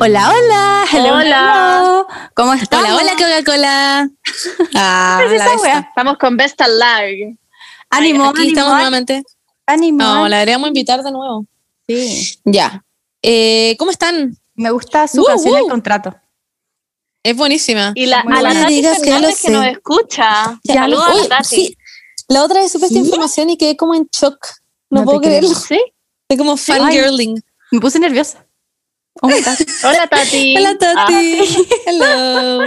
Hola, hola. Hello, Hola. hello. ¿Cómo estás? Hola, hola, Coca-Cola. Ah. Estamos con Best Alive. Ánimo, Aquí ánimo, estamos nuevamente. ánimo. No, la deberíamos invitar de nuevo. Sí. Ya. Eh, ¿Cómo están? Me gusta su Uh, canción uh. El Contrato. Es buenísima. Y la, a la. Tati Digas que que nos escucha. Ya, Saludos a Uy, la Tati. sí. La otra vez supe esta ¿Sí? información y quedé como en shock. No, No puedo creerlo. ¿Sí? Estoy como fangirling. Me puse nerviosa. Oh my God. Hola Tati. Hola, Tati. Ah, Hello.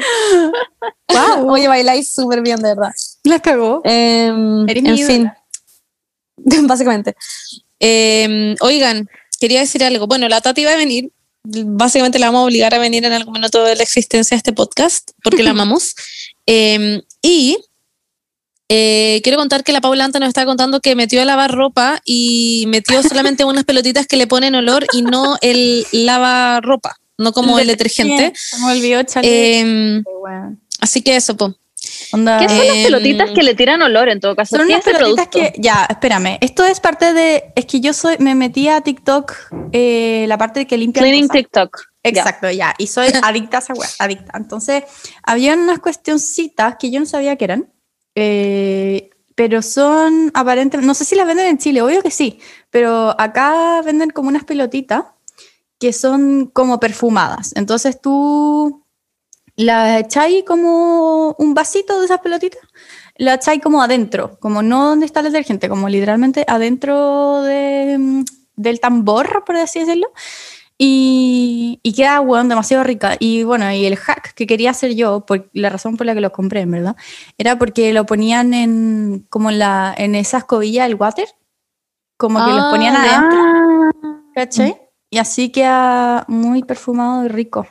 Wow. Oye, bailáis súper bien, de verdad. La cagó. Em, en fin. Básicamente. Em, oigan, quería decir algo. Bueno, la Tati va a venir. Básicamente la vamos a obligar a venir en algún minuto de la existencia de este podcast, porque la amamos. Em, y eh, quiero contar que la Paula antes nos estaba contando que metió a lavar ropa y metió solamente unas pelotitas que le ponen olor y no el lava ropa, no como el detergente. Olvidó echarle. Em, así que eso, po. Onda. ¿Qué son las Em, pelotitas que le tiran olor en todo caso? Son ¿Qué unas pelotitas producto? que. Ya, espérame. Esto es parte de. Es que yo soy. Me metí a TikTok, eh, la parte de que limpia. Cleaning TikTok. Exacto, ya. Y soy adicta a esa wea, adicta. Entonces, había unas cuestioncitas que yo no sabía que eran. Eh, pero son aparentemente, no sé si las venden en Chile, obvio que sí, pero acá venden como unas pelotitas que son como perfumadas. Entonces tú las echáis como un vasito de esas pelotitas, la echáis como adentro, como no donde está el detergente, como literalmente adentro de, del tambor, por así decirlo. Y, y queda, weón, demasiado rica. Y bueno, y el hack que quería hacer yo, por la razón por la que lo compré, en verdad, era porque lo ponían en, como en, la, en esa escobilla del water, como que los ponían Ah, adentro, Ah, ¿cachai? Y así queda muy perfumado y rico.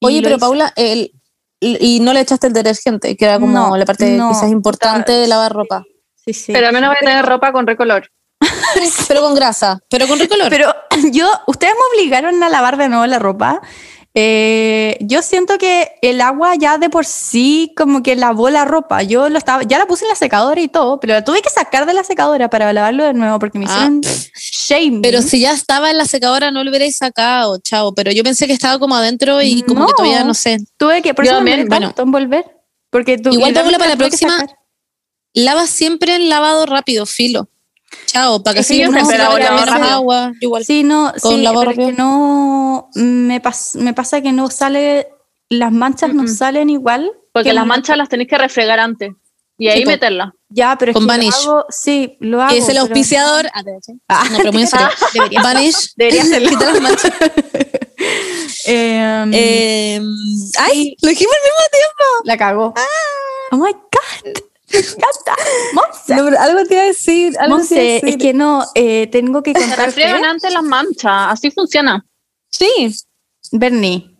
Y Oye, pero hice- Paula, el, y no le echaste el detergente, que era como No, la parte no. quizás importante de lavar ropa. Sí, sí. Pero al menos voy a tener ropa con recolor. Pero con grasa, pero con recolor. Pero yo, ustedes me obligaron a lavar de nuevo la ropa. Eh, yo siento que el agua ya de por sí como que lavó la ropa. Yo lo estaba, ya la puse en la secadora y todo, pero la tuve que sacar de la secadora para lavarlo de nuevo porque me Ah. hicieron shame. Pero si ya estaba en la secadora, no lo hubierais sacado, chao. Pero yo pensé que estaba como adentro y como que todavía no sé. tuve que, por Yo eso me también, bueno. volver. Porque tu, Igual, para la próxima. Lava siempre en lavado rápido, filo. Chao, para que Es que no menos rápido. agua. Igual. Sí, no, Con sí, lavado pero es que no me, pas- me pasa que no sale, las manchas no Mm-mm. salen igual. Porque que las manchas las tenéis que refregar antes. Y ahí Sí, meterlas. Ya, pero es Con que lo Vanish. hago- sí, lo hago. Que es el pero- auspiciador. Ah, te caché. No, pero muy. Debería Vanish. Debería hacerlo. Quita las manchas. Em, Eh, ay, lo dijimos al mismo tiempo. la cagó. Oh my God. Encanta. Monse. No, algo te iba a decir. Algo te iba a Monse, decir. es que no, eh, tengo que Se contarte. refriegan antes las manchas. Así funciona. Sí. Bernie,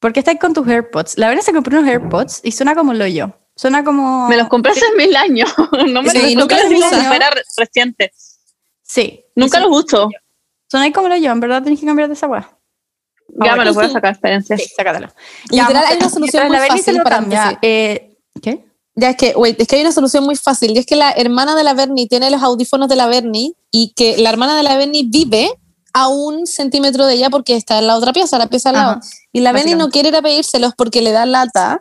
¿por qué estás con tus AirPods? La verdad se compró unos AirPods y suena como lo yo. Suena como. Me los compré hace mil años. No me Sí, los nunca los fuera re- reciente. Sí. Nunca los uso. Suena como lo yo, en verdad tenés que cambiar de esa weá. Ya me los voy a sacar, experiencia. Sí, sácatelo. Literal, hay una solución muy se fácil lo para eh, ¿Qué? Ya es que, wait, es que hay una solución muy fácil, y es que la hermana de la Bernie tiene los audífonos de la Bernie y que la hermana de la Bernie vive a un centímetro de ella porque está en la otra pieza, la pieza al lado. Ajá, Y la Bernie no quiere ir a pedírselos porque le da lata,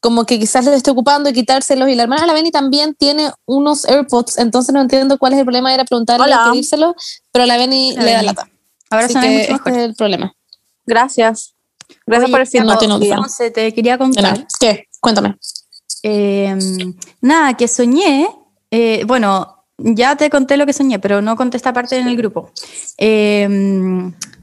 como que quizás le esté ocupando y quitárselos. Y la hermana de la Bernie también tiene unos AirPods, entonces no entiendo cuál es el problema de ir a preguntarle Hola. y pedírselos, pero la Bernie le da lata. Ahora Así que este es el problema. Gracias. Gracias Oye, por decirlo. No tiene audífono. Monse, te quería contar. ¿Qué? Cuéntame. Eh, nada, que soñé, eh, bueno, ya te conté lo que soñé, pero no conté esta parte en el grupo. Eh,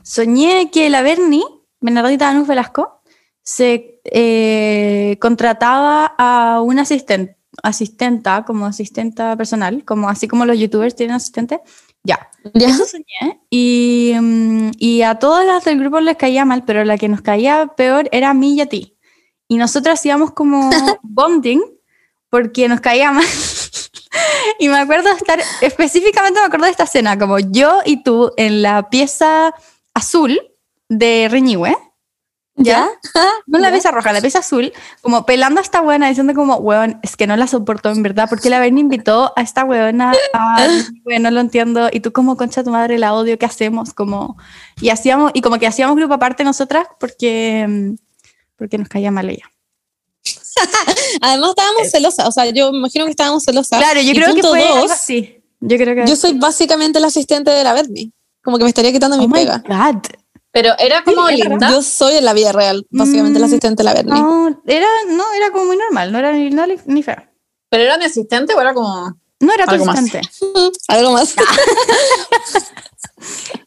soñé que la Bernie, Bernardita Danus Velasco, se eh, contrataba a una asistente, asistenta, como asistenta personal, como así como los youtubers tienen asistente. Ya, ¿Ya? eso soñé. Y, mm, y a todas las del grupo les caía mal, pero la que nos caía peor era a mí y a ti. Y nosotras íbamos como bonding porque nos caía mal. y me acuerdo estar, específicamente me acuerdo de esta escena, como yo y tú en la pieza azul de Reñihue. ¿Ya? No la pesa roja, la pesa azul, como pelando a esta weona, diciendo como, weón, es que no la soporto en verdad, porque la Berni invitó a esta weona a, weón, no lo entiendo, y tú como, concha tu madre, la odio, ¿qué hacemos? Como, y hacíamos, y como que hacíamos grupo aparte nosotras, porque, mm, porque nos caía mal ella. Además estábamos celosas, o sea, yo me imagino que estábamos celosas. Claro, yo Y creo que fue algo dos, así. Yo creo que... Yo soy básicamente la asistente de la Bernie. Como que me estaría quitando oh mi my pega. God. Pero era como Sí, linda. Yo soy en la vida real, básicamente la Mm, asistente de la Bernie. No, era, no, era como muy normal, no era ni, no, ni feo. Pero era mi asistente o era como. No era tu Algo más. asistente. Algo más.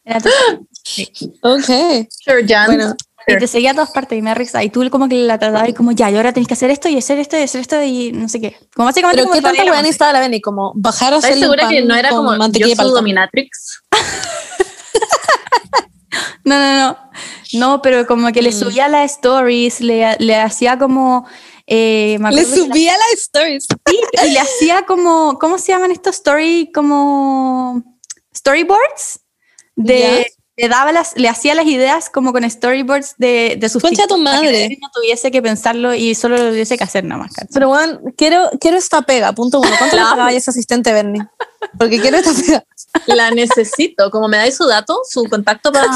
Era tu asistente. ok. Sure, Jan. Bueno, Y te seguía a todas partes y me da risa. Y tú como que la tratabas y como, ya, y ahora tenés que hacer esto y hacer esto y hacer esto y no sé qué. Como básicamente pero como ¿qué tanta weá necesitaba la Bernie? Como bajar a ¿Estás hacerle un segura que pan no era como yo soy dominatrix? No, no, no. No, pero como que le Mm. subía las stories, le, le hacía como... eh, Le que subía las stories. sí, y le hacía como, ¿cómo se llaman estos story? Como storyboards. De, le daba las, le hacía las ideas como con storyboards de, de sus Concha tu que madre. Adri no tuviese que pensarlo y solo lo tuviese que hacer nada más. ¿cachai? Pero bueno, quiero, quiero esta pega, punto uno. ¿Cuánto le La pagaba a ese asistente Bernie? Porque quiero esta pega. La necesito. Como me dais su dato, su contacto para.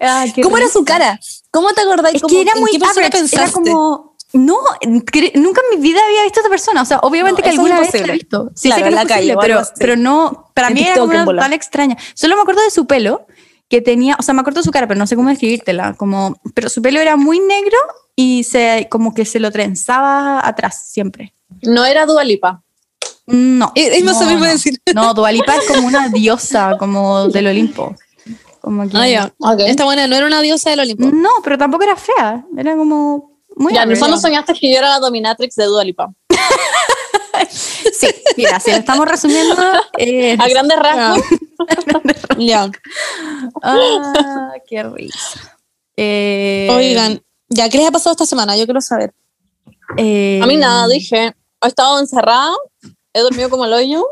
Ah, qué ¿Cómo era risa. su cara? ¿Cómo te acordáis? Es ¿Cómo- que era muy qué era como no, nunca en mi vida había visto a esta persona, o sea, obviamente No, que alguna vez la he visto. Sí, Claro, sé que en la calle posible, algo pero, pero no, para En mí era TikTok, una tan extraña. Solo me acuerdo de su pelo, que tenía, o sea, me acuerdo de su cara, pero no sé cómo describírtela, como, pero su pelo era muy negro y se, como que se lo trenzaba atrás siempre. No era Dualipa. No. Es más no, o mismo no. decir. No, Dualipa es como una diosa, como del Olimpo. Como que- Ah, ya. Esta buena no era una diosa del Olimpo. No, pero tampoco era fea, era como muy Ya, en el fondo soñaste que yo era la dominatrix de Dualipa. Sí, mira, si lo estamos resumiendo, eh, A grandes rasgos. Ya. ah, qué risa. Eh, Oigan, ya, ¿qué les ha pasado esta semana? Yo quiero saber. eh, A mí nada, dije, he estado encerrada, he dormido como el hoyo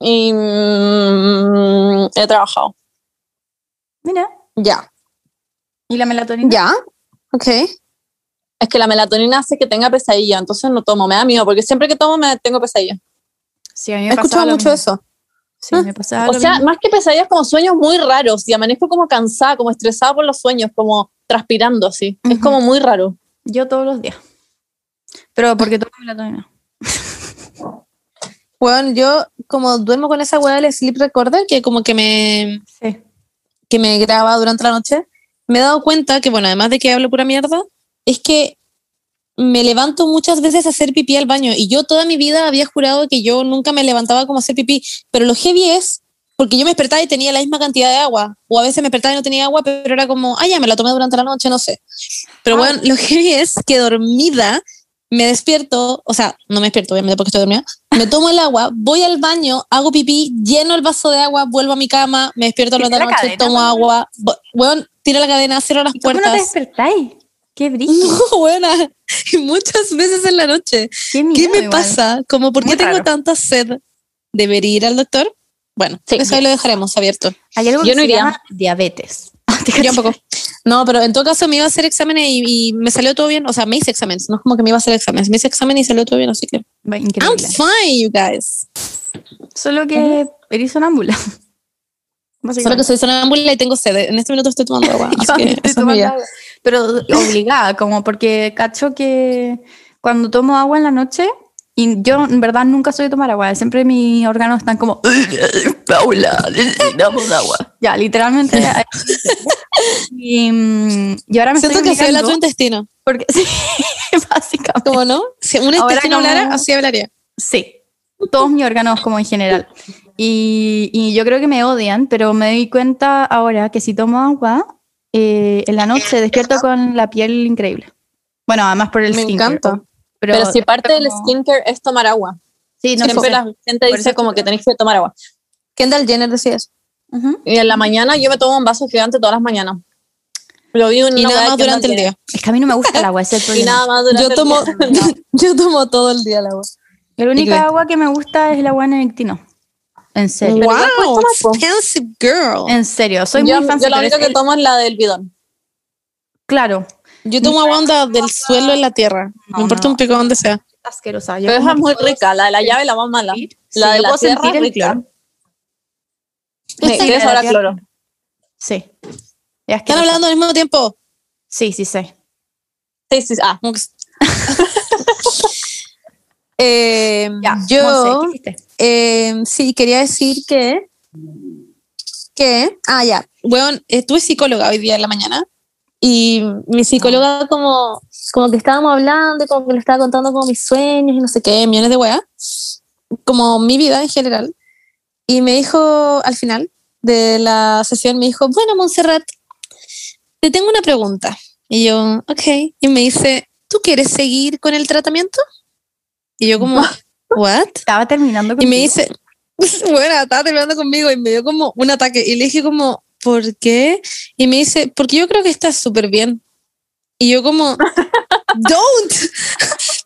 y mm, he trabajado. Mira, Ya. ¿y la melatonina? Ya. Ok. Es que la melatonina hace que tenga pesadilla, entonces no tomo, me da miedo, porque siempre que tomo me tengo pesadilla. Sí, a mí He me pasaba escuchado mucho mismo. eso. Sí, me pasaba O sea, mismo. más que pesadillas, como sueños muy raros y amanezco como cansada, como estresada por los sueños, como transpirando así. Es Ujú. como muy raro. yo todos los días. Pero porque tomo melatonina. Bueno, yo como duermo con esa weá del sleep recorder que como que me, Sí. que me graba durante la noche, me he dado cuenta que, bueno, además de que hablo pura mierda, es que me levanto muchas veces a hacer pipí al baño y yo toda mi vida había jurado que yo nunca me levantaba como a hacer pipí, pero lo heavy es porque yo me despertaba y tenía la misma cantidad de agua, o a veces me despertaba y no tenía agua, pero era como, ah, ya me la tomé durante la noche, no sé. Pero Ah. bueno, lo heavy es que dormida me despierto, o sea, no me despierto obviamente porque estoy dormida, me tomo el agua, voy al baño, hago pipí, lleno el vaso de agua, vuelvo a mi cama, me despierto a la noche, cadena, tomo ¿no? agua, weón, tiro la cadena, cierro las ¿Y cómo no te puertas. despertáis? Qué brillo. No, weona, y muchas veces en la noche. Qué, ¿Qué miedo me igual. pasa? Como, ¿por qué Muy tengo raro. tanta sed? ¿Debería ir al doctor? Bueno, Sí. eso ahí lo dejaremos abierto. Hay algo Yo que no se iría. llama diabetes. Yo un poco. No, pero en todo caso me iba a hacer exámenes y, y me salió todo bien. O sea, me hice exámenes, no es como que me iba a hacer exámenes. Me hice exámenes y salió todo bien, así que. Va, I'm Increíble. fine, you guys. Solo que eres sonámbula. Solo que soy sonámbula y tengo sed. En este minuto estoy tomando agua. Yo Así que estoy esa es mi tomando vida. agua. Pero obligada, como porque cacho que cuando tomo agua en la noche, y yo en verdad nunca soy de tomar agua, siempre mis órganos están como, Paula, necesitamos agua. Ya, literalmente. y, mm, y ahora me Siento estoy que soy el otro intestino. porque sí, básicamente. ¿Cómo no? Si un intestino como- hablara, así hablaría. Sí, todos mis órganos como en general. Y, y yo creo que me odian, pero me doy cuenta ahora que si tomo agua, eh, en la noche despierto con la piel increíble. Bueno, además por el Me skincare, encanta. Pero, Pero, si parte del como- skincare es tomar agua. Sí, no Siempre sé. la gente Por dice como que tenéis que tomar agua. Kendall Jenner decía eso. Ujú. Y en la mañana yo me tomo un vaso gigante todas las mañanas. Lo vi en Y nada más que durante el día. Es que a mí no me gusta el agua, ese es el bien. Y problema. nada más durante Yo el tomo, día. yo tomo todo el día el agua. La única agua que me gusta es el agua benedictino. En serio. Wow, expensive girl. En serio, soy yo, muy fancy. yo la pero única es que el- tomo es la del bidón. Claro. Yo tomo agua onda del suelo en la tierra. No, me importa no. un pico donde sea. Asquerosa. Yo Pero esa es muy rica, la de la llave la más mala. La de la tierra el rica. cloro. Sí, Sí, que es la ahora cloro. Sí. Es ¿Están hablando al mismo tiempo? Sí, sí, sí. Sí, sí, ah. Eh, Ya, yo Monse, ¿qué hiciste? eh, sí quería decir que que ah ya bueno estuve psicóloga hoy día en la mañana y mi psicóloga como como que estábamos hablando y como que le estaba contando como mis sueños y no sé qué millones de weas como mi vida en general y me dijo al final de la sesión me dijo bueno Montserrat te tengo una pregunta y yo ok y me dice ¿tú quieres seguir con el tratamiento? Y yo como ¿what? Estaba terminando Y me dice, bueno, estaba terminando conmigo y me dio como un ataque. Y le dije como, ¿por qué? Y me dice, porque yo creo que estás súper bien. Y yo como, don't,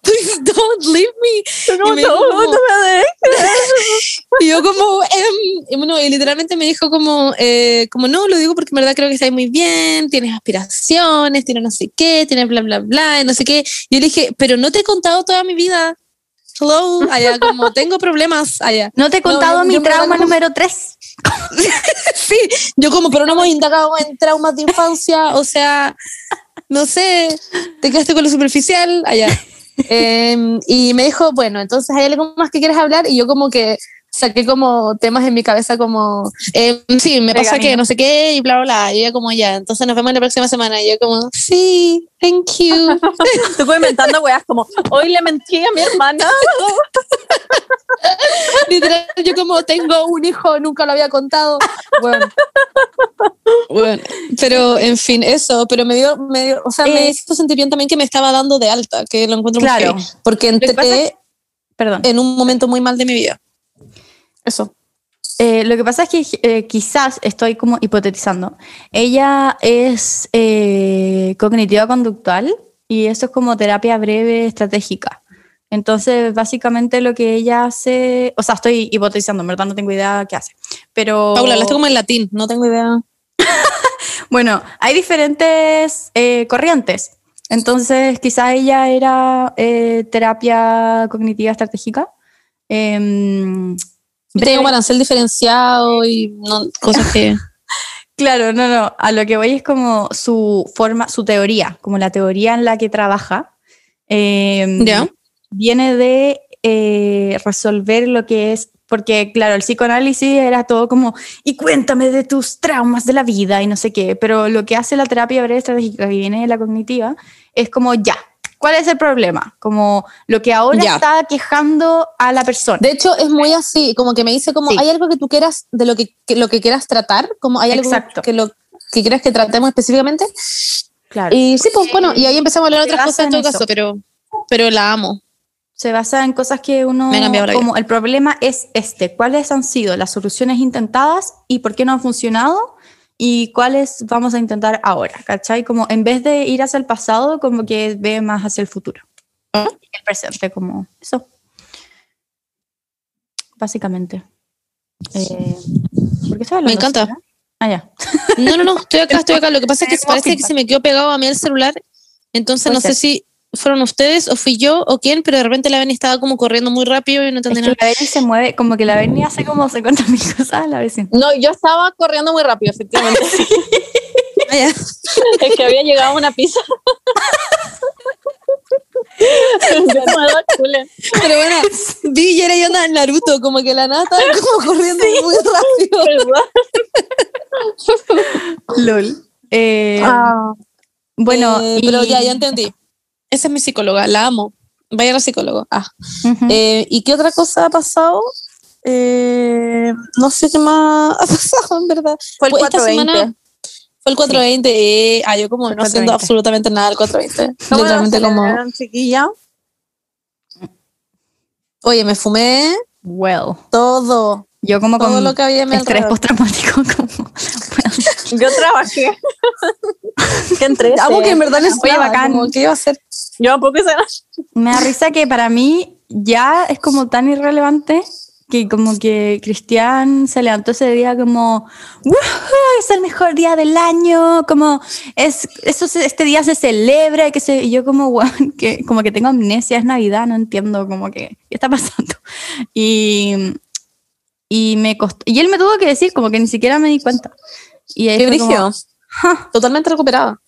please don't leave me. No, Y me no, como- no me. Y yo como, em, y bueno, y literalmente me dijo como, eh, como no, lo digo porque en verdad creo que estás muy bien, tienes aspiraciones, tienes no sé qué, tienes bla, bla, bla, no sé qué. Y yo le dije, pero no te he contado toda mi vida. Hello, allá, como tengo problemas, allá. No te he No, contado mi trauma como- número 3. Sí, yo como, pero no hemos indagado en traumas de infancia, o sea, no sé, te quedaste con lo superficial, allá. Em, y me dijo, bueno, entonces hay algo más que quieres hablar, y yo como que saqué como temas en mi cabeza como, em, sí, me pasa que no sé qué, y bla, bla, bla, y ella como, ya, entonces nos vemos la próxima semana, y yo como, sí, thank you. Como inventando weas como, hoy le mentí a mi hermana. Literal, yo como tengo un hijo, nunca lo había contado. Bueno. Bueno, pero en fin, eso, pero me dio, me dio- o sea, me Eh, hizo sentir bien también que me estaba dando de alta, que lo encuentro Claro. muy porque que entré pasa Perdón. en un momento muy mal de mi vida. Eso. Eh, lo que pasa es que eh, quizás estoy como hipotetizando. Ella es eh, cognitiva conductual y eso es como terapia breve estratégica. Entonces, básicamente lo que ella hace, o sea, estoy hipotetizando, en verdad no tengo idea qué hace. Pero Paula, hablaste como en latín, no tengo idea. bueno, hay diferentes corrientes. Entonces, quizás ella era terapia cognitiva estratégica. Yo tengo balancel diferenciado y no- cosas que... Claro, no, no. A lo que voy es como su forma, su teoría, como la teoría en la que trabaja. eh, ¿Ya? Viene de eh, resolver lo que es, porque claro, el psicoanálisis era todo como, y cuéntame de tus traumas de la vida y no sé qué, pero lo que hace la terapia breve estratégica que viene de la cognitiva es como, ya, ¿cuál es el problema? Como lo que ahora Ya. está quejando a la persona. De hecho, es muy así, como que me dice como, Sí. ¿hay algo que tú quieras, de lo que, que- lo que quieras tratar? Como, ¿hay algo Exacto. que, lo, que quieras que tratemos específicamente? claro. Y sí, pues bueno, y ahí empezamos a hablar otras cosas en todo caso, pero, pero la amo. se basa en cosas que uno, Me como el problema es este, cuáles han sido las soluciones intentadas y por qué no han funcionado y cuáles vamos a intentar ahora, ¿cachai? Como en vez de ir hacia el pasado, como que ve más hacia el futuro. El presente, como eso. Básicamente. Eh, ¿Por qué Me encanta. Ah, ya. No, no, no, estoy acá, estoy acá. Lo que pasa es que parece que se me quedó pegado a mí el celular. Entonces no sé si fueron ustedes o fui yo o quién, pero de repente la Beni estaba como corriendo muy rápido y no Es entendí que nada. la Berni se mueve, como que la Berni hace como 50 mil cosas a la vez. No, yo estaba corriendo muy rápido, efectivamente. Ah, es que había llegado una pizza. Pero bueno, vi y era yo en Naruto, como que la nada estaba como corriendo muy rápido. LOL. Eh, Bueno, Eh, y- pero ya, ya entendí. Esa es mi psicóloga, la amo. Vaya a la psicóloga. Ah. Ujú. Eh, ¿Y qué otra cosa ha pasado? Eh, no sé qué más ha pasado, en verdad. Fue el Pues esta 420. semana fue el 420. eh, ah, yo como no haciendo 420. absolutamente nada el 420. ¿Cómo Literalmente como, chiquilla? oye, me fumé well. todo. Yo como Todo con lo que había a mi estrés postraumático como. Yo trabajé. Qué entre Amo que en verdad les Oye, bacán. como, ¿Qué iba a hacer? Yo tampoco nada. Me da risa que para mí ya es como tan irrelevante que como que Cristian se levantó ese día como, "¡Woohoo! es el mejor día del año, como es, eso se- este día se celebra, y que se, y yo como, "Weón, que como que tengo amnesia, es Navidad, no entiendo como que, ¿qué está pasando? Y, y me costó, y él me tuvo que decir como que ni siquiera me di cuenta. Y ahí Qué fue como. "Ja, Totalmente recuperada.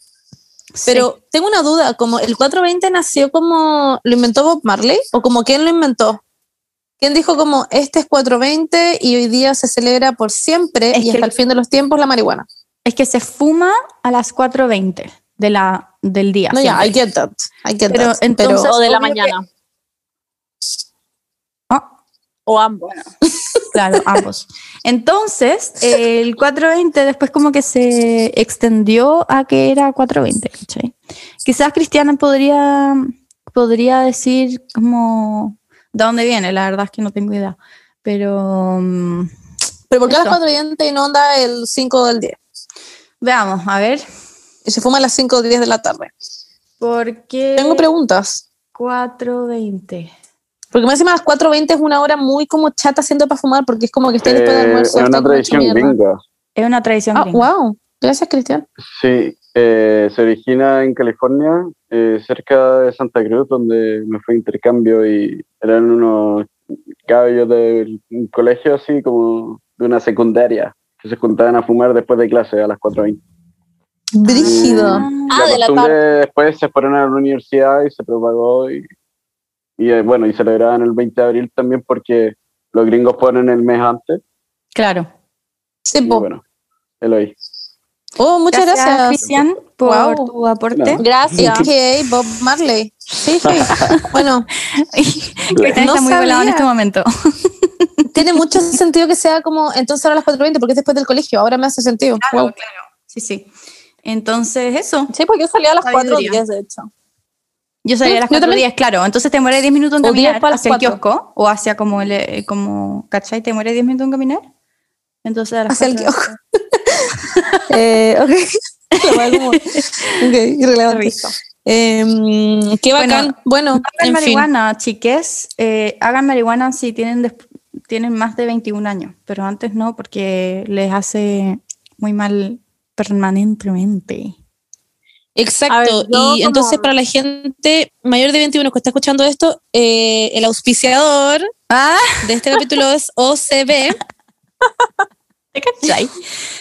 Pero tengo una duda, como el 420 nació como, ¿lo inventó Bob Marley? ¿O como quién lo inventó? ¿Quién dijo como, este es 420 y hoy día se celebra por siempre Es y hasta el fin de los tiempos la marihuana? es que se fuma a las 4.20 de la, del día. No, ya, siempre. I get that. I get Pero that. entonces- O de la obvio que- mañana. Ah, O ambos. Claro, ambos. Entonces, el 420 después como que se extendió a que era 420, ¿cachai? Quizás Cristiana podría, podría decir como de dónde viene, la verdad es que no tengo idea. Pero mm, Pero ¿por qué a las Eso. 420 y no onda el 5 del 10? veamos, a ver, Y se fuma a las 5 o 10 de la tarde. ¿por qué Tengo preguntas. 420? Porque más encima las 4.20 es una hora muy como chata haciendo para fumar porque es como que estáis después de Eh, almuerzo. es una tradición gringa. Es una tradición Ah, gringa. wow. Gracias, Cristian. Sí, eh, se origina en California, eh, cerca de Santa Cruz, donde me fue a intercambio y eran unos caballos de un colegio así como de una secundaria que se juntaban a fumar después de clase a las 4.20. Brígido. Ah, de la costumbre después se fueron a la universidad y se propagó y, y, eh, bueno, y celebraban el 20 de abril también porque los gringos ponen el mes antes. Claro. Sí, bueno, Eloy. Oh, muchas gracias. Cristian, por Wow. tu aporte. Claro. Gracias. Bob Marley. Sí, sí. bueno, Cristian No está muy volado en este momento. tiene mucho sentido que sea como entonces ahora a las 4.20 porque es después del colegio. Ahora me hace sentido. Wow. Sí, sí. Entonces, eso. Sí, pues yo salí a las Sabiduría. 4.10, de hecho. Yo salí Sí, a las yo 4 también. días, claro. Entonces te muere 10 minutos en O 10 caminar para hacia el 4. kiosco o hacia como, el, eh, como ¿cachai? Te muere 10 minutos en caminar. Entonces a las Hacia el 4 kiosco. Eh, ok. Ok, irrelevante. Em, qué Bueno, bacán. Bueno, No hagan en fin. marihuana, chiques. Eh, hagan marihuana si tienen, tienen más de 21 años, pero antes no, porque les hace muy mal permanentemente. Exacto. Ver, y como- entonces para la gente mayor de 21 que está escuchando esto, eh, el auspiciador Ah, de este capítulo es OCB. ¿te cachai?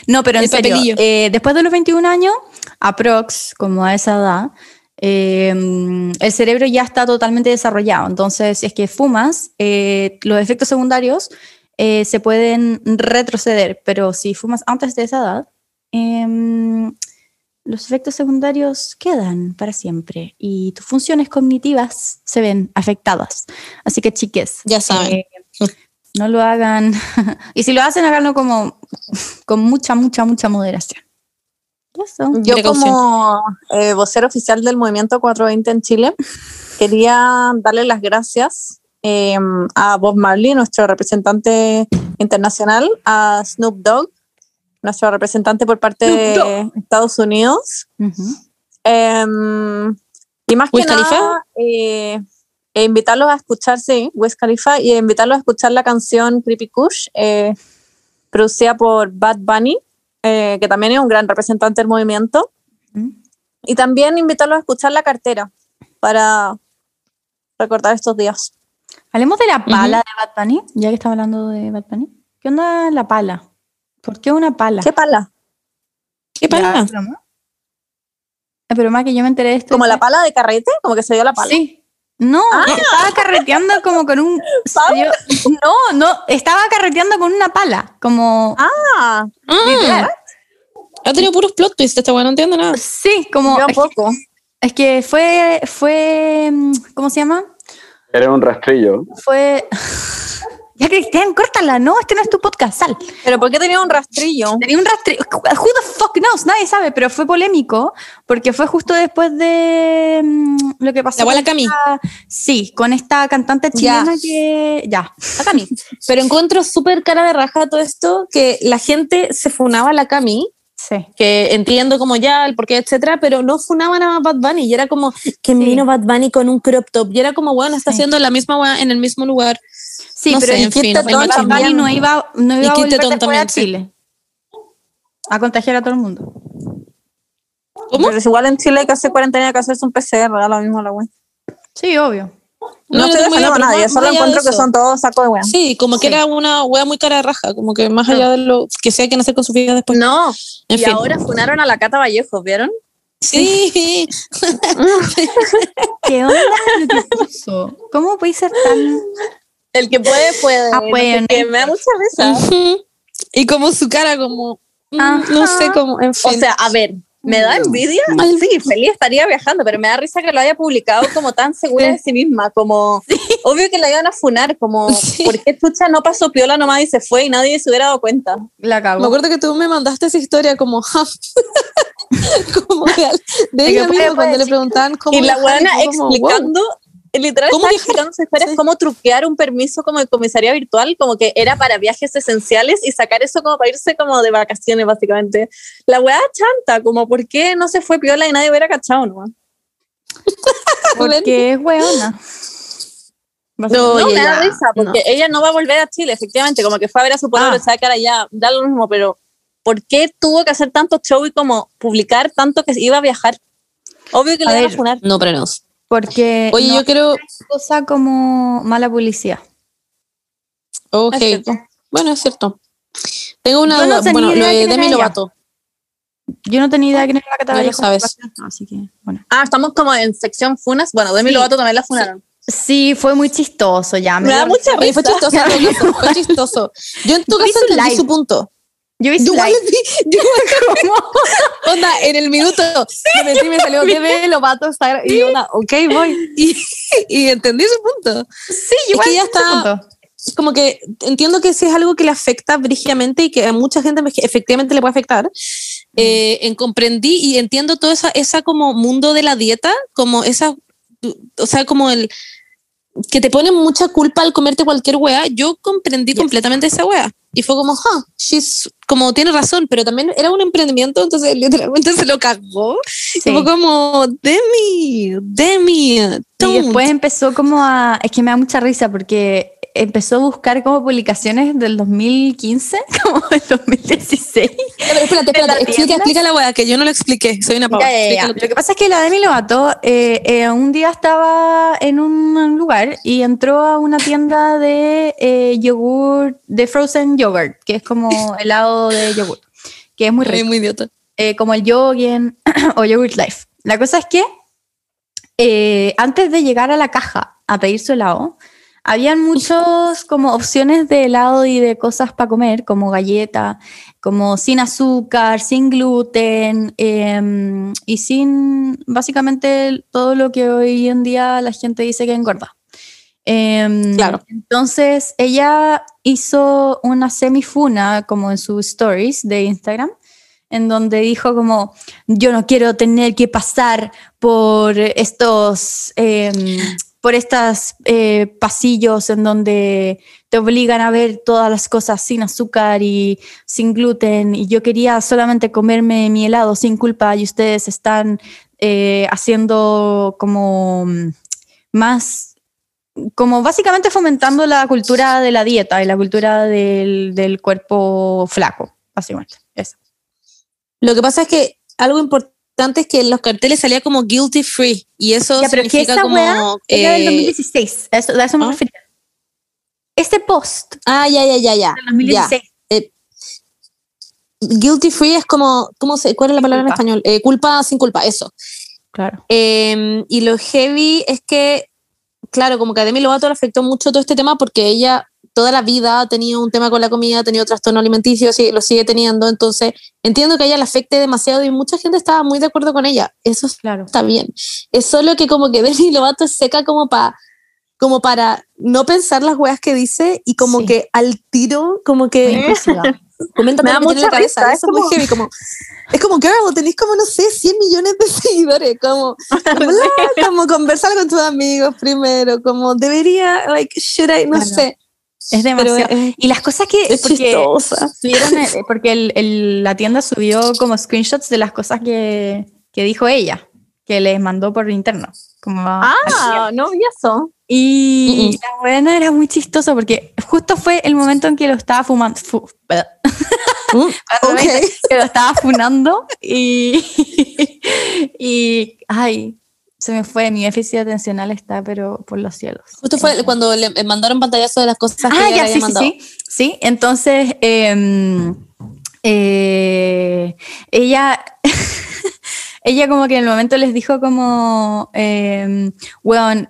No, pero en El serio, eh, después de los 21 años, aprox, como a esa edad, eh, el cerebro ya está totalmente desarrollado. Entonces, si es que fumas, eh, los efectos secundarios se pueden retroceder, pero si fumas antes de esa edad, em, los efectos secundarios quedan para siempre y tus funciones cognitivas se ven afectadas. Así que, chiques, Ya saben. eh, no lo hagan. y si lo hacen, háganlo como con mucha, mucha, mucha moderación. Eso. Yo Precaución. como eh, vocero oficial del movimiento 420 en Chile, quería darle las gracias eh, a Bob Marley, nuestro representante internacional, a Snoop Dogg, nuestro representante por parte de Estados Unidos. Em, y más que nada, eh, e invitarlos a escuchar, sí, Wiz Khalifa, y invitarlos a escuchar la canción Creepy Kush, eh, producida por Bad Bunny, eh, que también es un gran representante del movimiento. Y también invitarlos a escuchar La Cartera para recordar estos días. Hablemos de la pala de Bad Bunny, ya que estamos hablando de Bad Bunny. ¿Qué onda la pala? ¿Por qué una pala? ¿Qué pala? ¿Qué. Eh, Pero más que yo me enteré de esto. ¿Como la pala de carrete? ¿Como que se dio la pala? Sí. No, estaba carreteando como con un. ¿Pala? no, no, estaba carreteando con una pala. Como. Ah, literal. Ha tenido puros plot twists esta weá, no entiendo nada. Sí, como. yo un Es que, poco. es que fue. fue mm, ¿Cómo se llama? Era un rastrillo. Fue. Ya, Cristian, córtala, no, este no es tu podcast, sal. ¿Pero por qué tenía un rastrillo? Tenía un rastrillo. Who the fuck knows? Nadie sabe, pero fue polémico porque fue justo después de mm, lo que pasó. La abuela Cami. sí, con esta cantante chilena que. Ya. La Cami. Pero encuentro súper cara de raja todo esto, que la gente se funaba a la Cami, Sí. que entiendo como ya el porqué, etcétera, pero no funaban a Bad Bunny. Y era como que vino Bad Bunny con un crop top. Y era como, bueno, está Sí. haciendo la misma en el mismo lugar. Sí, No pero sé, en fin, también no iba, no Y iba a volver después a. Chile. A contagiar a todo el mundo. ¿Cómo? Pero es igual en Chile hay que hacer cuarentena, hay que hacerse un PCR, da lo mismo la wea. Sí, obvio. No, estoy defendiendo a nadie, solo encuentro que son todos sacos de wea. Sí, como que Sí. era una wea muy cara de raja, como que más allá de lo que sea que hacer con su vida después. No, En y fin. ahora funaron a la Cata Vallejo, ¿vieron? Sí, ¿Qué onda lo que puso? ¿Cómo puede ser tan...? El que puede, puede. Ah, no sé me da mucha risa. Ujú. y como su cara, como, mm, no Ajá. sé cómo, en fin. O sea, a ver, ¿me da envidia? Ay. Sí, feliz estaría viajando, pero me da risa que lo haya publicado como tan segura de sí misma, como obvio que la iban a funar, como Sí. ¿por qué chucha no pasó piola nomás y se fue y nadie se hubiera dado cuenta? La me cagó. acuerdo que tú me mandaste esa historia como, como de, de ella misma, cuando le sí. preguntaban cómo Y la buena como, wow. Literal ¿Cómo estaba explicando Sí. cómo truquear un permiso como de comisaría virtual, como que era para viajes esenciales y sacar eso como para irse como de vacaciones, básicamente. La weá chanta, como ¿por qué no se fue piola y nadie hubiera cachado, no? Porque es hueona. No, Oye, me da risa, porque ella no va a volver a Chile, efectivamente, como que fue a ver a su pueblo, Ah. sabe que ahora ya da lo mismo, pero ¿por qué tuvo que hacer tanto show y como publicar tanto que iba a viajar? Obvio que A le iban a funar. No, pero no. Porque Oye, no yo quiero, es cosa como mala publicidad. ok, Es bueno, es cierto. Tengo una no duda, bueno, lo de era Demi. Lovato. Yo no tenía idea quién era la Cata Ya lo Vallejo, sabes. Así que, bueno. Ah, estamos como en sección funas. Bueno, Demi Sí. Lovato también la funaron. Sí, fue muy chistoso ya. Me da dio mucha Oye, fue risa. chistoso, fue chistoso. Yo en tu caso entendí su punto. Yo Yo live. vi- yo igual- onda, en el minuto metí, me salió TV, Lovato, está- y yo, onda, ok, voy. Y, y entendí su punto. Sí, Es igual que ya está-. Como que entiendo que sí es algo que le afecta brígidamente y que a mucha gente efectivamente le puede afectar. Eh, en comprendí y entiendo todo esa, esa como mundo de la dieta, como esa, o sea, como el que te pone mucha culpa al comerte cualquier wea. Yo comprendí completamente esa wea y fue como, ah, she's como tiene razón, pero también era un emprendimiento, entonces literalmente se lo cagó. Y Sí. fue como, Demi, Demi, Y don't". después empezó como a. Es que me da mucha risa porque empezó a buscar como publicaciones del 2015, como del 2016. Pero espérate, ¿En la espérate, explica, explica la wea, que yo no lo expliqué, soy una pava. Ya, ya, Lo que pasa es que la Demi Lovato eh, eh, un día estaba en un lugar y entró a una tienda de eh, yogur, de frozen yogurt, que es como helado de yogur, que es muy Ay, rico. muy idiota. eh, como el Yogen o Yogurt Life. La cosa es que eh, antes de llegar a la caja a pedir su helado, habían muchas como opciones de helado y de cosas para comer, como galleta, como sin azúcar, sin gluten em, y sin básicamente todo lo que hoy en día la gente dice que engorda. Em, Claro. Entonces ella hizo una semifuna como en sus stories de Instagram en donde dijo como, yo no quiero tener que pasar por estos, em, por estos pasillos en donde te obligan a ver todas las cosas sin azúcar y sin gluten, y yo quería solamente comerme mi helado sin culpa, y ustedes están eh, haciendo como mm, más, como básicamente fomentando la cultura de la dieta y la cultura del, del cuerpo flaco, básicamente. Eso. Lo que pasa es que algo importante es que en los carteles salía como guilty free y eso Ya, pero que significa esa como weá era del eh, 2016. A eso, a eso me ¿ah? refería. Este post ah ya ya ya ya del 2016. guilty free es como cómo se cuál es la palabra en español Eh, culpa sin culpa eso Claro. Eh, y lo heavy es que claro como que a Demi Lovato le afectó mucho todo este tema porque ella toda la vida ha tenido un tema con la comida ha tenido trastorno alimenticio sí, lo sigue teniendo entonces entiendo que a ella le afecte demasiado y mucha gente estaba muy de acuerdo con ella eso es Claro. está bien. Es solo que como que Demi Lovato es seca como para como para no pensar las weas que dice y como Sí. que al tiro como que comenta Me da en la mucha cabeza. risa, Eso es muy como- heavy. Como, es como, girl, tenés como, no sé, 100 millones de seguidores. Como, como, como conversar con tus amigos primero. Como debería, like, should I, no Claro. sé. Es demasiado. es, y las cosas que. es porque subieron, eh, porque el- el- la tienda subió como screenshots de las cosas que, que dijo ella, que les mandó por interno. Como Ah, no vi eso. Y la buena era muy chistosa porque justo fue el momento en que lo estaba fumando. fu- Mm, cuando ok. me- que lo estaba funando y, y ay, se me fue, mi déficit atencional está pero por los cielos. Justo fue cuando le mandaron pantallazo de las cosas que Ah, ella ya, le había sí, sí, mandado. sí, sí. Entonces, em, eh, ella, ella como que en el momento les dijo como, eh, weón,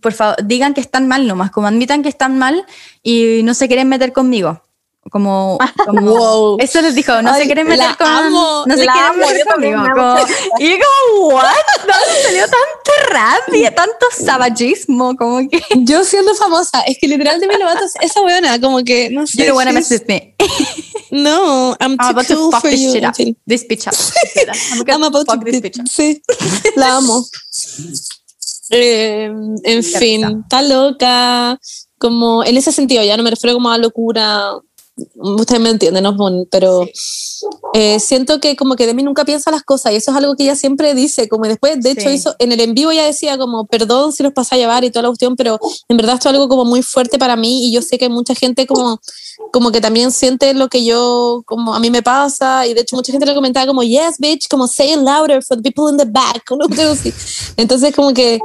por favor, digan que están mal nomás, como admitan que están mal y no se quieren meter conmigo. Como, como- Wow. eso les dijo, no se Ay, quieren la meter con, amo, no se quieren meter conmigo. como- y yo como, what? ¿De dónde salió tanta rabia, tanto savagismo? Como que, Yo siendo famosa, es que literal de mi Lovato, esa weona, como que, no sé. you don't wanna mess with me. No, I'm I'm too about to cool fuck for this you. shit up. This bitch up. I'm I'm about fuck to this bitch up. Sí, la amo. Eh, en fin, está loca. Como en ese sentido, ya no me refiero como a locura. Ustedes me entienden, ¿no? Pero eh, siento que como que Demi nunca piensa las cosas y eso es algo que ella siempre dice. Como después, de hecho, Sí. hizo, en el en vivo ella decía como, perdón si los pasa a llevar y toda la cuestión, pero en verdad esto es algo como muy fuerte para mí y yo sé que hay mucha gente como como que también siente lo que yo, como a mí me pasa, y de hecho mucha gente le comentaba como, yes, bitch, como say it louder for the people in the back. Entonces como que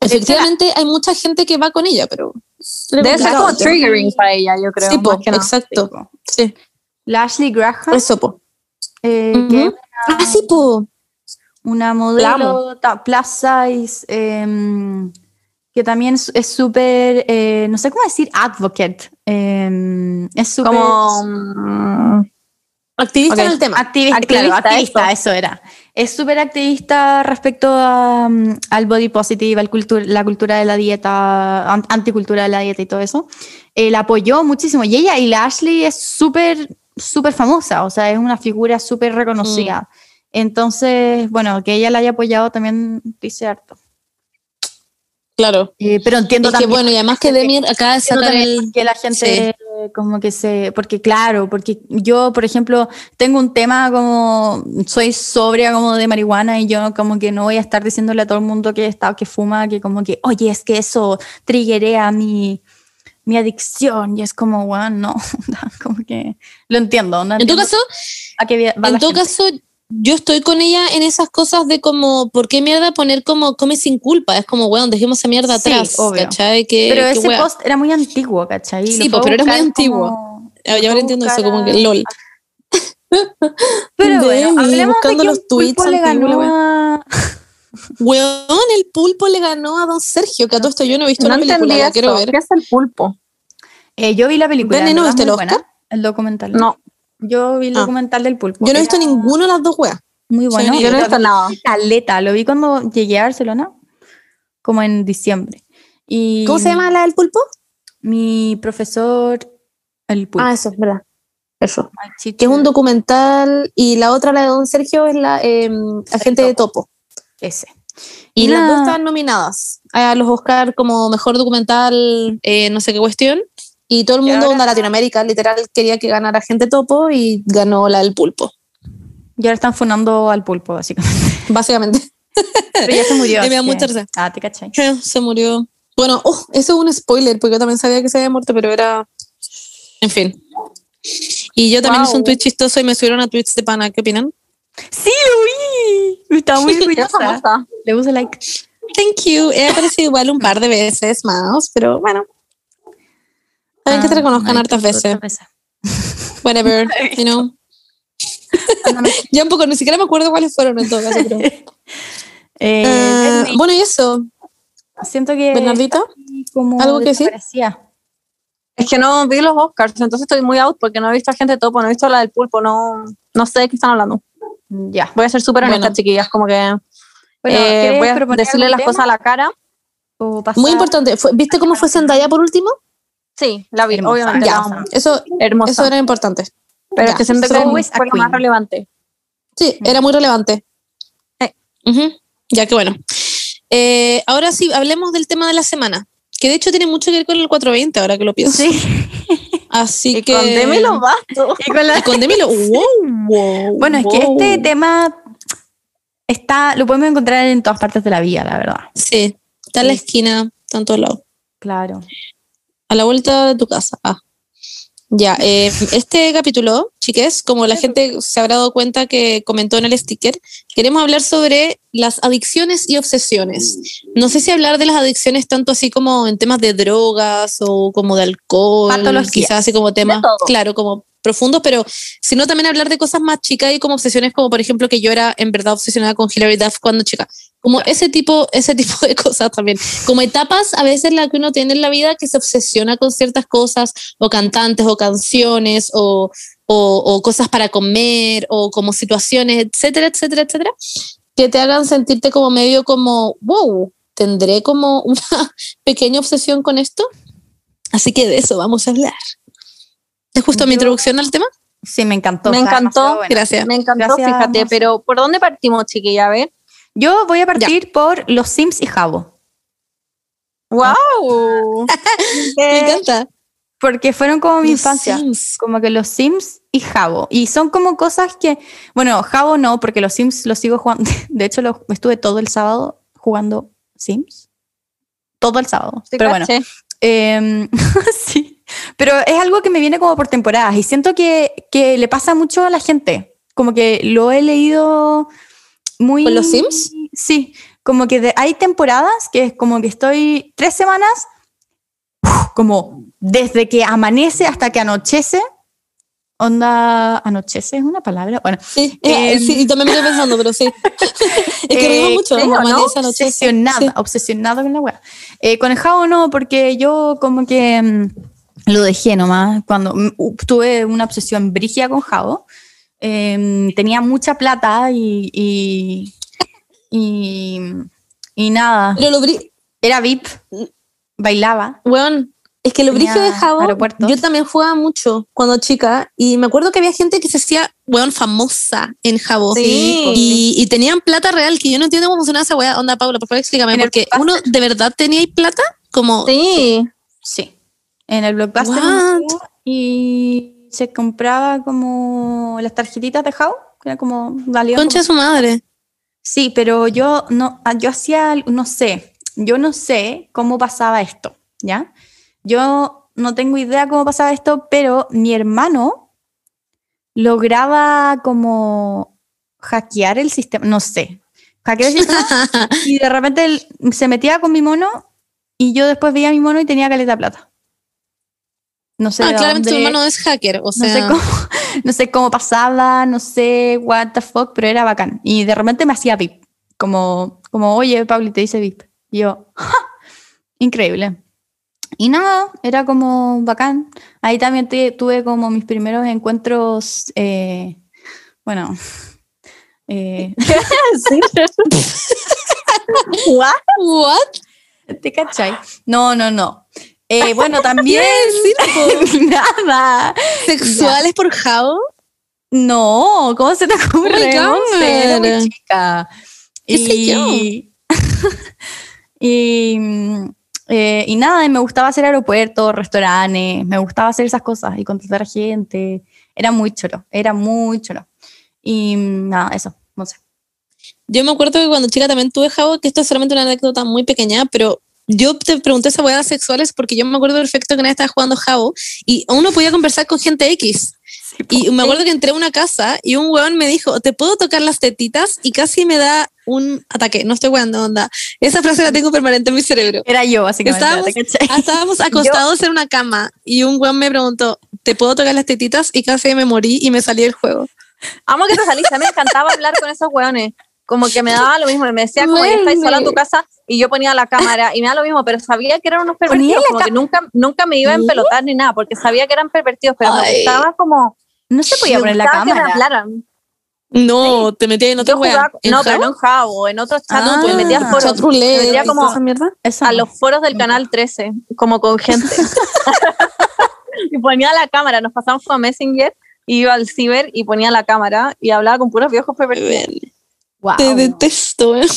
efectivamente hay mucha gente que va con ella, pero... Debe ser como triggering para ella, yo creo. Sí, po, que exacto. Sí, La Ashley Graham, eso, po. eh, que es Ah, sí, po. una modelo ta- plus size, em, que también es es súper, eh, no sé cómo decir, advocate. em, es súper Como. Activista Ok. en el tema. activista, Activista, claro, activista, eso. eso era. Es súper activista respecto a, mm, al body positive, al cultu- la cultura de la dieta, an- anticultura de la dieta y todo eso. Eh, la apoyó muchísimo. Y ella, y la Ashley es súper, súper famosa, o sea, es una figura súper reconocida. Entonces, bueno, que ella la haya apoyado también dice harto. Claro. Eh, pero entiendo Es que bueno, y además que Demi acaba de Entiendo sacar también el... que la gente como que se, porque claro, porque yo, por ejemplo, tengo un tema como, soy sobria como de marihuana y yo como que no voy a estar diciéndole a todo el mundo que está, que fuma, que como que, oye, es que eso triggerea mi, mi adicción y es como, bueno, no, como que lo entiendo. no En todo entiendo caso, a va en todo gente. caso, yo estoy con ella en esas cosas de como, ¿por qué mierda poner como come sin culpa? Es como, weón, dejemos esa mierda Sí, atrás, obvio. ¿cachai? Que, pero que ese wea. post era muy antiguo, ¿cachai? Sí, a pero era muy antiguo. como- Ah, ya ahora entiendo eso, como que lol. Pero bueno, hablemos de buscando que los tweets pulpo le ganó a... Weón, el pulpo le ganó a Don Sergio, que a todo esto yo no he visto No la película, la quiero ver. ¿Qué es el pulpo? Eh, yo vi la película. En ¿no muy el buena, Oscar? El documental. No, Yo vi el Ah. documental del pulpo. Yo no he visto Era ninguna de las dos weas. Muy bueno. Sí, yo no he visto vi nada. Caleta, lo vi cuando llegué a Barcelona, como en diciembre. Y ¿Cómo se llama la del pulpo? Mi profesor, el pulpo. Ah, eso, es verdad. Eso. Que es un documental y la otra, la de Don Sergio, es la eh, Agente de Topo. Ese. Y las dos están nominadas a los Oscar como mejor documental, eh, no sé qué cuestión. Y todo el mundo, ahora- onda Latinoamérica, literal, quería que ganara Agente Topo y ganó la del pulpo, Y ahora están funando al pulpo, básicamente. básicamente. Pero ya se murió. Me da mucha risa. Ah, te cachai. Se murió. Bueno, oh, eso es un spoiler, porque yo también sabía que se había muerto, pero era. En fin. Y yo también Wow. hice un tweet chistoso y me subieron a tweets de pana. ¿Qué opinan? Sí, lo vi. Estaba muy ¿Qué orgullosa. Le puse like. Thank you. He aparecido igual un par de veces más, pero bueno. Saben que te Ah, reconozcan no, hartas veces. veces. Whatever, you know. ya un poco, ni siquiera me acuerdo cuáles fueron en todo caso, pero. Eh, Disney, bueno, y eso. siento que Bernardita, como ¿algo que decir? desaparecía. Es que no vi los Oscars, entonces estoy muy out porque no he visto a gente topo, no he visto la del pulpo, no, no sé de qué están hablando. Ya. Voy a ser súper honesta, Bueno. chiquillas, como que Bueno, eh, ¿quieres voy a decirle las tema cosas a la cara. muy importante. ¿Viste cómo fue Zendaya por último? Sí, la vi, Hermosa. obviamente. Ya, la eso, Hermosa. eso era importante. Pero ya, es que always fue lo más relevante. Sí, era muy relevante. Sí. Ujú, Ya que bueno. Eh, ahora sí, hablemos del tema de la semana, que de hecho tiene mucho que ver con el 420, ahora que lo pienso. Sí. Así Y que. con Demi Lovato. Y con la- Y con Demi lo- wow, wow, Bueno, es que wow. este tema está, lo podemos encontrar en todas partes de la vida, la verdad. Sí, está en la Sí. esquina, está en todos lados. Claro. A la vuelta de tu casa. Ah. Ya, eh, este capítulo, chiques, como la gente se habrá dado cuenta que comentó en el sticker, queremos hablar sobre las adicciones y obsesiones. No sé si hablar de las adicciones tanto así como en temas de drogas o como de alcohol, quizás así como temas, claro, como profundos, pero sino también hablar de cosas más chicas y como obsesiones como por ejemplo que yo era en verdad obsesionada con Hilary Duff cuando chica. Como ese tipo, ese tipo de cosas también. Como etapas a veces la que uno tiene en la vida que se obsesiona con ciertas cosas, o cantantes, o canciones, o, o, o cosas para comer, o como situaciones, etcétera, etcétera, etcétera, que te hagan sentirte como medio como, wow, tendré como una pequeña obsesión con esto. Así que de eso vamos a hablar. ¿Es justo mi Yo- introducción al tema? Sí, me encantó. Me encantó. Gracias. Me encantó, Gracias, fíjate, pero ¿por dónde partimos, chiquilla? A ver. Yo voy a partir por los Sims y Jabo. ¡Wow! Me encanta. Porque fueron como mi Los infancia. Sims. Como que los Sims y Jabo. Y son como cosas que, bueno, Jabo no, porque los Sims los sigo jugando. De hecho, los, estuve todo el sábado jugando Sims. Todo el sábado. Sí, Pero bueno. Eh, sí, pero es algo que me viene como por temporadas y siento que, que le pasa mucho a la gente. Como que lo he leído muy... ¿Con los Sims? Sí, como que de- hay temporadas que es como que estoy tres semanas, como desde que amanece hasta que anochece. Onda, anochece es una palabra. Bueno, Sí, eh, Em, sí, también me quedé pensando, pero sí. es que Eh, rimos mucho. sí, como ¿o no? amanece, anochece. obsesionada, Sí. obsesionada con la wea. Eh, con el jabo no, porque yo como que mm, lo dejé nomás. Cuando mm, tuve una obsesión brígida con jabo, eh, tenía mucha plata y, y, y, y nada, Pero lo era VIP, bailaba. Weón, es que lo brillo de Jabo, yo también jugaba mucho cuando chica y me acuerdo que había gente que se hacía, weón, famosa en Jabo. Sí. Y, y tenían plata real, que yo no entiendo cómo funcionaba esa weá. Onda, Paula, por favor, explícame, En porque uno de verdad tenía ahí plata, como... Sí. Sí, en el Blockbuster y se compraba como las tarjetitas de jabo, que era como valían como Concha de su madre. Sí, pero yo no, ah, yo hacía, no sé, yo no sé cómo pasaba esto, ¿ya? Yo no tengo idea cómo pasaba esto, pero mi hermano lograba como hackear el sistema, no sé, hackear el sistema y de repente él se metía con mi mono y yo después veía a mi mono y tenía caleta plata. No sé, ah, claramente dónde- hermano es hacker, o no sea... sé, cómo, no sé cómo pasaba, no sé what the fuck, pero era bacán. Y de repente me hacía VIP. Como, como oye, Pauli, te dice VIP. Y yo, ¡ja! increíble. Y nada, era como bacán. Ahí también te- tuve como mis primeros encuentros, eh, bueno, eh, ¿What? ¿What? ¿te cachai? No, no, no. Eh, bueno, también... nada. ¿Sexuales por Jabo? No, ¿cómo se te ocurre? Era muy chica. ¿Qué sé yo? y, mm, eh, y nada, y me gustaba hacer aeropuertos, restaurantes, me gustaba hacer esas cosas y contratar gente. Era muy choro, era muy choro. Y mm, nada, eso, no sé. Yo me acuerdo que cuando chica también tuve Jabo, que esto es solamente una anécdota muy pequeña, pero yo te pregunté esa hueá sexuales porque yo me acuerdo perfecto que una vez estaba jugando Jabo y uno podía conversar con gente X. Y me acuerdo que entré a una casa y un huevón me dijo, ¿te puedo tocar las tetitas? Y casi me da un ataque. No estoy jugando, onda. Esa frase la tengo permanente en mi cerebro. Era yo, básicamente. Estábamos, estábamos acostados en una cama y un huevón me preguntó, ¿te puedo tocar las tetitas? Y casi me morí y me salí del juego. Amo que te saliste. A mí me encantaba hablar con esos hueones. Como que me daba lo mismo. y Me decía como que estáis sola en tu casa y yo ponía la cámara y me da lo mismo, pero sabía que eran unos pervertidos. Como que nunca, nunca me iba a empelotar ni nada, porque sabía que eran pervertidos, pero me Ay. gustaba como. No se podía me poner la me cámara. No, te metí en otra ¿En no, pero no en Jabo, en otros chats, Ah. me metía a foros, Chat roulette, me metía como a los foros del canal 13, como con gente. y ponía la cámara, nos pasamos con Messenger, y iba al ciber y ponía la cámara y hablaba con puros viejos pervertidos. Wow. Te detesto, ¿eh?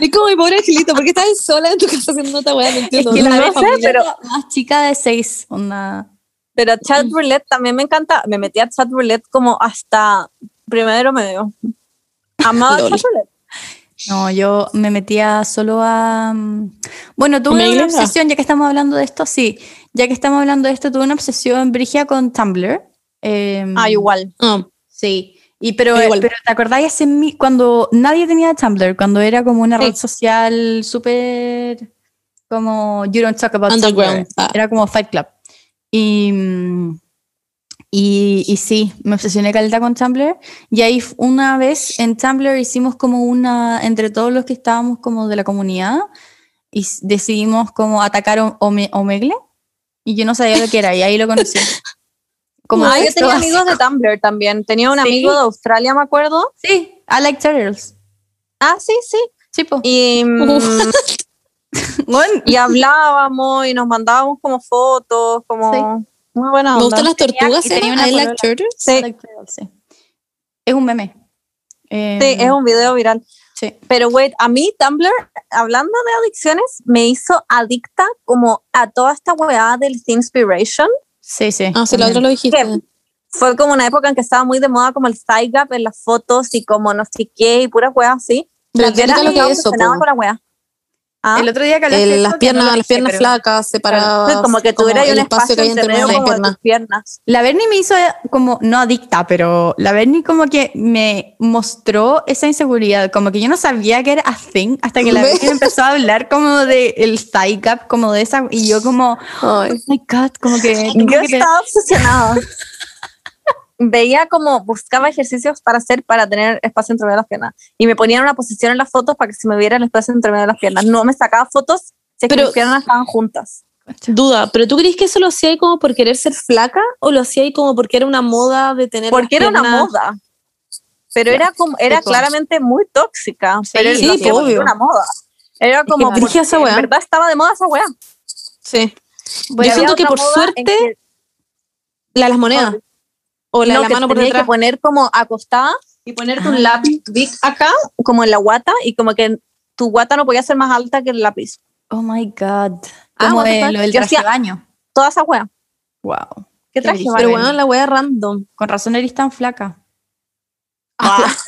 es como mi pobre angelito, porque estás sola en tu casa haciendo otra weá, no Es entiendo. que la No vez sé, pero- más chica de seis, onda. Pero chat roulette también me encanta. Me metía a chat roulette como hasta primero medio. Amaba Lol. chocolate. No, yo me metía solo a... mm, Bueno, tuve una obsesión, ya que estamos hablando de esto, sí, ya que estamos hablando de esto, tuve una obsesión brigia con Tumblr. Em, Ah, igual. Ah, Sí, y pero, pero ¿te acordáis ese cuando nadie tenía Tumblr, cuando era como una Sí. red social súper como You don't talk about Underground. Tumblr. Ah. Era como Fight Club. Y, mm, y, y sí, me obsesioné caleta con Tumblr. Y ahí una vez en Tumblr hicimos como una, entre todos los que estábamos como de la comunidad, y decidimos como atacar Ome- Omegle. Y yo no sabía lo que era, y ahí lo conocí. Como ah, yo tenía básico. amigos de Tumblr también. Tenía un Sí. amigo de Australia, me acuerdo. Sí, I like turtles. Ah, sí, sí. Sí, po. Y, mm, Bueno, y hablábamos y nos mandábamos como fotos, como Sí. muy buena me onda. gustan las Tenía- tortugas, tenía una I like turtles. Sí. I like turtles, sí. Es un meme. Eh, Sí, es un video viral. sí. Pero, wait, a mí Tumblr, hablando de adicciones, me hizo adicta como a toda esta weá del Inspiration. Sí, sí. Ah, sí, la otra lo dijiste. Fue como una época en que estaba muy de moda como el side gap en las fotos y como no sé qué y puras weas así. Pero Yo era lo que es eso, con la wea. Ah, El otro día que hablaste El- las piernas, no las piernas flacas, separadas. sí, como que tuviera el un espacio que hay entre medio las como de piernas. tus piernas. La Bernie me hizo como, no adicta, pero la Bernie como que me mostró esa inseguridad, como que yo no sabía que era a thing hasta que la. Bernie empezó a hablar como de el thigh gap, como de esa, y yo como, oh Ay. my god, como que... Yo que estaba obsesionada. Veía como buscaba ejercicios para hacer para tener espacio entre medio de las piernas. Y me ponía en una posición en las fotos para que se me viera el espacio entre medio de las piernas. No me sacaba fotos si es que Pero- mis piernas estaban juntas. Duda, ¿pero tú crees que eso lo hacía ahí como por querer ser flaca o lo hacía ahí como porque era una moda de tener Porque las era una moda. Pero era como, era Sí, claramente muy tóxica. pero sí, hacía po, porque obvio. era una moda. Era como brígida porque esa en verdad estaba de moda esa weá. Sí. Bueno, Yo siento que por suerte que- la de las monedas. O la no, de la que mano por detrás. que poner como acostada y ponerte Ah. un lápiz big acá, como en la guata, y como que tu guata no podía ser más alta que el lápiz. Oh my god. Ah, Como de fuck. lo del traje de baño. Toda esa wea. Wow. ¿Qué traje? Pero bueno, la wea random. Con razón eres tan flaca. Ah.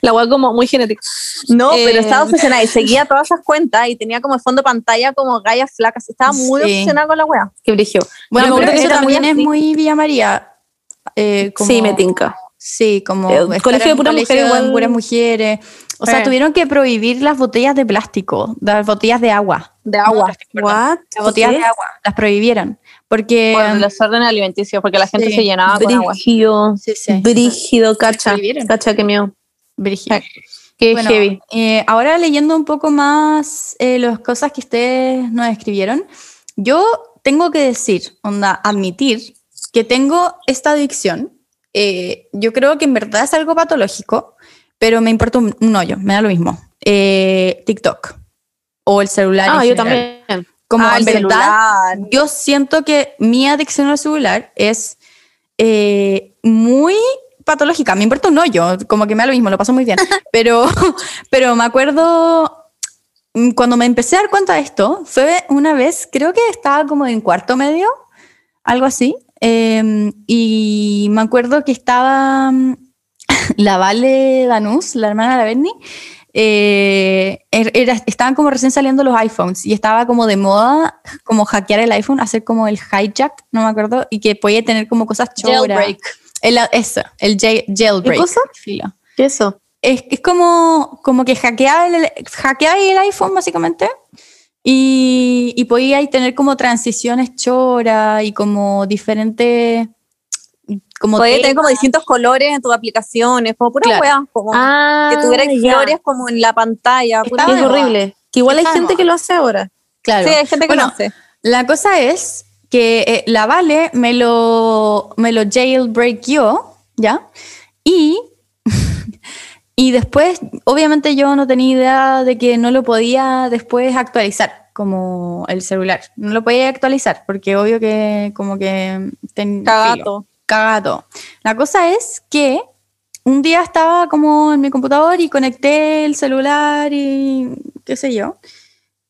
La wea como muy genética. No, Eh, pero estaba obsesionada y seguía todas esas cuentas y tenía como de fondo de pantalla como gallas flacas. Estaba muy Sí. obsesionada con la wea. Qué brillo. Bueno, me pero acuerdo que eso también es muy Villa María. Eh, como- Sí, me tinca. Sí, como Eh, estar colegio de puras mujeres igual- puras mujeres. O sea, Eh. tuvieron que prohibir las botellas de plástico, las botellas de agua. De No, agua. perdón. What? Las botellas ¿Qué? de agua, las prohibieron. Porque... Por el desorden alimenticio, porque la gente Sí. se llenaba con agua. Brígido. sí, sí, Brígido, cacha. Cacha, que mío. brígido. Qué Bueno, heavy. eh, ahora leyendo un poco más eh, las cosas que ustedes nos escribieron, yo tengo que decir, onda, admitir que tengo esta adicción. Eh, yo creo que en verdad es algo patológico, pero me importa un, un hoyo, me da lo mismo. Eh, TikTok o el celular. Ah, en yo general. también. Como Ah, en el verdad, celular. yo siento que mi adicción al celular es eh, muy patológica. Me importa un hoyo, como que me da lo mismo, lo paso muy bien. Pero, pero me acuerdo mm, cuando me empecé a dar cuenta de esto, fue una vez, creo que estaba como en cuarto medio, algo así. Eh, y me acuerdo que estaba mm, la Vale Danús, la hermana de la Bernie, eh, er- era- estaban como recién saliendo los iPhones y estaba como de moda como hackear el iPhone, hacer como el hijack, no me acuerdo, y que podía tener como cosas choras. Jailbreak. El, eso, el jail- jailbreak. ¿Qué cosa? filo. ¿Qué es eso? Es, es como, como que hackeaba el, hackeaba el iPhone básicamente y, y podía ahí tener como transiciones choras y como diferentes... Como Podía tener como distintos colores en tus aplicaciones, como pura Claro. como Ah, que tuviera ya. flores como en la pantalla. pura Es horrible. Que igual hay Está gente que lo hace ahora. Claro. Sí, hay gente que Bueno, lo hace. La cosa es que eh, la Vale me lo, me lo jailbreakió, ¿ya? Y, y después, obviamente yo no tenía idea de que no lo podía después actualizar, como el celular. No lo podía actualizar, porque obvio que como que... ten- filo, Cagato. La cosa es que un día estaba como en mi computador y conecté el celular y qué sé yo.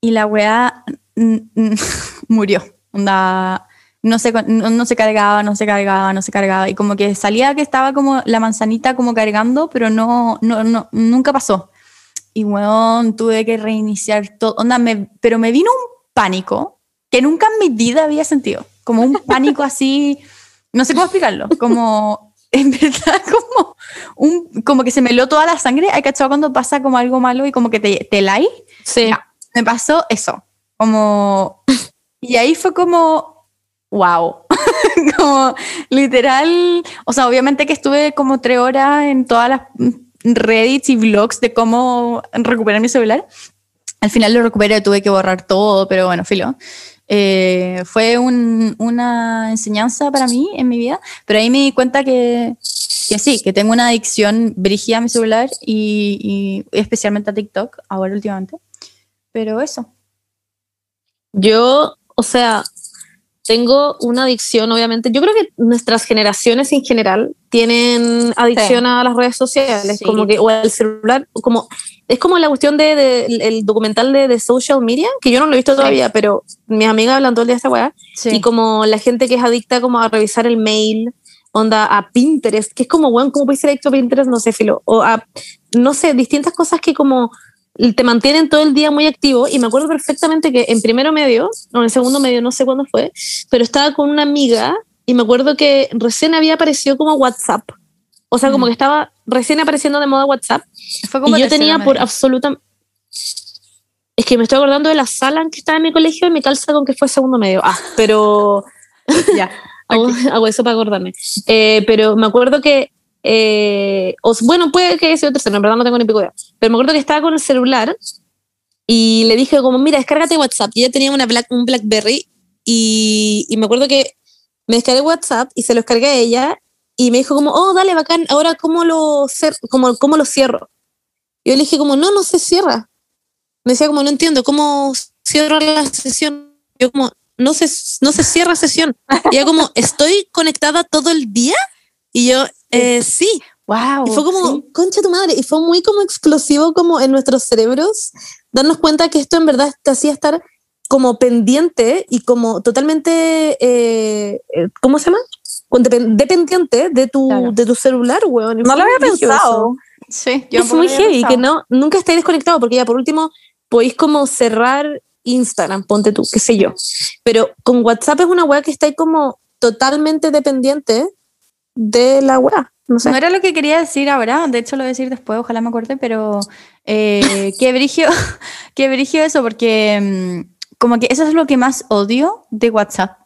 Y la weá murió. Onda, no se, no, no se cargaba, no se cargaba, no se cargaba. Y como que salía que estaba como la manzanita como cargando, pero no, no, no nunca pasó. Y weón, tuve que reiniciar todo. Onda, me- pero me vino un pánico que nunca en mi vida había sentido. Como un pánico así, no sé cómo explicarlo. Como, en verdad, como, un, como que se me heló toda la sangre. ¿Hay cachado cuando pasa como algo malo y como que te, te helai? Sí. Ya, me pasó eso. Como, y ahí fue como, wow. como literal, o sea, obviamente que estuve como tres horas en todas las Reddits y blogs de cómo recuperar mi celular. Al final lo recuperé, tuve que borrar todo, pero bueno, filo. Eh, fue un- una enseñanza para mí en mi vida, pero ahí me di cuenta que, que sí, que tengo una adicción brígida a mi celular y, y especialmente a TikTok, ahora últimamente. Pero eso. Yo, o sea, tengo una adicción, obviamente. Yo creo que nuestras generaciones en general tienen adicción Sí. a las redes sociales, Sí. como que, o al celular, como, es como la cuestión de, de- el- documental de, de social media, que yo no lo he visto todavía, pero mis amigas hablan todo el día de esta weá, y como la gente que es adicta como a revisar el mail, onda a Pinterest, que es como, weón, ¿cómo puedes ser adicto a Pinterest? No sé, filo, o a, no sé, distintas cosas que como te mantienen todo el día muy activo y me acuerdo perfectamente que en primero medio, o en segundo medio, no sé cuándo fue, pero estaba con una amiga y me acuerdo que recién había aparecido como WhatsApp. O sea, como Mm. que estaba recién apareciendo de moda WhatsApp Fue como y yo tenía por medio. absoluta... Es que me estoy acordando de la sala en que estaba en mi colegio y me calza con que fue segundo medio. Ah, pero Ya. hago, hago eso para acordarme. Eh, pero me acuerdo que, eh, o bueno, puede que haya sido tercero, en verdad no tengo ni pico de idea. Pero me acuerdo que estaba con el celular y le dije como, mira, descárgate WhatsApp. Y ella tenía una Black, un BlackBerry y, y me acuerdo que me descargué WhatsApp y se lo descargué a ella y me dijo como, oh, dale, bacán, ahora cómo lo, cómo, cómo lo cierro. Y yo le dije como, no, no se cierra. Me decía como, no entiendo, ¿cómo cierro la sesión? Yo como, no se, no se cierra sesión. Y ella como, ¿estoy conectada todo el día? Y yo, eh, sí. Wow. Y fue como, sí. concha tu madre. Y fue muy como explosivo como en nuestros cerebros darnos cuenta que esto en verdad te hacía estar como pendiente y como totalmente, eh, eh, ¿cómo se llama? Dependiente de tu, Claro. de tu celular, weón. No lo había pensado. Sí, yo es muy heavy, que no, nunca estáis desconectado, porque ya por último podéis como cerrar Instagram, ponte tú, qué sé yo. Pero con WhatsApp es una weá que estáis como totalmente dependiente de la weá. No sé. No era lo que quería decir ahora, de hecho lo voy a decir después, ojalá me acuerde, pero eh, qué brigio, qué brigio eso, porque mm, como que eso es lo que más odio de WhatsApp.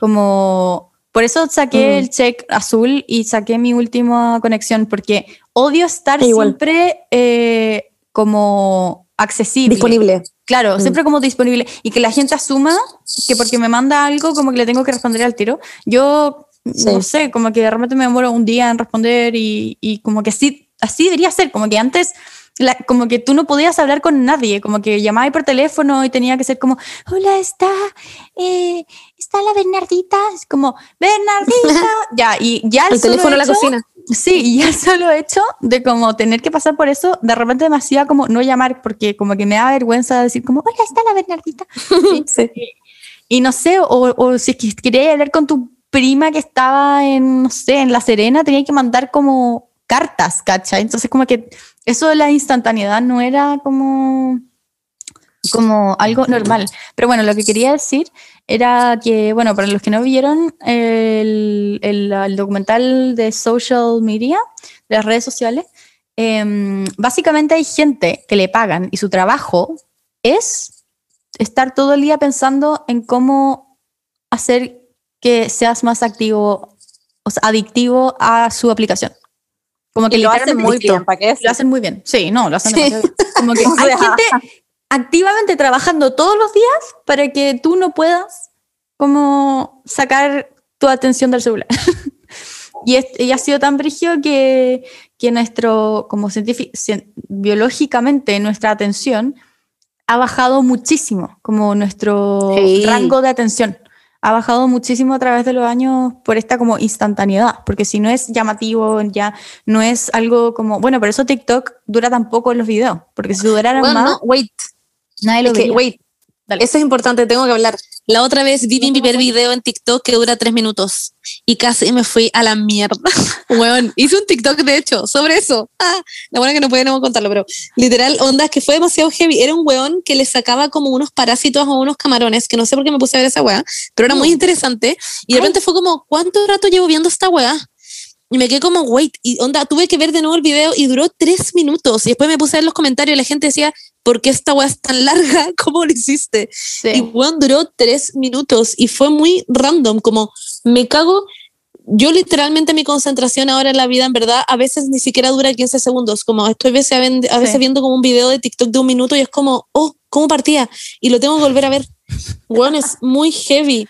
Como por eso saqué Mm. el check azul y saqué mi última conexión, porque odio estar siempre eh, como accesible. Disponible. Claro, Mm. siempre como disponible. Y que la gente asuma que porque me manda algo, como que le tengo que responder al tiro. Yo, Sí. no sé, como que de repente me demoro un día en responder y, y como que así, así debería ser. Como que antes, la- como que tú no podías hablar con nadie. Como que llamabas por teléfono y tenía que ser como, hola, está, eh, está la Bernardita. Es como, Bernardita. ya, y ya El solo teléfono la cocina. Sí, y ya solo hecho de como tener que pasar por eso, de repente me hacía como no llamar porque como que me da vergüenza decir como, hola, está la Bernardita. Sí. Y no sé, o, o si es que quería hablar con tu prima que estaba en, no sé, en La Serena, tenía que mandar como cartas, ¿cachai? Entonces como que eso de la instantaneidad no era como como algo normal. Pero bueno, lo que quería decir era que, bueno, para los que no vieron el, el- documental de social media, de las redes sociales, em, básicamente hay gente que le pagan y su trabajo es estar todo el día pensando en cómo hacer que seas más activo, o sea, adictivo a su aplicación. Como que Y lo hacen muy bien, ¿para qué? Lo hacen muy bien. Sí, no, lo hacen Sí. bien. Como que hay gente activamente trabajando todos los días para que tú no puedas como sacar tu atención del celular. y, es- y ha sido tan brígido que, que nuestro, como científico, biológicamente, nuestra atención ha bajado muchísimo, como nuestro Sí. rango de atención ha bajado muchísimo a través de los años por esta como instantaneidad, porque si no es llamativo, ya no es algo como, bueno, por eso TikTok dura tan poco en los videos, porque si duraran Bueno, más, no, wait. nadie lo Es que, wait. Dale. Eso es importante, tengo que hablar. La otra vez vi mi primer video en TikTok que dura tres minutos y casi me fui a la mierda. Weón, hice un TikTok de hecho sobre eso. Ah, la buena que no podemos contarlo, pero literal, onda que fue demasiado heavy. Era un weón que le sacaba como unos parásitos a unos camarones, que no sé por qué me puse a ver esa weá, pero era muy interesante. Y de repente fue como, ¿cuánto rato llevo viendo esta weá? Y me quedé como, wait, y onda, tuve que ver de nuevo el video y duró tres minutos. Y después me puse a ver los comentarios y la gente decía, ¿por qué esta weá es tan larga? ¿Cómo lo hiciste? Sí. Y weón, duró tres minutos y fue muy random, como me cago. Yo literalmente mi concentración ahora en la vida, en verdad, a veces ni siquiera dura 15 segundos. Como estoy a veces, a veces Sí. viendo como un video de TikTok de un minuto y es como, oh, ¿cómo partía? Y lo tengo que volver a ver. Weón, es muy heavy.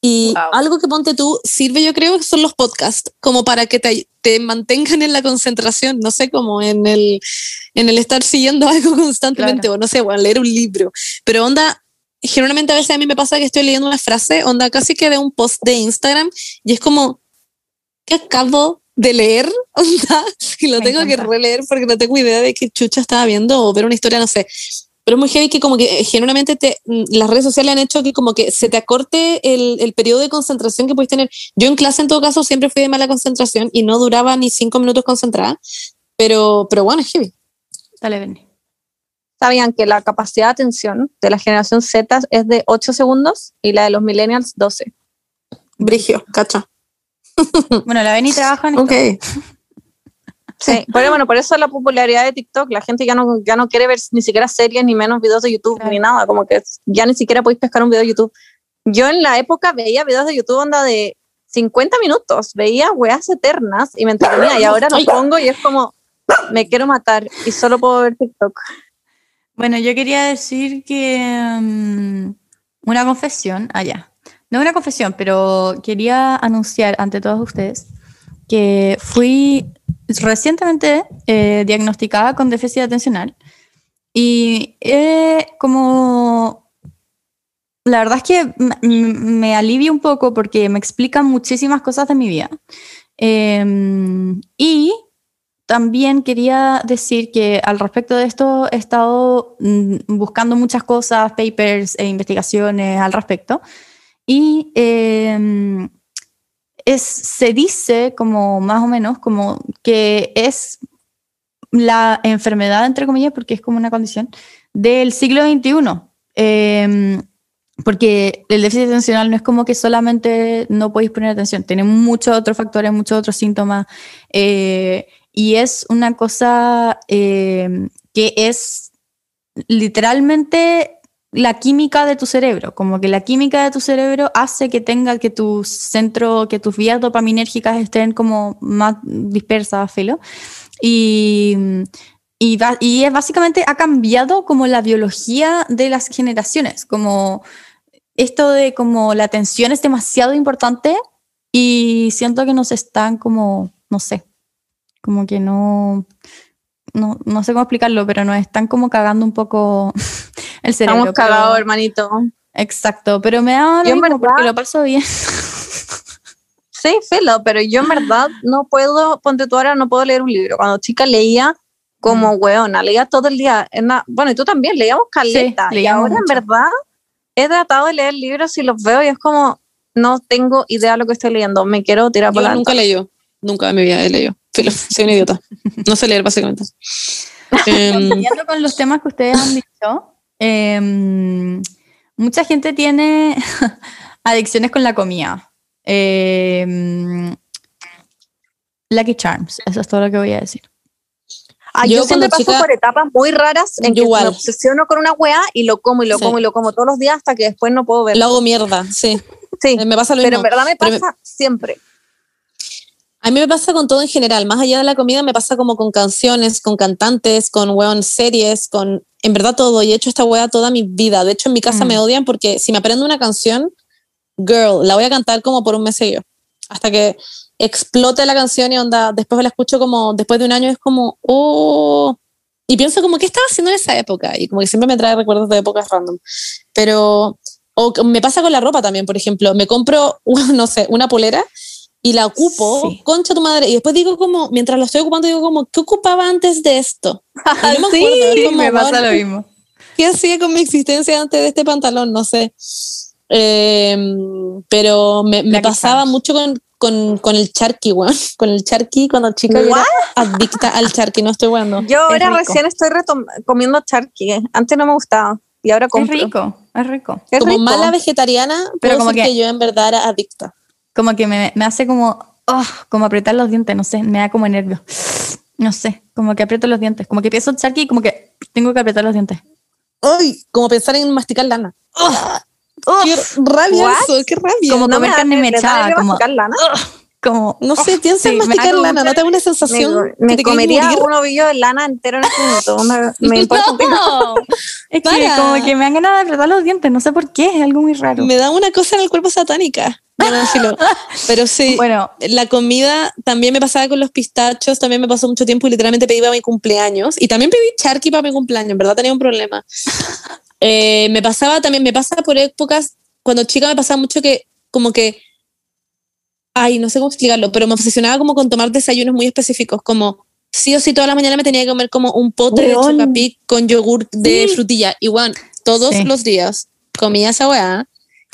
Y Wow. algo que ponte tú sirve, yo creo, son los podcasts, como para que te, te mantengan en la concentración, no sé, como en el, en el estar siguiendo algo constantemente, Claro. o no sé, o leer un libro. Pero onda, generalmente a veces a mí me pasa que estoy leyendo una frase, onda casi que de un post de Instagram, y es como, ¿qué acabo de leer? Onda, y lo Me tengo que releer porque no tengo idea de qué chucha estaba viendo o ver una historia, no sé. Pero es muy heavy que como que eh, generalmente te, mm, las redes sociales han hecho que como que se te acorte el, el periodo de concentración que puedes tener. Yo en clase en todo caso siempre fui de mala concentración y no duraba ni cinco minutos concentrada, pero, pero bueno, es heavy. Dale, Benny. ¿Sabían que la capacidad de atención de la generación Z es de 8 segundos y la de los millennials 12? Brigio, cacha. Bueno, la Benny trabaja en esto. Sí, pero bueno, por eso la popularidad de TikTok, la gente ya no, ya no quiere ver ni siquiera series, ni menos videos de YouTube, Claro. ni nada, como que ya ni siquiera podéis pescar un video de YouTube. Yo en la época veía videos de YouTube onda de 50 minutos, veía weas eternas y me entretenía y ahora los pongo y es como, me quiero matar y solo puedo ver TikTok. Bueno, yo quería decir que mm, una confesión, allá. no una confesión, pero quería anunciar ante todos ustedes que fui recientemente eh, diagnosticada con déficit atencional y eh, como la verdad es que me alivia un poco porque me explican muchísimas cosas de mi vida. Em, y también quería decir que al respecto de esto he estado mm, buscando muchas cosas, papers e investigaciones al respecto. Y em, se dice como más o menos como que es la enfermedad, entre comillas, porque es como una condición, del siglo XXI. Em, porque el déficit atencional no es como que solamente no podéis poner atención, tiene muchos otros factores, muchos otros síntomas. eh, y es una cosa eh, que es literalmente la química de tu cerebro, como que la química de tu cerebro hace que tenga que tu centro, que tus vías dopaminérgicas estén como más dispersas, filo. Y, y, y es básicamente ha cambiado como la biología de las generaciones, como esto de como la atención es demasiado importante y siento que nos están como, no sé, como que no, no, no sé cómo explicarlo, pero nos están como cagando un poco el cerebro. Estamos pero- cagados, hermanito. Exacto, pero me da lo Yo en mismo porque verdad- lo paso bien. Sí, filo, pero yo en verdad no puedo, ponte tú ahora, no puedo leer un libro. Cuando chica leía como weona, leía todo el día. En la- bueno, y tú también, leíamos caleta. y leíamos ahora mucho. en verdad he tratado de leer libros y los veo y es como, no tengo idea de lo que estoy leyendo, me quiero tirar por Yo la nunca leí Nunca en mi vida he leído. Filo, soy un idiota. No sé leer, básicamente. Siguiendo con los temas que ustedes han dicho, em, mucha gente tiene adicciones con la comida. Em, Lucky Charms, eso es todo lo que voy a decir. Ah, Yo yo, siempre paso chica- por etapas muy raras en que igual. me obsesiono con una weá y lo como y lo Sí. como y lo como todos los días hasta que después no puedo ver. lo hago mierda, sí. sí, Me pasa lo pero mismo. en verdad me Pero me- pasa siempre. A mí me pasa con todo en general, más allá de la comida, me pasa como con canciones, con cantantes, con weón, series, con en verdad todo. Y he hecho esta wea toda mi vida. De hecho, en mi casa Mm. me odian porque si me aprendo una canción, girl, la voy a cantar como por un mes seguido. Hasta que explote la canción y onda, después la escucho como, después de un año es como, oh. Y pienso como, ¿qué estaba haciendo en esa época? Y como que siempre me trae recuerdos de épocas random. Pero, o me pasa con la ropa también, por ejemplo. Me compro, no sé, una polera y la ocupo, Sí. concha tu madre, y después digo como, mientras lo estoy ocupando, digo como, ¿qué ocupaba antes de esto? Y no me Sí, acuerdo, es Sí, como, me pasa "Bueno, lo mismo. ¿Qué hacía con mi existencia antes de este pantalón? No sé. Em, pero me, me pasaba mucho con, con, con el charqui, weón. Con el charqui cuando chica yo era adicta al charqui, no estoy jugando. Yo Es ahora rico. recién estoy comiendo charqui. Antes no me gustaba y ahora Es compro. rico, es rico. Es Como rico. mala vegetariana, Pero pero como como que- que yo en verdad era adicta. Como que me, me hace como, oh, como apretar los dientes, no sé, me da como nervio. No sé, como que aprieto los dientes. Como que pienso en charqui y como que tengo que apretar los dientes. Ay, como pensar en masticar lana. Uf, Qué rabia What? eso, qué rabia. Como No comer me carne me da mechada, como, masticar lana. como, no sé, oh, piensa sí, en masticar lana, ¿no te da una sensación? Me, que te comería un ovillo de lana entero en este minuto. Me, me importa. No, es que Para. como que me dan ganas de apretar los dientes, no sé por qué, es algo muy raro. Me da una cosa en el cuerpo satánica. Bueno, filo. Pero sí, Bueno, la comida también me pasaba con los pistachos, también me pasó mucho tiempo y literalmente pedí para mi cumpleaños. Y también pedí charqui para mi cumpleaños, en verdad tenía un problema. Eh, me pasaba también, me pasa por épocas, cuando chica me pasaba mucho que como que, ay, no sé cómo explicarlo, pero me obsesionaba como con tomar desayunos muy específicos, como sí o sí toda la mañana me tenía que comer como un pote Weón. de chocapic con yogur de Sí. frutilla. Igual, todos Sí. los días comía esa weá.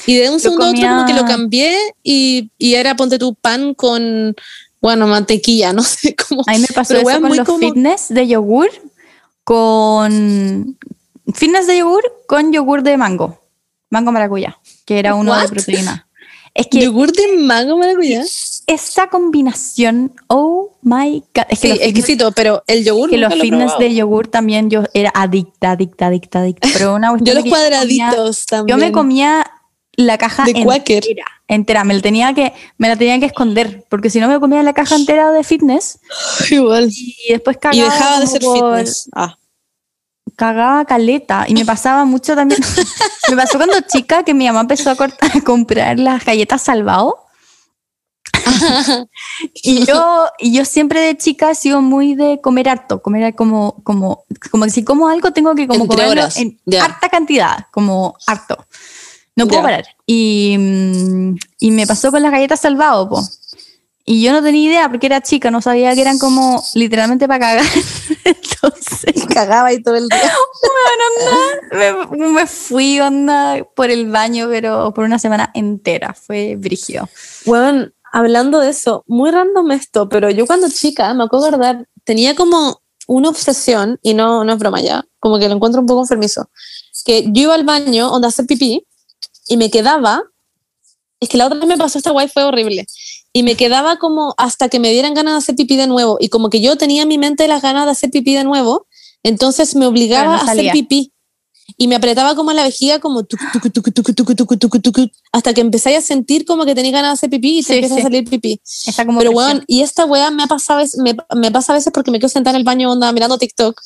Y de un Yo segundo a otro como que lo comía- cambié y, y era ponte tu pan con, bueno, mantequilla, no sé cómo. a mí me pasó eso con muy los como- fitness de yogur, con fitness de yogur con yogur de mango, mango maracuyá, que era uno de What? proteína. Es que yogur de mango maracuyá. esa combinación, oh my god, es que Sí, exquisito, pero el yogur que los lo fitness de yogur también yo era adicta, adicta, adicta, adicta. Pero una Yo los que comía- cuadraditos también. Yo me comía la caja De Quaker. entera, entera. Me la tenía que, me la tenía que esconder, porque si no me comía la caja entera de fitness Igual. y después cagaba Y dejaba de ser por- fitness. Ah. cagaba caleta y me pasaba mucho también. me pasó cuando chica que mi mamá empezó a, cortar- a comprar las galletas salvado. y yo y yo siempre de chica he sido muy de comer harto, comer como como como que si como algo tengo que como Entre comerlo horas, en ya. harta cantidad, como harto. No puedo parar. Y, mm, y me pasó con las galletas salvado, po. Y yo no tenía idea porque era chica, no sabía que eran como literalmente para cagar. Entonces, Cagaba ahí todo el día. me, me fui onda por el baño, pero por una semana entera. Fue brígido. Bueno, hablando de eso, muy random esto, pero yo cuando chica, me acuerdo tenía como una obsesión, y no, no es broma ya, como que lo encuentro un poco enfermizo, que yo iba al baño donde hacer pipí y me quedaba, es que la otra vez me pasó esta guay, fue horrible, y me quedaba como hasta que me dieran ganas de hacer pipí de nuevo, y como que yo tenía en mi mente las ganas de hacer pipí de nuevo, entonces me obligaba no a hacer pipí. Y me apretaba como en la vejiga, como hasta que empecé a sentir como que tenía ganas de hacer pipí y se sí, empieza sí. a salir pipí. Está como Pero weón, y esta weá me pasa, a veces, me, me pasa a veces porque me quedo sentada en el baño onda mirando TikTok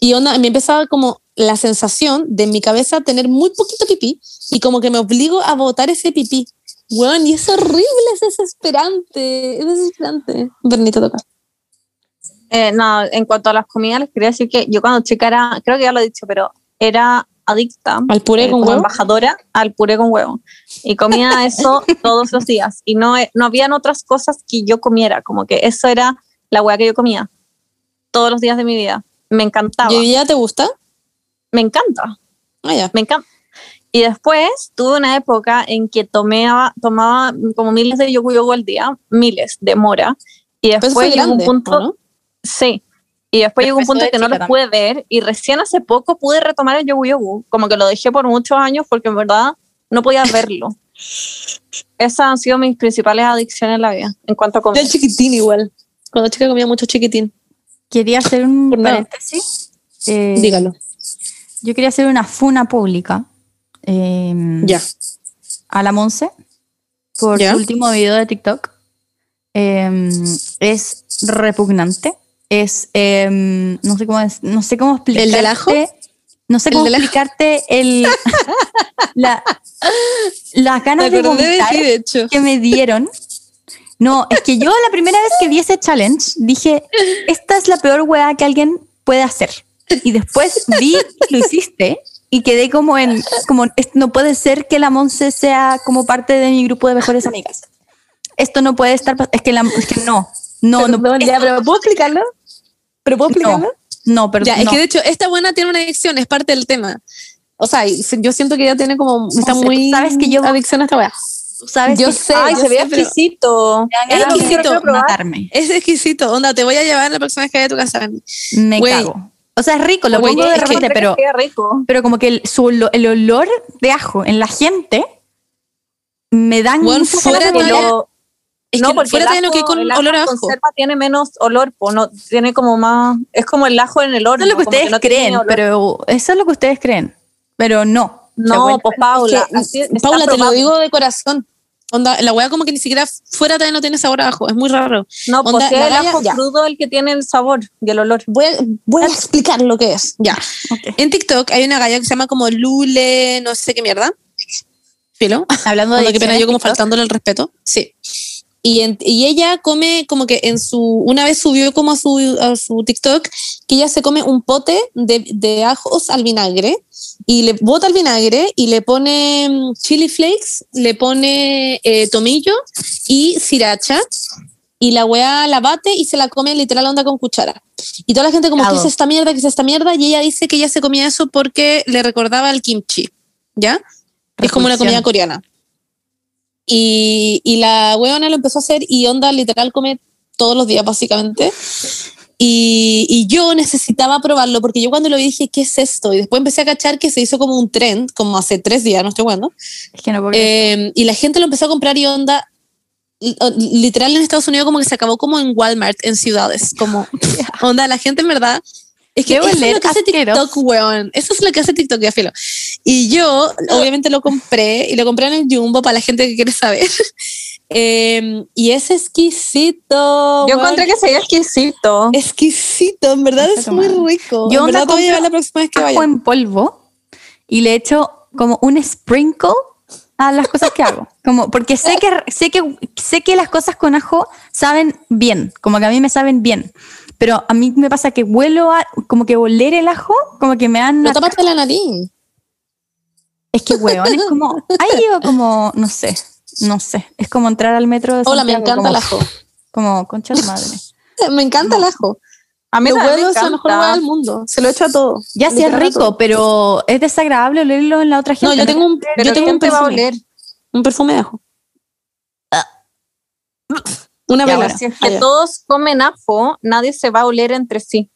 y onda, me empieza como la sensación de en mi cabeza tener muy poquito pipí y como que me obligo a botar ese pipí. Weón, y es horrible, es desesperante, es desesperante. Bernito toca. Eh, no, en cuanto a las comidas, les quería decir que yo cuando chica era, creo que ya lo he dicho, pero era adicta ¿Al puré eh, con huevo? embajadora al puré con huevo. Y comía eso todos los días. Y no, no habían otras cosas que yo comiera, como que eso era la hueá que yo comía todos los días de mi vida. Me encantaba, ¿Y hoy día te gusta? Me encanta, Ah, me encanta. Y después tuve una época en que tomaba, tomaba como miles de yogur yogur al día, miles de mora. Y después fue llegó un punto, ¿o no? Sí. Y después llegó un punto de que no lo pude ver y recién hace poco pude retomar el yogu yogu. Como que lo dejé por muchos años porque en verdad no podía verlo. Esas han sido mis principales adicciones en la vida en cuanto a Yo comer. el chiquitín igual. Cuando chica comía mucho chiquitín. Quería hacer un paréntesis. Eh, Dígalo. Yo quería hacer una funa pública eh, Ya. a la Monse por su último video de TikTok. Eh, es repugnante. Es, eh, no sé cómo es, no sé cómo explicarte. ¿El del ajo? No sé ¿El cómo explicarte el, la, las ganas de vomitar ti, de hecho. que me dieron. No, es que yo la primera vez que vi ese challenge dije, esta es la peor weá que alguien puede hacer. Y después vi que lo hiciste y quedé como en, como, "Es- no puede ser que la Monse sea como parte de mi grupo de mejores amigas. Esto no puede estar, es que, la, es que no, no, no, Perdón, ya, pero ¿puedo explicarlo? ¿Pero puedo explicarlo? no, no, pero Ya, es no. que de hecho, esta buena tiene una adicción, es parte del tema. O sea, yo siento que ella tiene como. Está muy. sabes que yo- Adicción a esta weá. Sabes Yo que sé, Ay, yo se ve exquisito. Es exquisito. matarme. Es exquisito. Onda, te voy a llevar la próxima vez que vaya a tu casa. Me Güey. cago. O sea, es rico, lo Güey, pongo de que- repente, pero, rico. pero como que el, su el olor de ajo en la gente me dan Bueno, fuera de. Lo- Es no, que porque fuera el de lo que ajo- con el ajo olor a en ajo. conserva tiene menos olor, po, no, tiene como más, es como el ajo en el horno. Eso es lo que ustedes no creen, olor. pero eso es lo que ustedes creen, pero no. No, pues Paula, Es que, así está Paula, te lo digo de corazón. Onda, la weá como que ni siquiera fuera todavía no tiene sabor a ajo. Es muy raro. No, pues onda, es la el ajo ya. crudo el que tiene el sabor y el olor. Voy a, voy a explicar lo que es. Ya. En TikTok hay una galla que se llama como Lule, no sé qué mierda. Filo. Hablando de Onda, qué pena yo como faltándole el respeto. Sí. Y, en- y ella come como que en su, una vez subió como a su, a su TikTok que ella se come un pote de, de ajos al vinagre y le bota el vinagre y le pone mm, chili flakes, le pone eh, tomillo y sriracha y la weá la bate y se la come literal onda con cuchara. Y toda la gente como, ¿qué Claro. es esta mierda? ¿Qué es esta mierda? Y ella dice que ella se comía eso porque le recordaba al kimchi, ¿ya? Es como una comida coreana. Y, y la weona lo empezó a hacer y onda literal come todos los días básicamente. Y, y yo necesitaba probarlo porque yo cuando lo vi dije, ¿qué es esto? Y después empecé a cachar que se hizo como un trend, como hace tres días, no estoy jugando. Es que no. Eh, y la gente lo empezó a comprar y onda, li- literal en Estados Unidos como que se acabó como en Walmart, en ciudades, como onda, la gente en verdad... Es que eso es lo que hace. TikTok, weón. Eso es lo que hace TikTok, ya filo. Y yo, obviamente, lo compré y lo compré en el Jumbo para la gente que quiere saber. Eh, y es exquisito. Yo weón. encontré que sería exquisito. Exquisito, en verdad es muy rico. Yo en verdad voy a llevar la próxima vez que vaya. en polvo y le echo como un sprinkle a las cosas que hago. Como, porque sé que, sé, que, sé que las cosas con ajo saben bien, como que a mí me saben bien. Pero a mí me pasa que huelo a, como que oler el ajo, como que me dan... No tapate la nariz. es que hueón, es como... Ahí yo como, no sé, no sé. Es como entrar al metro de Hola, me encanta como, el ajo. Como, concha de madre. Me encanta el ajo. A mí Lo también me huelo es la mejor encanta. hueá del mundo. Se lo echo a todo. Ya sí es rico, pero es desagradable olerlo en la otra gente. No, yo tengo un, yo tengo ¿quién un te va a perfume. oler? Un perfume de ajo. Una vela. bueno. Si es que todos comen ajo, nadie se va a oler entre sí.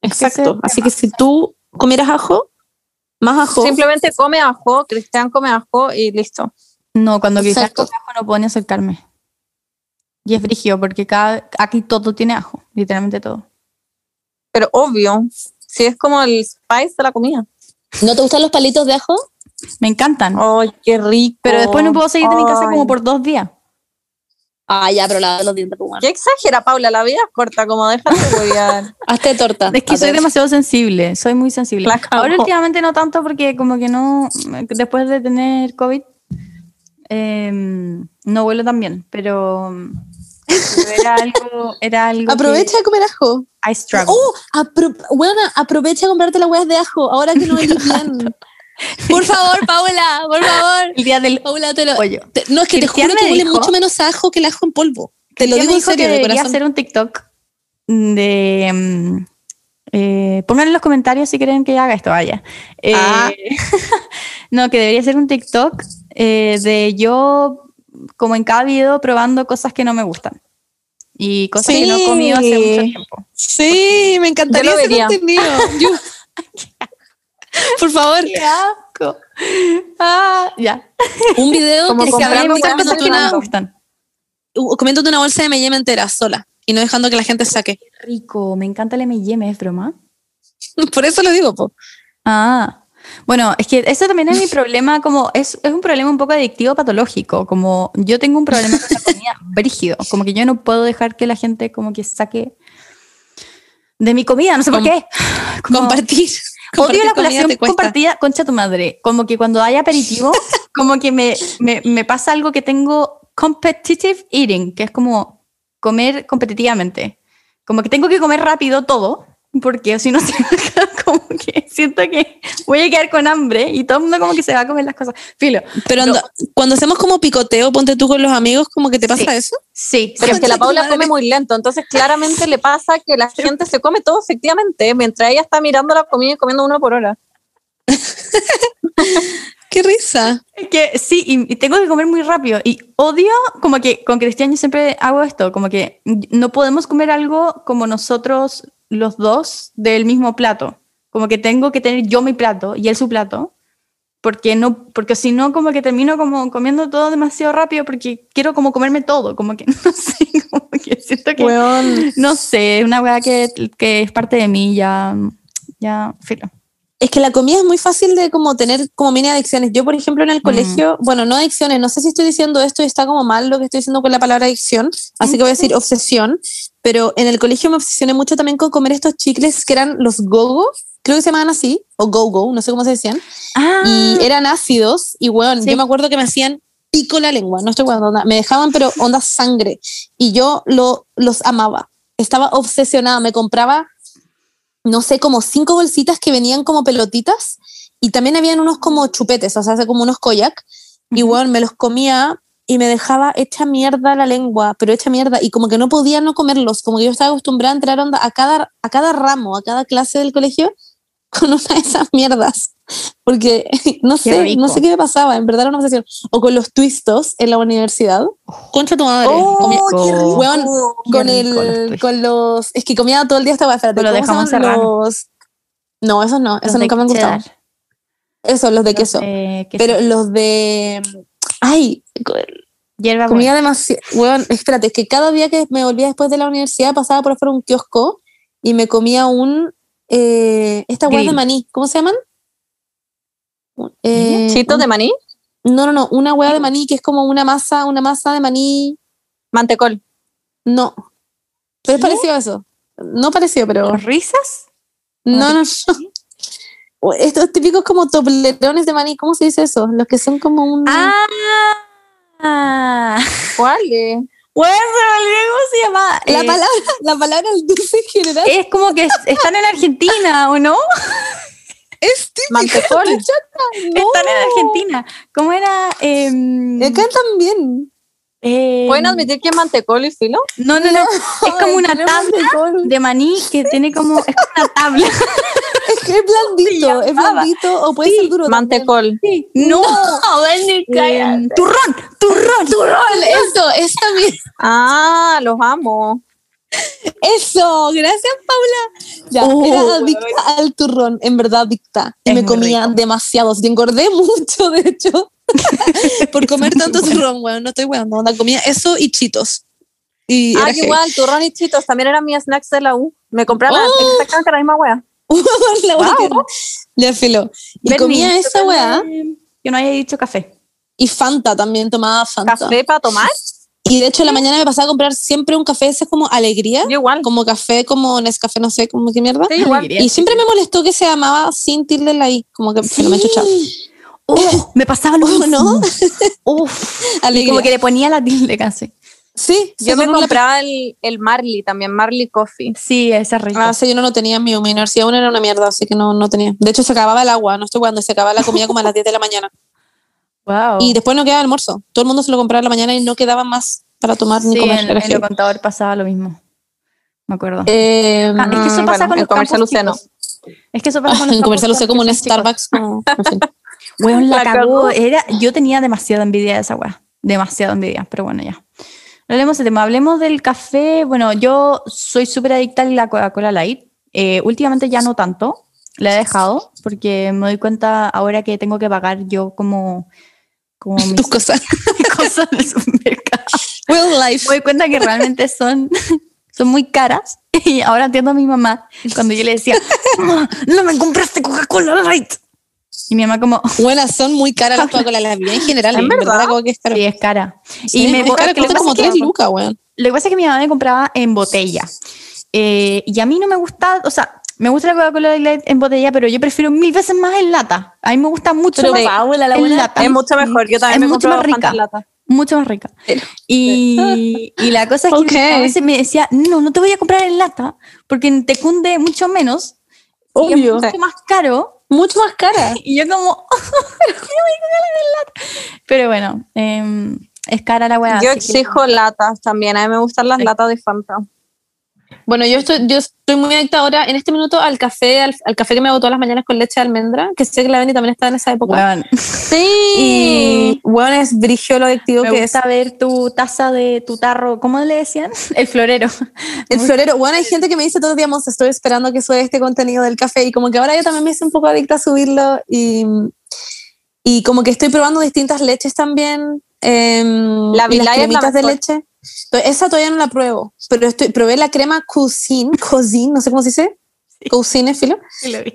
Exacto. Así que si tú comieras ajo, más ajo. Simplemente come ajo, Cristian come ajo y listo. No, cuando Cristian come ajo no puedo ni acercarme. Y es frigio porque cada, aquí todo tiene ajo, literalmente todo. Pero obvio, si es como el spice de la comida. ¿No te gustan los palitos de ajo? Me encantan. ¡Ay, qué rico! pero después no puedo salir de mi casa como por dos días. Ah, ya, pero la de los dientes, pues, bueno. Qué exagera, Paula, la vida es corta, como déjate huevear. Hazte torta. Es que soy demasiado sensible, soy muy sensible. Ahora últimamente no tanto porque como que no, después de tener COVID, em, no vuelo tan bien, pero, pero era algo, era algo Aprovecha de comer ajo. I struggle. Oh, apro buena, aprovecha de comprarte las huevas de ajo ahora que no es bien. Por favor, Paula, por favor. El día del Paula, te lo. pollo. te- no, es que te juro que huele dijo- mucho menos a ajo que el ajo en polvo. Te lo digo en serio, de debería corazón. hacer un TikTok de... mm, eh, pongan en los comentarios si quieren que haga esto, vaya. Eh, Ah. no, que debería ser un TikTok eh, de yo, como en cada video, probando cosas que no me gustan. Y cosas que no he comido hace mucho tiempo. Sí, me encantaría ese contenido. Yo- Por favor, ¡Qué asco! Ah, ya. un video Como que abre huevas comiéndote Cosas que no gustan. comiéndote una bolsa de M&M entera sola y no dejando que la gente saque. Rico, me encanta el M&M, ¿es broma? Por eso lo digo, po. Ah, bueno, es que eso también es mi problema, como es, es un problema un poco adictivo patológico, como yo tengo un problema con la comida brígido, como que yo no puedo dejar que la gente como que saque de mi comida, no sé por qué. Como- Compartir. Odio la colación compartida, concha tu madre. Como que cuando hay aperitivo, como que me, me, me pasa algo que tengo competitive eating, que es como comer competitivamente. Como que tengo que comer rápido todo, porque si no, se como que siento que voy a quedar con hambre y todo el mundo como que se va a comer las cosas. Filo. Pero cuando hacemos como picoteo, ponte tú con los amigos, como que te pasa Sí. eso. Sí, Pero es que la Paula come muy lento, entonces claramente le pasa que la gente se come todo efectivamente, mientras ella está mirando la comida y comiendo uno por hora. Qué risa. Es que sí, y tengo que comer muy rápido. Y odio, como que con Cristian yo siempre hago esto, como que no podemos comer algo como nosotros los dos del mismo plato. Como que tengo que tener yo mi plato y él su plato. Porque no, porque si no, como que termino como comiendo todo demasiado rápido porque quiero como comerme todo. Como que no sé, como que siento que. No sé, es una weá que, que es parte de mí, ya. Ya, filo. Es que la comida es muy fácil de como tener como mini adicciones. Yo, por ejemplo, en el colegio, bueno, no adicciones, no sé si estoy diciendo esto y está como mal lo que estoy diciendo con la palabra adicción, así que voy a decir obsesión, pero en el colegio me obsesioné mucho también con comer estos chicles que eran los gogo, creo que se llamaban así, o go-go, no sé cómo se decían, Ah, y eran ácidos y bueno, Sí. yo me acuerdo que me hacían pico la lengua, no estoy onda, me dejaban pero onda sangre y yo lo, los amaba, estaba obsesionada, me compraba, no sé, como cinco bolsitas que venían como pelotitas y también habían unos como chupetes, o sea, hace como unos koyak y bueno, me los comía y me dejaba hecha mierda la lengua, pero hecha mierda y como que no podía no comerlos, como que yo estaba acostumbrada a entrar onda a cada, a cada ramo, a cada clase del colegio con una de esas mierdas. Porque no sé, no sé qué me pasaba, en verdad era una obsesión. O con los twistos en la universidad. Concha tu madre. Oh, Comía- qué rico. Weón, con Qué rico los el, twists. con los, es que comía todo el día esta weá, espérate, Con los de ¿cómo se jamón llaman serrano. los? No, esos no, los esos nunca me han gustado. Eso, los de los queso. de queso. Pero los de, ay, Hierba comía demasiado, weón, espérate, es que cada día que me volvía después de la universidad pasaba por afuera un kiosco y me comía un, eh, esta weá de maní, ¿cómo se llaman? Eh, ¿Chitos de maní? No, no, no, una hueá de maní que es como una masa, una masa de maní. Mantecol. No. Pero es parecido a eso. No parecido, pero. ¿Los risas? No, no, Estos típicos como toblerones de maní, ¿cómo se dice eso? Los que son como un. Ah. ¿Cuáles? Bueno, se me olvidó cómo se llama. la, Eh, palabra, la palabra dulce en general Es como que es- están en Argentina, ¿o no? es. Mantecol. No. Están en Argentina. ¿Cómo era? Em, Acá también. em, ¿Pueden admitir que es mantecol y filo? No, no, no. Es como una tabla de maní que tiene como. Es como una tabla. Es que es blandito, es blandito o puede Sí, ser duro. Mantecol. No, Em, turrón, turrón, turrón. Eso, esa misma. Ah, los amo. Eso, gracias Paula. Ya, Oh, era adicta al turrón, en verdad adicta. Y me comía rico. demasiados. Y engordé mucho, de hecho, por comer tanto turrón, weón. No estoy weón, no, comía eso y chitos. Y Ah, igual, turrón y chitos también eran mis snacks de la U. Me compraban Oh. exactamente la misma wea. la Wow. que- Le filó. Y Bernie, comía esa weá. Que no haya dicho café. Y Fanta también, tomaba Fanta. Café para tomar. Y de hecho, en la mañana me pasaba a comprar siempre un café, ese es como alegría. Yo igual. Como café, como Nescafé, no sé, como qué mierda. Sí, igual. Y siempre me molestó que se llamaba sin tilde en la I, como que lo me chuchaba. Uf, me pasaba lo mismo. ¿no? Uf. Y como que le ponía la tilde casi. Sí, Yo sí, me compraba el, el Marley también, Marley Coffee. Sí, ese es rico. Ah, sí, yo no lo tenía en mi universidad, una era una mierda, así que no, no tenía. De hecho, se acababa el agua, no estoy cuando se acababa la comida como a las 10 de la mañana. Wow. Y después no quedaba almuerzo. Todo el mundo se lo compraba en la mañana y no quedaba más para tomar ni sí, comer. en, en lo contador pasaba lo mismo. Me acuerdo. Eh, Ah, es que eso Mm, pasa bueno, con el comercial chicos. Es que eso pasa con los en comercial usé como un. Starbucks. Como, en. Weón, la, La cagó. Era, yo tenía demasiada envidia de esa weá. Demasiada envidia, pero bueno, ya. No hablemos de tema. Hablemos del café. Bueno, yo soy súper adicta a la Coca-Cola Light. Eh, últimamente ya no tanto. La he dejado porque me doy cuenta ahora que tengo que pagar yo como, como mis Tus cosas. cosas del supermercado. Real life. Me doy cuenta que realmente son, son muy caras. Y ahora entiendo a mi mamá cuando yo le decía, "Mamá, no me compraste Coca-Cola Light. Y mi mamá como, Buenas, son muy caras las Coca-Cola, la vida en general. ¿En verdad? Coca es cara. sí, es cara. Sí, y me es cara, lo que cuesta como es que- 3 lucas, weón. Lo que pasa es que mi mamá me compraba en botella. Eh, y a mí no me gusta, o sea, me gusta la Coca-Cola Light en botella, pero yo prefiero mil veces más en lata. A mí me gusta mucho Pero más abuela, la es, lata. es mucho mejor. Yo también Es me mucho más rica. En lata. mucho más rica. Y, y la cosa es que Ok. a veces me decía, no, no te voy a comprar en lata porque te cunde mucho menos. Y Obvio. es mucho más caro. Mucho más cara. Y yo como, pero ¿por qué no voy a comprar en bueno, em, es cara la weá. Yo así que- exijo latas también. A mí me gustan las Sí. latas de Fanta. Bueno, yo estoy, yo estoy muy adicta ahora en este minuto al café, al, al café que me hago todas las mañanas con leche de almendra, que sé que la Benny también está en esa época. Weón. Sí. Y bueno, es brigio lo adictivo Me que es. gusta ver tu taza de tu tarro, ¿cómo le decían? El florero. El florero, bueno, hay gente que me dice todos los días, "Monse, estoy esperando que suba este contenido del café y como que ahora yo también me hice un poco adicta a subirlo y, y como que estoy probando distintas leches también. em, La y las Vilay es la cremitas de leche. Esa todavía no la pruebo, pero estoy, probé la crema Cuisine, Cuisine, no sé cómo se dice, Cuisine, filo,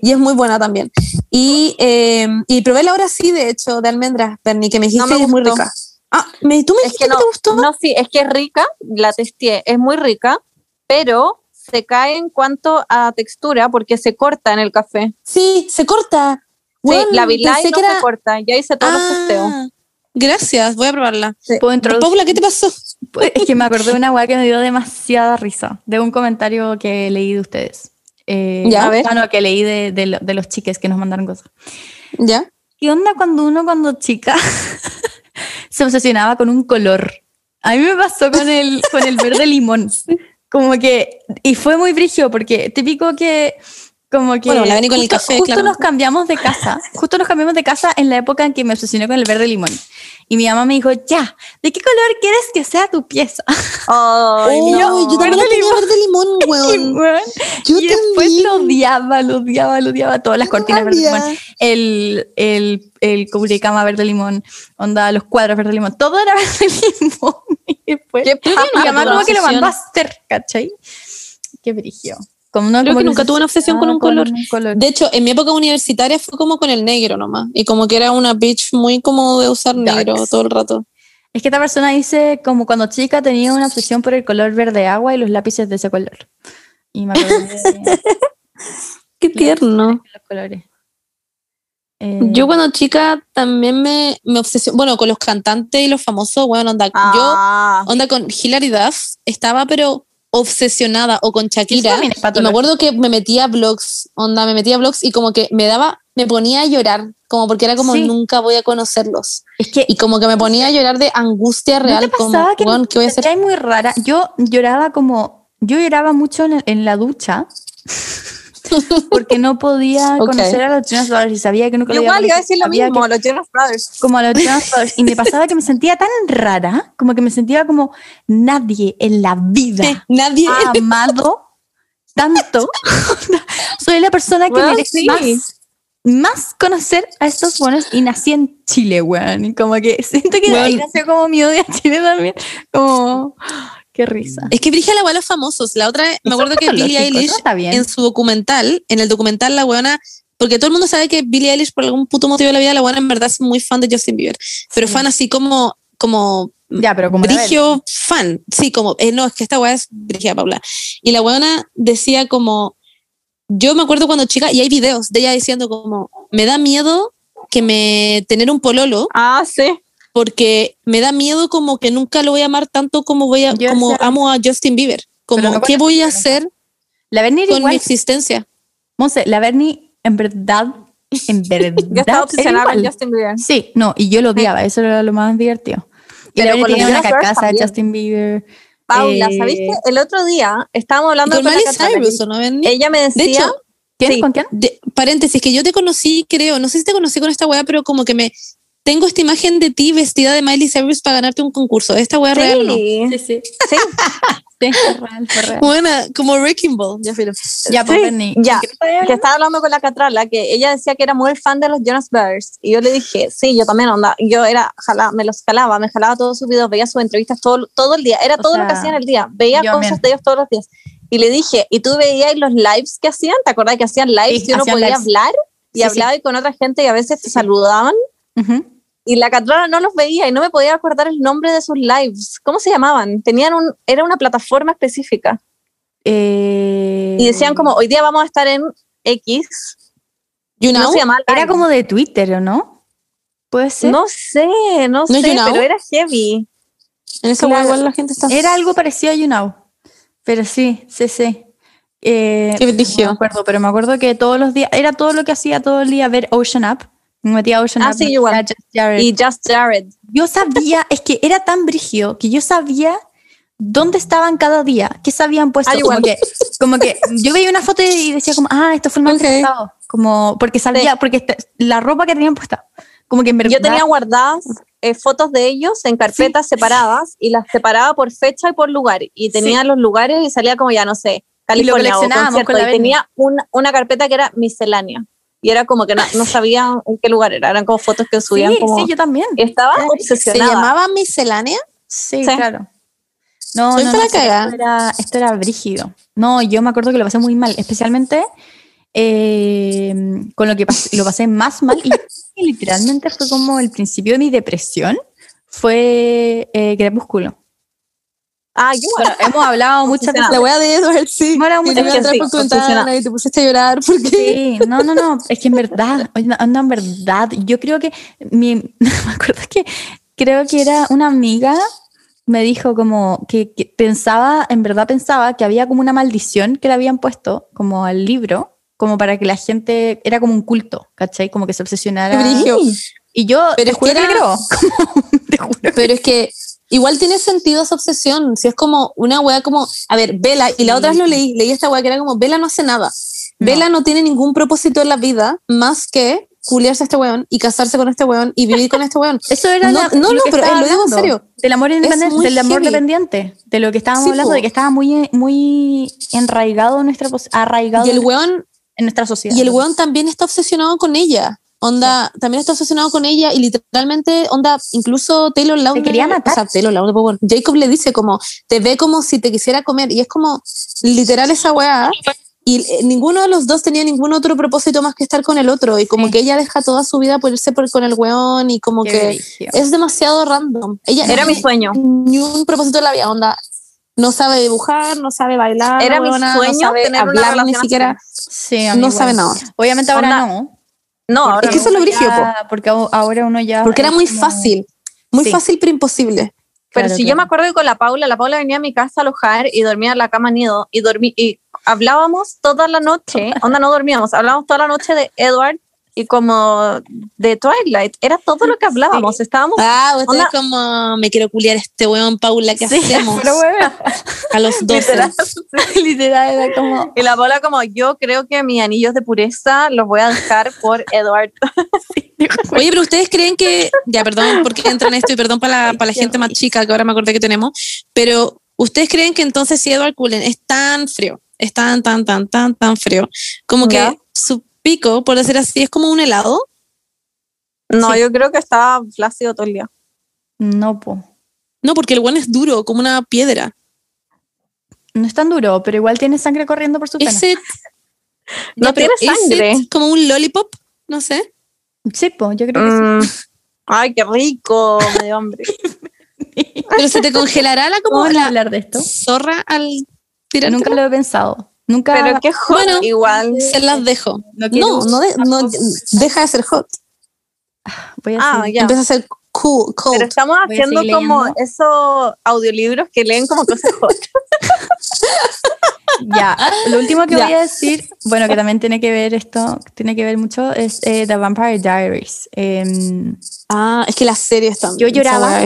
y es muy buena también. Y, em, y probé la hora sí, de hecho, de almendras, Bernie, que me dijiste No me que es muy rica. Ah, me, ¿tú me Es dijiste que que, no, te gustó? no, sí, es que es rica, la testé, es muy rica, pero se cae en cuanto a textura porque se corta en el café. Sí, se corta. Sí, la Vilay pensé no que era- se corta, ya hice todos los testeos. Ah, Gracias, voy a probarla. ¿Puedo introducir? Paula, ¿qué te pasó? Es que me acordé de una weá que me dio demasiada risa, de un comentario que leí de ustedes. Eh, Ya, a ver. ah, no, que leí de, de de los chiques que nos mandaron cosas. ¿Ya? ¿Qué onda cuando uno cuando chica se obsesionaba con un color? A mí me pasó con el, con el verde limón. Como que, y fue muy brigio porque típico que, como que... Bueno, la vení con el justo, café, Justo claramente. nos cambiamos de casa, justo nos cambiamos de casa en la época en que me obsesioné con el verde limón. Y mi mamá me dijo, ya, ¿de qué color quieres que sea tu pieza? Ay, Uy, no. yo también Verde tenía limón. verde limón, weón. weón, Yo y después lo odiaba, lo odiaba, lo odiaba. Todas las cortinas verde limón, el, el, el cubrecama verde limón, onda, los cuadros verde limón, todo era verde limón. Y después, Qué mi mamá como que lo mandó a hacer, ¿cachai? Qué brigio. Como Creo como que nunca tuve una obsesión con un obsesionaba color. De hecho, en mi época universitaria fue como con el negro nomás. Y como que era una bitch muy como de usar Darks. negro todo el rato. Es que esta persona dice como cuando chica tenía una obsesión por el color verde agua y los lápices de ese color. Y me de Qué tierno. los colores. Eh, Yo cuando chica también me, me obsesioné, bueno, con los cantantes y los famosos, bueno, onda, Ah, yo, onda con Hilary Duff, estaba pero obsesionada, o con Shakira, y me acuerdo que me metía a blogs, onda, me metía a blogs y como que me daba, me ponía a llorar, como porque era como Sí. nunca voy a conocerlos. Es que Y como que me ponía a llorar de angustia ¿No real, te como, pasaba que "Weón, ¿qué voy a hacer? Muy rara. Yo lloraba como, yo lloraba mucho en, en la ducha porque no podía Ok. conocer a los Jonas Brothers y sabía que nunca lo igual iba a decir lo mismo, que- los Jonas Brothers. como a los Jonas Brothers y me pasaba que me sentía tan rara, como que me sentía como nadie en la vida Nadie. ha amado tanto. Soy la persona que Bueno, merece sí. más. Más conocer a estos buenos y nací en Chile, weón. Y como que siento que de ahí nació como mi odio a Chile también. Como, qué risa. Es que Brigia la los famosos. La otra, vez, me acuerdo que Billie Eilish en su documental, en el documental la weona, porque todo el mundo sabe que Billie Eilish por algún puto motivo de la vida, la weona en verdad es muy fan de Justin Bieber, pero Sí. fan así como, como Ya, pero como Brigio fan, sí, como, eh, no, es que esta weá es Brigia Paula. Y la weona decía como, yo me acuerdo cuando chica, y hay videos de ella diciendo como, me da miedo que me tener un pololo, Ah, sí. Porque me da miedo como que nunca lo voy a amar tanto como voy a, Yo como decía- amo a Justin Bieber. Como, no ¿qué voy a hacer La con mi igual. existencia? Monse, la Bernie, en verdad, en verdad. Con. Justin Bieber. Sí, no, y yo lo odiaba, eso era lo más divertido. Y Pero la los tenía una carcasa de. Justin Bieber. Paula, Eh, ¿sabiste? El otro día estábamos hablando con con Miley. Cyrus, ¿o no, Bernie? Ella me De decía, hecho, ¿Quién? Sí. ¿Con quién? de- paréntesis, que yo te conocí, creo, no sé si te conocí con esta weá, pero como que me tengo esta imagen de ti vestida de Miley Cyrus para ganarte un concurso. ¿Esta weá es real o no? sí, Sí, sí. sí, Sí, real, real. Buena, como Wrecking Ball, ya filo. Ya, pues, Sí, Bernie. ya. ¿qué te estaba que hablando? estaba hablando con la Catrala, que ella decía que era muy fan de los Jonas Brothers. Y yo le dije, sí, yo también, onda. Yo era, jala, me los jalaba, me jalaba todos sus videos, veía sus entrevistas todo, todo el día. Era O todo lo que sea, hacían el día. Veía cosas también. de ellos todos los días. Y le dije, ¿y tú veías los lives que hacían? ¿Te acordás que hacían lives Sí, y uno podía lives. hablar? Y Sí, hablaba y con otra gente y a veces te saludaban. Ujú. Y la Catrala no los veía y no me podía acordar el nombre de sus lives. ¿Cómo se llamaban? Tenían un, era una plataforma específica. Eh, Y decían como, hoy día vamos a estar en X. You No know? se llamaba Era como de Twitter, ¿o no? ¿Puede ser? No sé, no, ¿No sé, You pero era heavy. En esa Claro. igual la gente está. Era algo parecido a YouNow. Pero sí, sí, sí. Eh, Qué no me acuerdo, pero me acuerdo que todos los días, era todo lo que hacía todo el día ver Ocean Up. Me metía a Ocean Ah, sí, igual. Just Jared. Y Just Jared. yo sabía, es que era tan brigio que yo sabía dónde estaban cada día, qué se habían puesto. Ah, como, que, como que yo veía una foto y decía como, ah, esto fue el más Ok. pasado. Como, porque sabía, porque esta- la ropa que tenían puesta. Como que en verdad. Yo tenía guardadas eh, fotos de ellos en carpetas separadas y las separaba por fecha y por lugar. Y tenía los lugares y salía como ya, no sé, California o coleccionábamos concierto. con la Y tenía una, una carpeta que era miscelánea. Y era como que no, no sabía en qué lugar era. Eran como fotos que sí, subían como... sí, yo también. Estaba ¿Se obsesionada. llamaba miscelánea? Sí, Sí. claro. No, no, no, sí, esto, era, esto era brígido. No, yo me acuerdo que lo pasé muy mal, especialmente eh, con lo que pas- lo pasé más mal y literalmente fue como el principio de mi depresión, fue eh, Crepúsculo. Ah, yo Bueno, hemos hablado muchas veces. La wea de Edward, sí. Y muchas veces, sí, por y te pusiste a llorar porque... Sí, no, no, no, es que en verdad, no, en verdad, yo creo que mi, me acuerdo que creo que era una amiga me dijo como que, que pensaba, en verdad pensaba que había como una maldición que le habían puesto como al libro, como para que la gente, era como un culto, ¿cachai? Como que se obsesionara. Y yo Pero te es juro que que le era- creo. te juro que- Pero es que igual tiene sentido esa obsesión. Si es como una wea como, a ver, Vela, y la otra vez lo leí, leí esta wea que era como, Vela no hace nada. No. Vela no tiene ningún propósito en la vida más que culiarse a este weón y casarse con este weón y vivir con este weón. Eso era No, la- no, no, pero eh, lo digo en serio. Del amor independiente, del amor heavy. dependiente, de lo que estábamos Sí, hablando, po. de que estaba muy, muy enraigado en nuestra arraigado Y el weón, en nuestra sociedad. y el weón también está obsesionado con ella. Onda, también está obsesionado con ella y literalmente, onda, incluso Taylor Lautner, quería matar. o sea, Taylor Lautner, bueno, Jacob le dice como, te ve como si te quisiera comer y es como literal esa weá y eh, ninguno de los dos tenía ningún otro propósito más que estar con el otro y como Sí. que ella deja toda su vida por irse por, con el weón y como Qué que es demasiado random. Ella Era no mi sueño. Ni un propósito en la vida, onda. No sabe dibujar, no sabe bailar. Era mi sueño no sabe tener una hablar ni relación siquiera. Sí, No igual. sabe nada. Obviamente ahora Onda- no. No, porque ahora Es que eso es no. lo brígido, ya- Porque ahora uno ya. Porque era muy como- fácil. Muy Sí. fácil, pero imposible. Pero Claro, si yo claro. me acuerdo que con la Paula, la Paula venía a mi casa a alojar y dormía en la cama nido y dormí y hablábamos toda la noche, onda no dormíamos, hablábamos toda la noche de Edward y como de Twilight, era todo lo que hablábamos, estábamos Ah, usted Onda- es como, me quiero culiar este weón, Paula, ¿qué Sí, hacemos? pero bueno, A los 12. literal. literal era como. Y la Paula como, yo creo que mis anillos de pureza los voy a dejar por Edward. Oye, pero ustedes creen que, ya, perdón porque entran esto y perdón para la, para la gente más chica que ahora me acordé que tenemos, pero ustedes creen que entonces si Edward Cullen es tan frío, es tan, tan, tan, tan, tan frío, como Ya. que su pico, por decir así, es como un helado. No, Sí. yo creo que estaba flácido todo el día. No, po. No, porque el weón es duro, como una piedra. No es tan duro, pero igual tiene sangre corriendo por su. Ese, No pero tiene sangre. es como un lollipop, no sé. Sí, po, yo creo que Mm. Ay, qué rico, me hambre. sí. Pero se te congelará la como ¿Cómo la hablar de esto? zorra al tirar. Nunca lo he pensado. Nunca. Pero qué hot Bueno, igual. Se las dejo. No No, no, de- no, deja de ser hot. Voy a Ah, ya. Empieza a ser cool, cold. Pero estamos Voy haciendo como leyendo. esos audiolibros que leen como cosas hot. Ya, lo último que Ya. voy a decir, bueno, que también tiene que ver esto, tiene que ver mucho, es eh, The Vampire Diaries. Em, Ah, es que las series también. Yo lloraba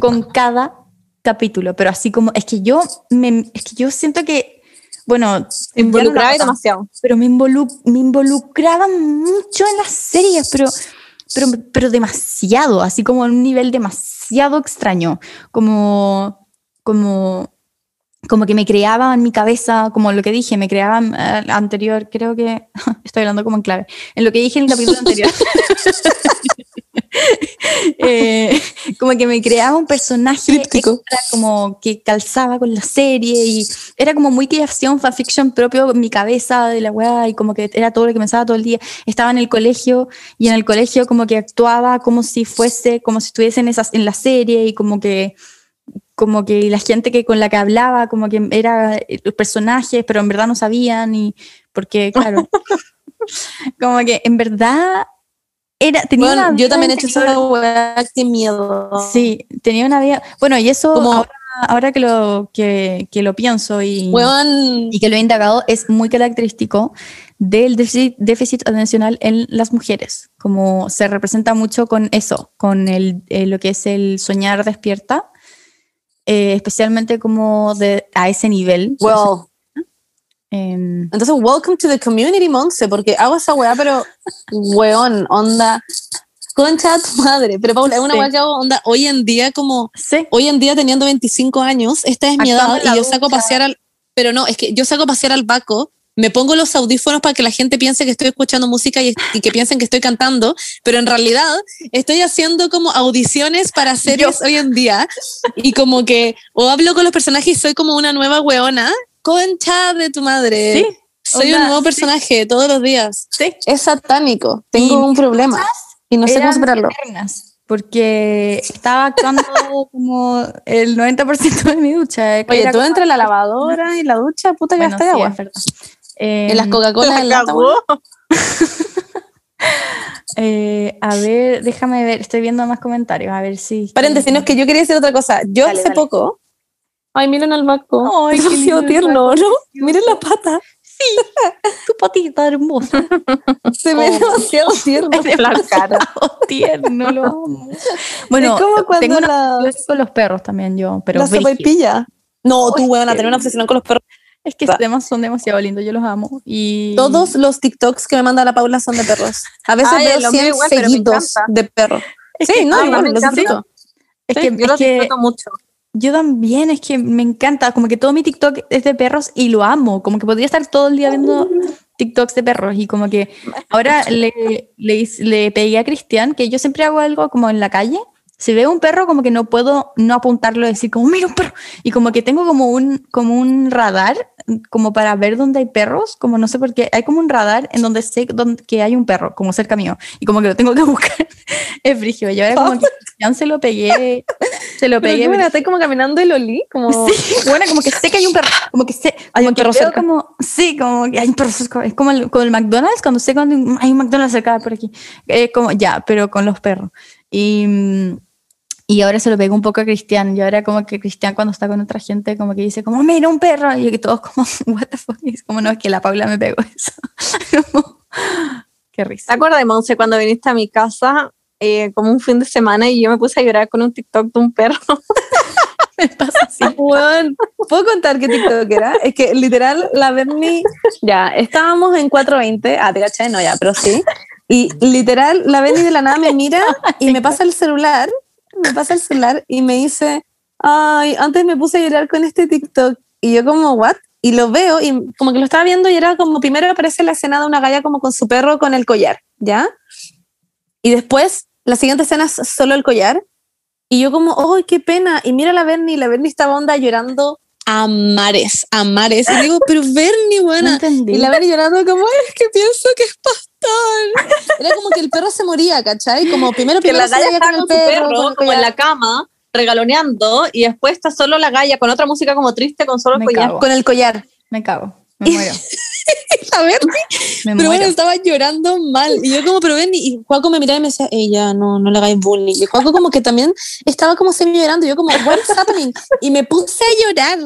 con cada capítulo, pero así como, es que yo, me, es que yo siento que, bueno, Involucrada y ya no la- demasiado. pero me, involu- me involucraba mucho en las series, pero, pero, pero demasiado, así como a un nivel demasiado extraño, como, como, como que me creaba en mi cabeza, como lo que dije, me creaba eh, anterior, creo que, estoy hablando como en clave, en lo que dije en el capítulo anterior. Eh, como que me creaba un personaje extra, como que calzaba con la serie y era como muy un fanfiction propio en mi cabeza de la weá y como que era todo lo que pensaba todo el día. Estaba en el colegio y en el colegio como que actuaba como si fuese, como si estuviese en, esas, en la serie y como que como que la gente que con la que hablaba como que era eh, los personajes, pero en verdad no sabían y porque claro, como que en verdad era tenía Bueno, una yo también he hecho esa weá, qué miedo. Sí, tenía una vida. Bueno, y eso Como- ahora, ahora que, lo, que, que lo pienso y, Weón, y que lo he indagado, es muy característico del déficit, déficit atencional en las mujeres. Como se representa mucho con eso, con el, eh, lo que es el soñar despierta. Eh, especialmente como de, a ese nivel. Well, Em, entonces, welcome to the community, Monse, porque hago esa weá, pero weón, onda, concha tu madre. Pero Paula, es una Sí. weá que hago, onda, hoy en día, como, sí, hoy en día teniendo 25 años, esta es mi Actuando edad y yo saco a pasear al, pero no, es que yo saco a pasear al Baco, me pongo los audífonos para que la gente piense que estoy escuchando música y, y que piensen que estoy cantando, pero en realidad estoy haciendo como audiciones para series hoy en día y como que o hablo con los personajes y soy como una nueva weona, concha de tu madre. sí, Soy Onda, un nuevo sí. personaje todos los días. sí. Es satánico. Tengo un problema y no sé cómo superarlo. eternas, porque estaba actuando como el 90% de mi ducha. Oye, Era tú como- entre la lavadora y la ducha, puta, Bueno, gastaste sí, agua. es verdad. Em, En las Coca-Cola La eh, a ver, déjame ver, estoy viendo más comentarios, a ver si... Paréntesis, no, es que yo quería decir otra cosa. Yo Dale, hace dale. poco. Ay, miren al Baco. Ay, es qué lindo tierno, ¿no? Miren la pata. Tu patita hermosa. Se ve Oh. demasiado tierno. La cara. tierno, lo amo. Bueno, es como cuando tengo una la, obsesión con los perros también yo, pero la sopaipilla. No, tú, weón, a tener una obsesión con los perros. Es que además son demasiado lindos, yo los amo. Y Todos los TikToks que me manda la Paula son de perros. A veces Ay, veo lo mío 100 igual, seguidos de perros. Es Sí, que- no, igual, los disfruto. es Sí, que, yo es los que disfruto mucho. yo también, es que me encanta, como que todo mi TikTok es de perros y lo amo, como que podría estar todo el día viendo TikToks de perros y como que ahora le, le, le pegué a Cristian que yo siempre hago algo como en la calle. Si veo un perro, como que no puedo no apuntarlo y decir como, mira un perro. Y como que tengo como un, como un radar, como para ver dónde hay perros, como no sé por qué, hay como un radar en donde sé dónde, que hay un perro, como cerca mío. Y como que lo tengo que buscar. es frigio. Y ahora como que se lo pegué, se lo pegué. qué buena, estoy como caminando lo olí, como... Sí, bueno, como que sé que hay un perro, como que sé, Hay como un perro cerca. Como, sí, como que hay un perro cerca. Es como el, con el McDonald's, cuando sé cuando hay un McDonald's cerca por aquí. Eh, como, ya, pero con los perros. Y, mm, y ahora se lo pego un poco a Cristian. Y ahora como que Cristian cuando está con otra gente, como que dice como, mira, un perro. Y que todos como, what the fuck. Y es como, no, es que la Paula me pegó eso. Como, Qué ¿Te risa. acuerdas, Monse, cuando viniste a mi casa eh, como un fin de semana y yo me puse a llorar con un TikTok de un perro? Me pasa así. Weón, ¿puedo contar qué TikTok era? Es que literal, la Bernie, ya, estábamos en 420, ah, te cachai, no, ya, pero sí. Y literal, la Bernie de la nada me mira y me pasa el celular, me pasa el celular y me dice, ay, antes me puse a llorar con este TikTok. Y yo como, ¿what? Y lo veo y como que lo estaba viendo y era como, primero aparece la escena de una galla como con su perro con el collar, ¿ya? Y después, la siguiente escena es solo el collar. Y yo como, ¡ay, qué pena! Y mira a la Bernie, la Bernie estaba onda llorando a mares, a mares. Y digo, pero Bernie, No buena. entendí. Y la Bernie llorando como, es que pienso que es pastor. Era como que el perro se moría, ¿cachai? Como primero, que primero la galla con con el perro, con el como en la cama, regaloneando, y después está solo la galla con otra música como triste, con solo el Me collar. cago. con el collar. Me cago. Me muero. Bernie Me Pero muero. bueno, estaba llorando mal. Y yo como, pero ven, y Juaco me miraba y me decía, ella, no, no le hagáis bullying. Y Juaco como que también estaba como semi llorando. Y yo como, what is happening? Y me puse a llorar.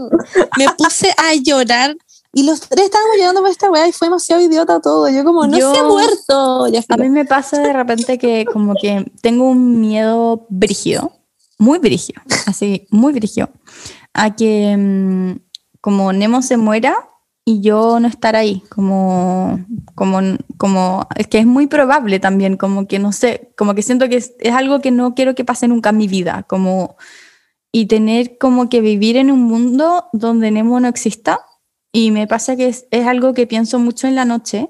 Me puse a llorar. Y los tres estábamos llorando por esta weá y fue demasiado idiota todo. Yo como, no Yo- se ha muerto. Ya A mí me pasa de repente que como que tengo un miedo brígido, muy brígido, así, muy brígido, a que mm, como Nemo se muera y yo no estar ahí, como, como, como, es que es muy probable también, como que no sé, como que siento que es, es algo que no quiero que pase nunca en mi vida, como, y tener como que vivir en un mundo donde Nemo no exista. Y me pasa que es, es algo que pienso mucho en la noche,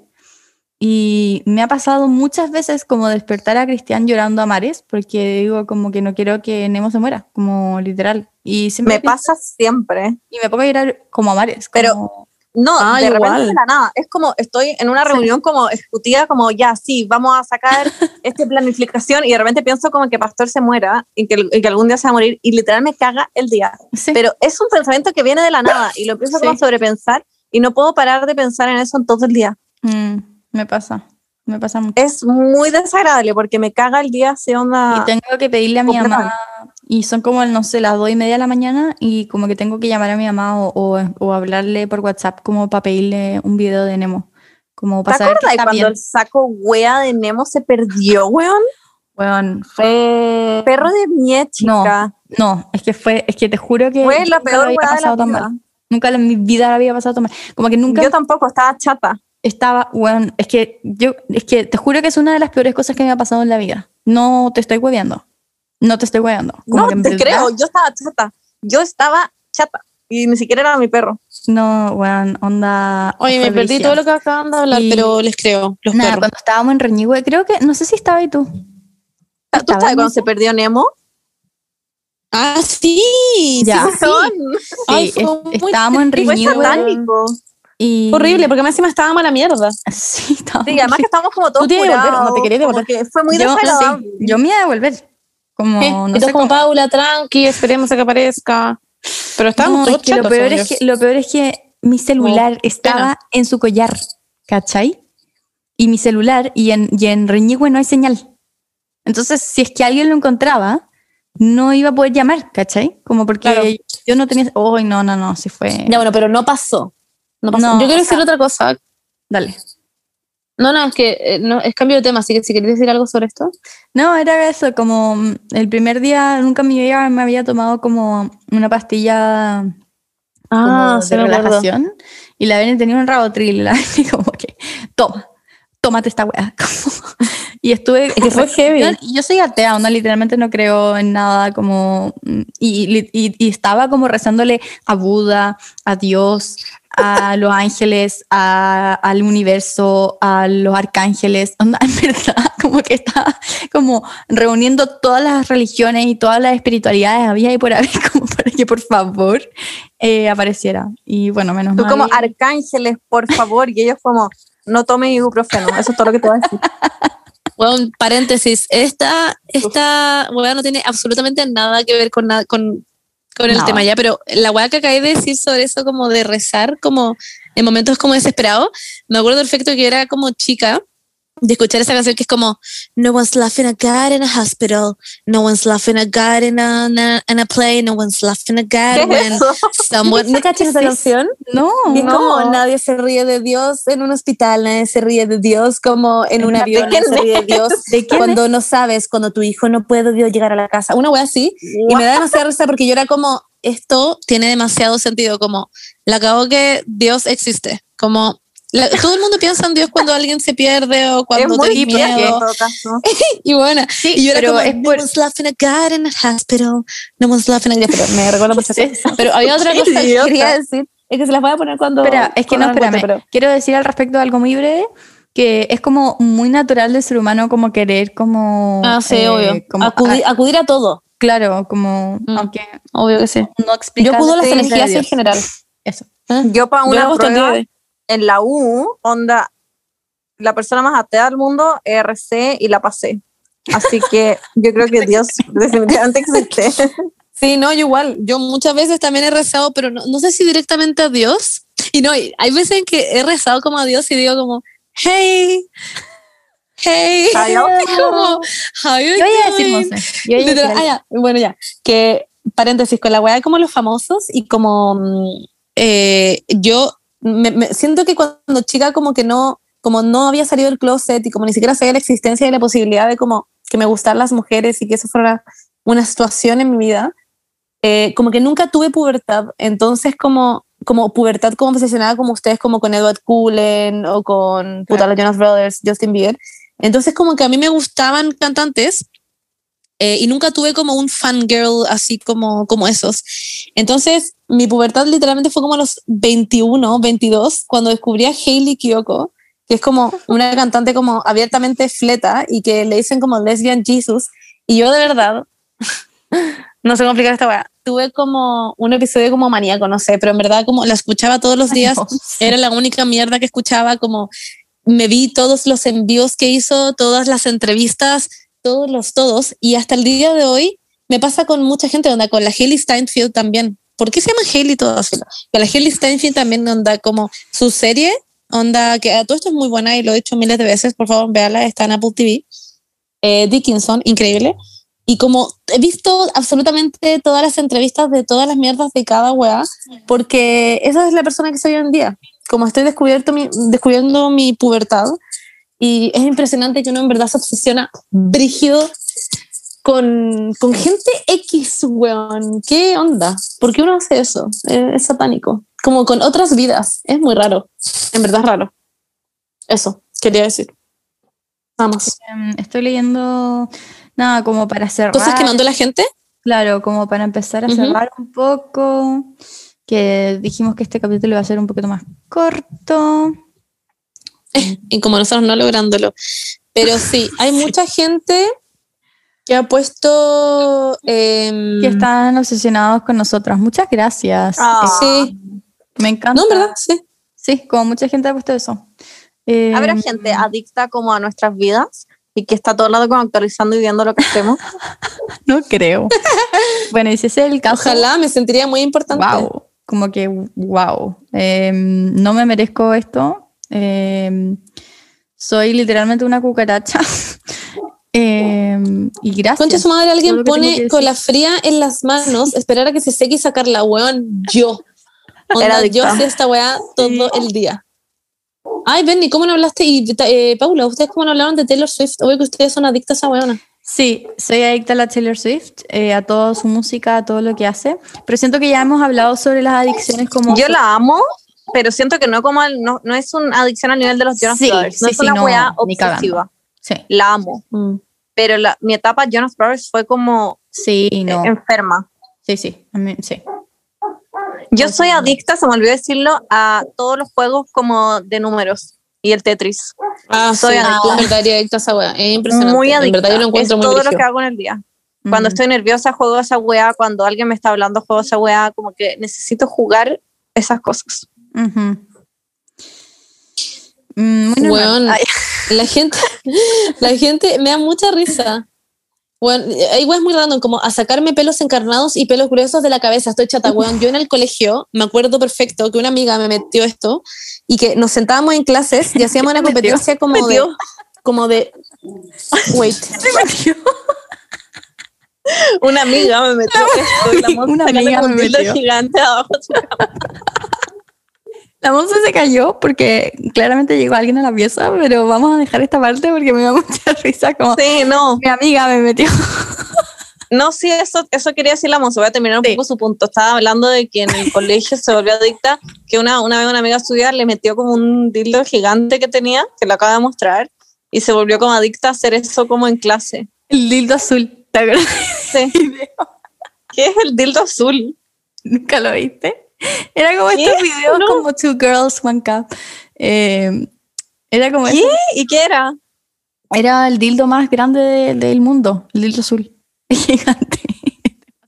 y me ha pasado muchas veces como despertar a Cristian llorando a mares, porque digo como que no quiero que Nemo se muera, como literal. Y Me pasa siempre. Y me pongo a llorar como a mares. Pero- como- No, Ah, de repente de la nada. Es como estoy en una reunión como ejecutiva, como ya, sí, vamos a sacar esta planificación y de repente pienso como que Pastor se muera y que, y que algún día se va a morir y literal me caga el día. sí, Pero es un pensamiento que viene de la nada y lo empiezo como a sobrepensar y no puedo parar de pensar en eso en todo el día. mm, me pasa, me pasa mucho. Es muy desagradable porque me caga el día así onda. Y tengo que pedirle a mi mamá. Y son como, no sé, las dos y media de la mañana, y como que tengo que llamar a mi mamá o, o, o hablarle por WhatsApp como para pedirle un video de Nemo. Como ¿Te para saber que acuerdas está cuando bien. el saco wea de Nemo se perdió, weón? Weón, fue... Perro de mi chica. No, es que fue, es que te juro que Fue la peor había weá de la tan vida. mal. Nunca en mi vida la había pasado tan mal. Como que nunca Yo tampoco, estaba chata. estaba, bueno, es que yo, es que te juro que es una de las peores cosas que me ha pasado en la vida. No te estoy hueveando. No te estoy. Como No, que te verdad- creo, yo estaba chata. Yo estaba chata. Y ni siquiera era mi perro. No, weón, onda. Oye, me perdí todo lo que acaban de hablar, Y- pero les creo. Los Nada, perros. cuando estábamos en Reñigüe, creo que, no sé si estaba ahí tú. ¿Tú Estaba sabes cuando se perdió Nemo? Ah, sí. Ya. sí, sí, sí. Weón, Ay, Sí, fue es- muy estábamos en Fue Reñigüe. satánico. Y... horrible, porque más encima estábamos a la mierda. Sí, estábamos Sí, además que estábamos como todos Tú curados, ¿no te querías devolver? que fue muy yo, desagradable. sí, yo me iba a devolver. Como, Eh, no y sé todos como. Paula, tranqui, esperemos a que aparezca. Pero estábamos No, todos es que lo, peor es que, lo peor es que mi celular estaba en su collar, ¿cachai? Y mi celular, y en, y en Reñigüe no hay señal. Entonces, si es que alguien lo encontraba, no iba a poder llamar, ¿cachai? Como porque Claro. yo no tenía... Uy, no, no, no, sí fue... Ya, bueno, pero no pasó. No pasó. No, yo quiero sea- decir otra cosa. Dale. No, no, es que eh, no, es cambio de tema, así que si queréis decir algo sobre esto. No, era eso, como mm, el primer día nunca en mi vida me había tomado como una pastilla como Ah, de acuerdo. relajación y la Beni tenía un rabotril y como que, toma, tómate esta weá. como- y estuve... Es que fue heavy. Yo, yo soy atea, onda, literalmente no creo en nada como... Y, y, y estaba como rezándole a Buda, a Dios, a los ángeles, a- al universo, a los arcángeles. Onda, en verdad, como que estaba como reuniendo todas las religiones y todas las espiritualidades había y por haber como para que por favor eh, apareciera. Y bueno, menos Tú mal. como arcángeles, por favor. Y ellos como, no tomen ibuprofeno. Eso es todo lo que te voy a decir. Bueno, paréntesis, esta, esta weá no tiene absolutamente nada que ver con, nada con, con el tema ya, pero la weá que acabé de decir sobre eso como de rezar, como en momentos como desesperados, me acuerdo perfecto que era como chica de escuchar esa canción que es como No one's laughing at God in a hospital, no one's laughing at God in a, in a, in a play, no one's laughing ¿Qué God es when eso? someone... ¿No cachas esa ¿Qué es canción? No, Y es No. como nadie se ríe de Dios en un hospital, nadie se ríe de Dios como en un ¿De avión, nadie se ríe de Dios ¿De cuando no sabes, cuando tu hijo no puede Dios llegar a la casa. Una wea así. Y me da demasiada risa porque yo era como, esto tiene demasiado sentido, como, la cago que Dios existe. Como, la- todo el mundo piensa en Dios cuando alguien se pierde o cuando en miedo. Y bueno, Sí, y yo era pero como, es no por- one's laughing at God in a hospital, no one's laughing at God. Pero me recuerdo mucho ¿Qué eso. es Pero había otra cosa que quería decir. Es que se las voy a poner cuando. Espera, es que no, cuando la encuentre, espérame. Quiero decir al respecto de algo muy breve, que es como muy natural del ser humano como querer como... Ah, sí, eh, obvio. como- Acudir, ah, acudir a todo. claro, como... Mm. Aunque Obvio que sí. no Yo acudo a las energías en general. Eso. Yo para Yo una hago prueba en la U, onda, la persona más atea del mundo, ERC, y la pasé. Así que yo creo que Dios definitivamente existe. Sí, no, yo igual. Yo muchas veces también he rezado, pero no, no sé si directamente a Dios. Y no, hay veces en que he rezado como a Dios y digo como, hey, hey, Hello. como, how you Yo iba a decir, doing?" Monse. Yo iba a decir ah, ya, bueno, ya. Que, paréntesis, con la weá como los famosos y como mm, eh, yo me, me- siento que cuando chica como que no, como no había salido del closet y como ni siquiera sabía la existencia y la posibilidad de como que me gustaran las mujeres y que eso fuera una situación en mi vida, eh, como que nunca tuve pubertad. Entonces como, como pubertad como obsesionada como ustedes, como con Edward Cullen o con puta, los Jonas Brothers, Justin Bieber. Entonces como que a mí me gustaban cantantes eh, y nunca tuve como un fangirl así como, como esos. Entonces, mi pubertad literalmente fue como a los 21, 22, cuando descubrí a Hailey Kiyoko, que es como una cantante como abiertamente fleta y que le dicen como lesbian Jesus. Y yo de verdad, no sé cómo explicar esta weá, tuve como un episodio como maníaco, no sé, pero en verdad como la escuchaba todos los días, era la única mierda que escuchaba, como me vi todos los envíos que hizo, todas las entrevistas, todos los todos, y hasta el día de hoy me pasa con mucha gente, onda, con la Haley Steinfeld también. ¿Por qué se llama Haley todas? Con la Haley Steinfeld también, onda, como su serie, onda, que a todo esto es muy buena y lo he dicho miles de veces, por favor, véala, está en Apple TV. Eh, Dickinson, increíble. Y como he visto absolutamente todas las entrevistas de todas las mierdas de cada weá, porque esa es la persona que soy hoy en día. Como estoy descubierto mi, descubriendo mi pubertad, y es impresionante que uno en verdad se obsesiona brígido con, con gente X, weón. ¿Qué onda? ¿Por qué uno hace eso? Es satánico. Como con otras vidas. Es muy raro. En verdad es raro. Eso, quería decir. Nada más. Em, Estoy leyendo, nada, como para cerrar. ¿Cosas que mandó la gente? Claro, como para empezar a Ujú. cerrar un poco, que dijimos que este capítulo iba a ser un poquito más corto. Y como nosotros no lográndolo. Pero sí, hay mucha gente que ha puesto. em, Que están obsesionados con nosotras. Muchas gracias. Ah. Sí, Me encanta. no, verdad, sí. Sí, como mucha gente ha puesto eso. Eh, Habrá gente adicta como a nuestras vidas y que está todo el lado como actualizando y viendo lo que hacemos. No creo. bueno, y si ese es el caso, Ojalá me sentiría muy importante. wow, como que wow. Em, no me merezco esto. Em, soy literalmente una cucaracha. Em, y gracias. Concha su madre, alguien pone decir. con la fría en las manos, esperar a que se seque y sacarla, weón, yo. Onda, Era yo hacía esta weá todo el día. Ay, Benny, ¿cómo no hablaste? Y eh, Paula, ¿ustedes cómo no hablaron de Taylor Swift? Obvio que ustedes son adictas a weona. Sí, soy adicta a la Taylor Swift, eh, a toda su música, a todo lo que hace. Pero siento que ya hemos hablado sobre las adicciones como. Yo la amo, pero siento que no como al- no, no es una adicción a nivel de los Jonas Sí, Brothers. No sí, es sí, una no, weá cagando. obsesiva. Sí, La amo. Pero la, mi etapa Jonas Brothers fue como sí, eh, no. enferma. Sí, sí, a mí- sí. Yo soy adicta, se me olvidó decirlo, a todos los juegos como de números y el Tetris. Ah, Soy sí, adicta. en verdad, era adicta a esa weá. Es impresionante. Muy adicta. En verdad, yo lo encuentro es muy todo lo que hago en el día. Cuando Mm. estoy nerviosa juego esa weá, cuando alguien me está hablando juego esa weá, como que necesito jugar esas cosas. Mm. Weón, Ay, la gente, la gente me da mucha risa. Bueno, hay weas muy random, como a sacarme pelos encarnados y pelos gruesos de la cabeza. Estoy chata, weón. Yo en el colegio me acuerdo perfecto que una amiga me metió esto y que nos sentábamos en clases y hacíamos una competencia como de, como de, wait, Una amiga me metió esto y la monja Una amiga me metió. gigante abajo de. La monza se cayó porque claramente llegó alguien a la pieza, pero vamos a dejar esta parte porque me da mucha risa como Sí, no. mi amiga me metió. No, sí, eso, eso quería decir la monza. Voy a terminar un Sí. poco su punto. Estaba hablando de que en el colegio se volvió adicta, que una, una vez una amiga suya le metió como un dildo gigante que tenía, que lo acaba de mostrar, y se volvió como adicta a hacer eso como en clase. El dildo azul. ¿Te acuerdas? Sí. ¿Qué es el dildo azul? ¿Nunca lo viste? Era como ¿Qué? estos videos No. como Two Girls, One Cup. Eh, era como ¿Qué? eso. ¿Y qué era? Era el dildo más grande de- del mundo, el dildo azul. Gigante.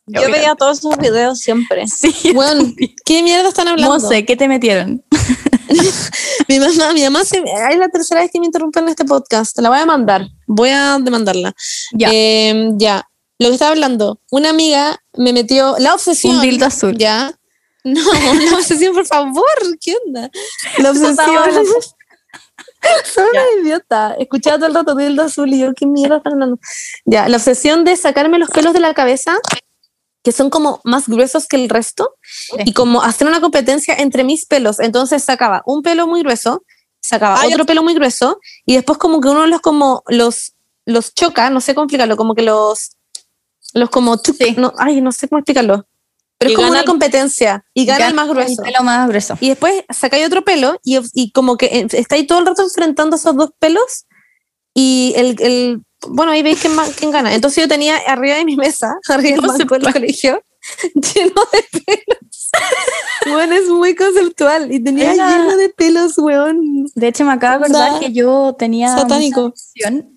Yo veía todos esos videos siempre. Sí, weón, ¿qué mierda están hablando? no sé, ¿qué te metieron? Mi mamá, mi mamá se, es la tercera vez que me interrumpe en este podcast. La voy a mandar. Voy a demandarla. Ya, Eh, ya. Lo que estaba hablando, una amiga me metió la obsesión. un dildo azul. Ya. No, la obsesión, por favor. ¿Qué onda? La obsesión. Soy una idiota. Escuchaba todo el rato dildo azul y yo, ¿qué mierda están hablando? Ya, la obsesión de sacarme los pelos de la cabeza, que son como más gruesos que el resto, y como hacer una competencia entre mis pelos. Entonces sacaba un pelo muy grueso, sacaba otro pelo muy grueso, y después como que uno los como los, los choca, no sé cómo explicarlo, como que los, los como, tuc, Sí. no, ay, no sé cómo explicarlo. Pero Y es como gana una el- competencia y gana el más grueso. pelo más grueso. Y después sacáis otro pelo y, y como que eh, estáis todo el rato enfrentando esos dos pelos y el, el bueno, ahí veis quién, quién gana. Entonces yo tenía arriba de mi mesa, arriba del banco del colegio, lleno de pelos. Bueno, es muy conceptual y tenía Era- lleno de pelos, weón. De hecho, me acabo de acordar que yo tenía satánico.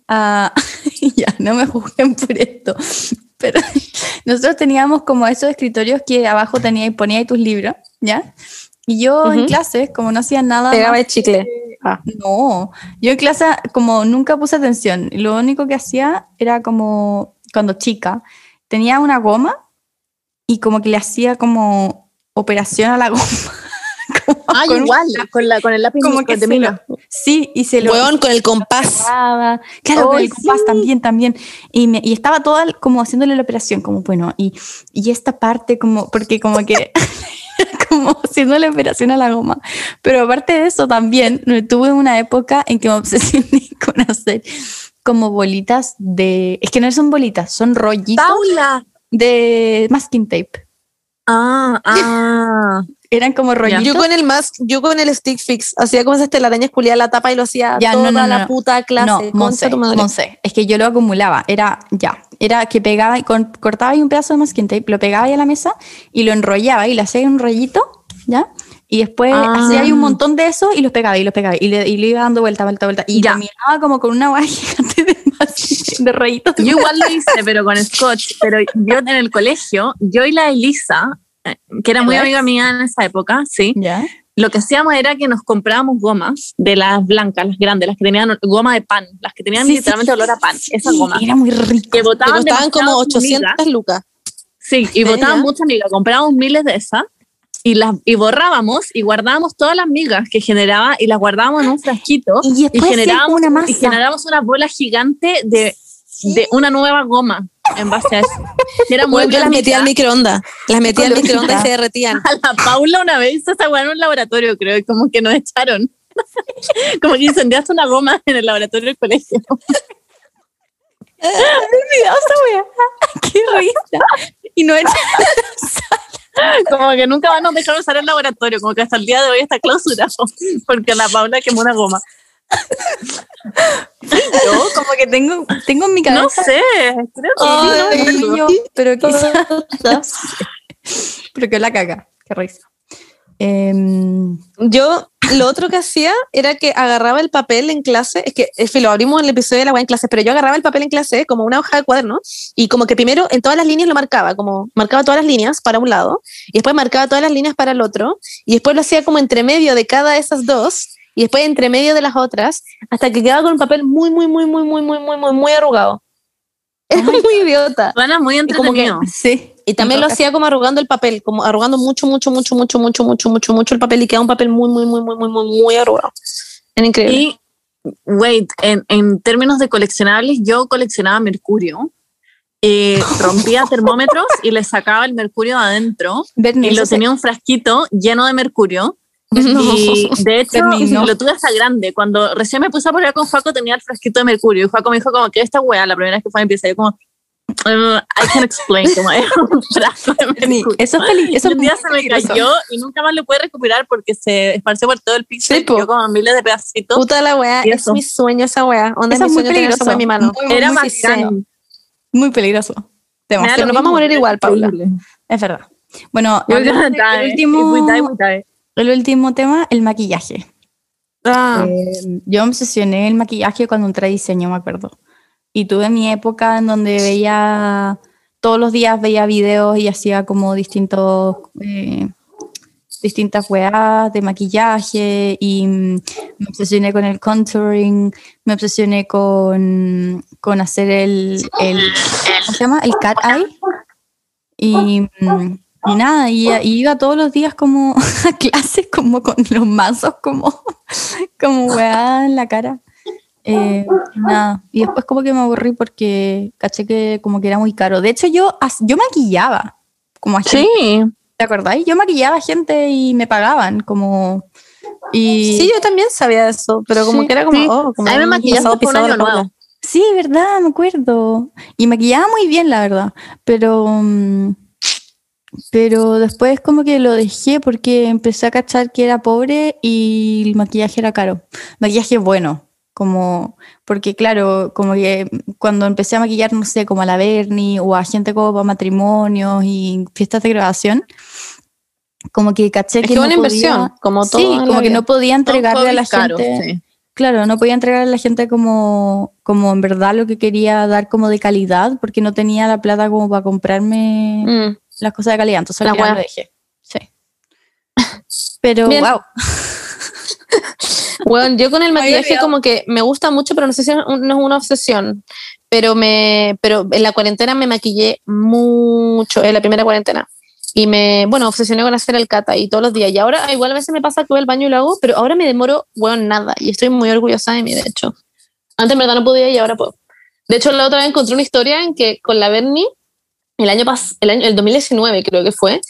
a... ya, no me juzguen por esto. Pero nosotros teníamos como esos escritorios que abajo tenía y ponía ahí tus libros, ¿ya? Y yo en Ujú. clases, como no hacía nada Pegaba el chicle. Ah. No, yo en clase como nunca puse atención. Lo único que hacía era como cuando chica, tenía una goma y como que le hacía como operación a la goma. Como Ah, con un- igual, con, la, con el lápiz como que se mina. lo- Sí, y se lo Weón, con el compás. Claro, con Ay, el compás sí. también, también. Y, me- y estaba toda como haciéndole la operación, como bueno, y, y esta parte como, porque como que, como haciendo la operación a la goma. Pero aparte de eso también, tuve una época en que me obsesioné con hacer como bolitas de. Es que no son bolitas, son rollitos Paula. De masking tape. Ah, ah. Eran como rollitos. Yo con el mask, yo con el stick fix, hacía como esas telarañas, culiaba la tapa y lo hacía Ya, toda no, no, la no. puta clase. No, Monse. Monse. Es que yo lo acumulaba. Era, ya, era que pegaba, y con- cortaba ahí un pedazo de masking tape, lo pegaba ahí a la mesa y lo enrollaba y le hacía un rollito, ¿ya? Y después Ah. hacía ahí un montón de eso y los pegaba y los pegaba y le, y le iba dando vuelta, vuelta, vuelta. Y Ya. terminaba como con una guay gigante de, de rollitos. Yo igual lo hice, pero con scotch. Pero yo en el colegio, yo y la Elisa, eh, que era muy amiga mía en esa época, sí, ¿Ya? lo que hacíamos era que nos comprábamos gomas de las blancas, las grandes, las que tenían goma de pan, las que tenían Sí, literalmente sí, olor a pan, esas gomas. Era muy rico. Que botaban, costaban como demasiado 800 migas. lucas. Sí, y botaban ya. muchas migas. Comprábamos miles de esas y las y borrábamos y guardábamos todas las migas que generaba y las guardábamos en un frasquito Y generábamos una masa. y generábamos una bola gigante de, de una nueva goma en base a eso. Y Era muy Bueno, yo las metía al microondas. Las metía al microondas y se derretían. A la Paula una vez hizo esa en un laboratorio, creo, y como que nos echaron. como que incendiaste una goma en el laboratorio del colegio. Qué risa. Y no era Como que nunca más nos dejaron usar el laboratorio, como que hasta el día de hoy está clausurado, porque la Paula quemó una goma. yo, como que tengo, tengo en mi cabeza. No sé, creo que Sí, sí, no pero quizás. pero que la caga. Qué risa. Em, Yo lo otro que hacía era que agarraba el papel en clase, es que es que lo abrimos en el episodio de la web en clase, pero yo agarraba el papel en clase como una hoja de cuaderno y como que primero en todas las líneas lo marcaba, como marcaba todas las líneas para un lado y después marcaba todas las líneas para el otro y después lo hacía como entre medio de cada de esas dos y después entre medio de las otras hasta que quedaba con un papel muy, muy, muy, muy, muy, muy, muy, muy, muy arrugado. Era muy idiota. Suena muy Y como que- entretenido. sí. Y también lo hacía como arrugando el papel, como arrugando mucho, mucho, mucho, mucho, mucho, mucho, mucho, mucho el papel y queda un papel muy, muy, muy, muy, muy, muy, muy arrugado. Era increíble. Y, wait, en, en términos de coleccionables, yo coleccionaba mercurio. Eh, rompía termómetros y le sacaba el mercurio adentro y lo tenía un frasquito lleno de mercurio. Y de hecho, lo tuve hasta grande. Cuando recién me puse a pelear con Juaco, tenía el frasquito de mercurio. Y Juaco me dijo, como, que esta wea? La primera vez que fue a mi pieza, yo como, "Uh, I can explain. De Bernie, mercurio. eso es peli- eso un día se me cayó y nunca más lo pude recuperar porque se esparció por todo el piso Sí, y quedó como miles de pedacitos. Puta la weá, es eso. mi sueño esa weá. Onda Eso es mi muy sueño tener en mi mano. Muy, Era muy bacán. Muy peligroso. Demasiado. Nos vamos a morir igual, Paula. Es verdad. Bueno, el, último, we die, we die. el último tema, el maquillaje. Ah, Eh, yo me obsesioné el maquillaje cuando entré a diseño, me acuerdo. Y tuve mi época en donde veía, todos los días veía videos y hacía como distintos, eh, distintas weas de maquillaje y mm, me obsesioné con el contouring, me obsesioné con, con hacer el, el, ¿cómo se llama? El cat eye. Y, mm, y nada, y, y iba todos los días como a clases, como con los mazos, como, como weá en la cara. Eh, nada. Y después como que me aburrí porque caché que como que era muy caro. De hecho, yo, yo maquillaba como a gente, Sí, ¿te acordáis? Yo maquillaba a gente y me pagaban como... Y, sí, yo también sabía eso, pero como Sí, que era como, sí. oh, como A mí me pasado por un año nuevo. Sí, verdad, me acuerdo. Y maquillaba muy bien, la verdad. Pero, mm, pero después como que lo dejé porque empecé a cachar que era pobre y el maquillaje era caro. Maquillaje bueno, como, porque claro, como que cuando empecé a maquillar, no sé, como a la Bernie o a gente como para matrimonios y fiestas de grabación, como que caché Es que que no una podía- inversión, como todo Sí, como que vida. no podía entregarle a la hobbies gente. sí. Claro, no podía entregar a la gente como, como en verdad lo que quería dar como de calidad, porque no tenía la plata como para comprarme Mm. las cosas de calidad, entonces La lo dejé. Sí. Pero, Bien. wow. Bueno, yo con el maquillaje como que me gusta mucho, pero no sé si no es una obsesión. Pero me, pero en la cuarentena me maquillé mucho, en la primera cuarentena. Y me, bueno, obsesioné con hacer el cata y todos los días. Y ahora igual a veces me pasa que voy al baño y lo hago, pero ahora me demoro, bueno, nada. Y estoy muy orgullosa de mí, de hecho. Antes en verdad no podía y ahora puedo. De hecho, la otra vez encontré una historia en que con la Bernie, el año pas el año, el 2019 creo que fue,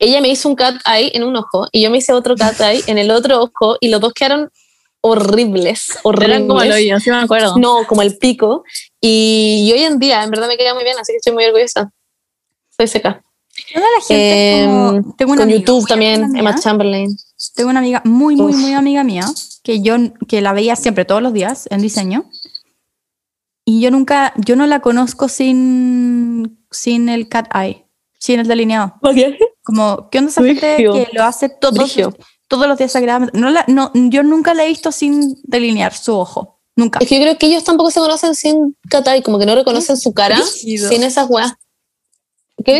ella me hizo un cat eye en un ojo y yo me hice otro cat eye en el otro ojo y los dos quedaron horribles, horribles. Eran como el hoyo, sí me acuerdo. No, como el pico. Y, y hoy en día, en verdad me queda muy bien, así que estoy muy orgullosa. Soy seca. Toda la gente Eh, como- tengo una Con amiga YouTube también, amiga Emma mía, Chamberlain. Tengo una amiga muy, muy, Uf. muy amiga mía que yo que la veía siempre todos los días en diseño. Y yo nunca, yo no la conozco sin, sin el cat eye, sin el delineado. Como, ¿qué onda esa gente que lo hace Brigio. Todos los días sagradamente? No la- no, yo nunca la he visto sin delinear su ojo. Nunca. Es que yo creo que ellos tampoco se conocen sin Katai, como que no reconocen su cara sin esas weas.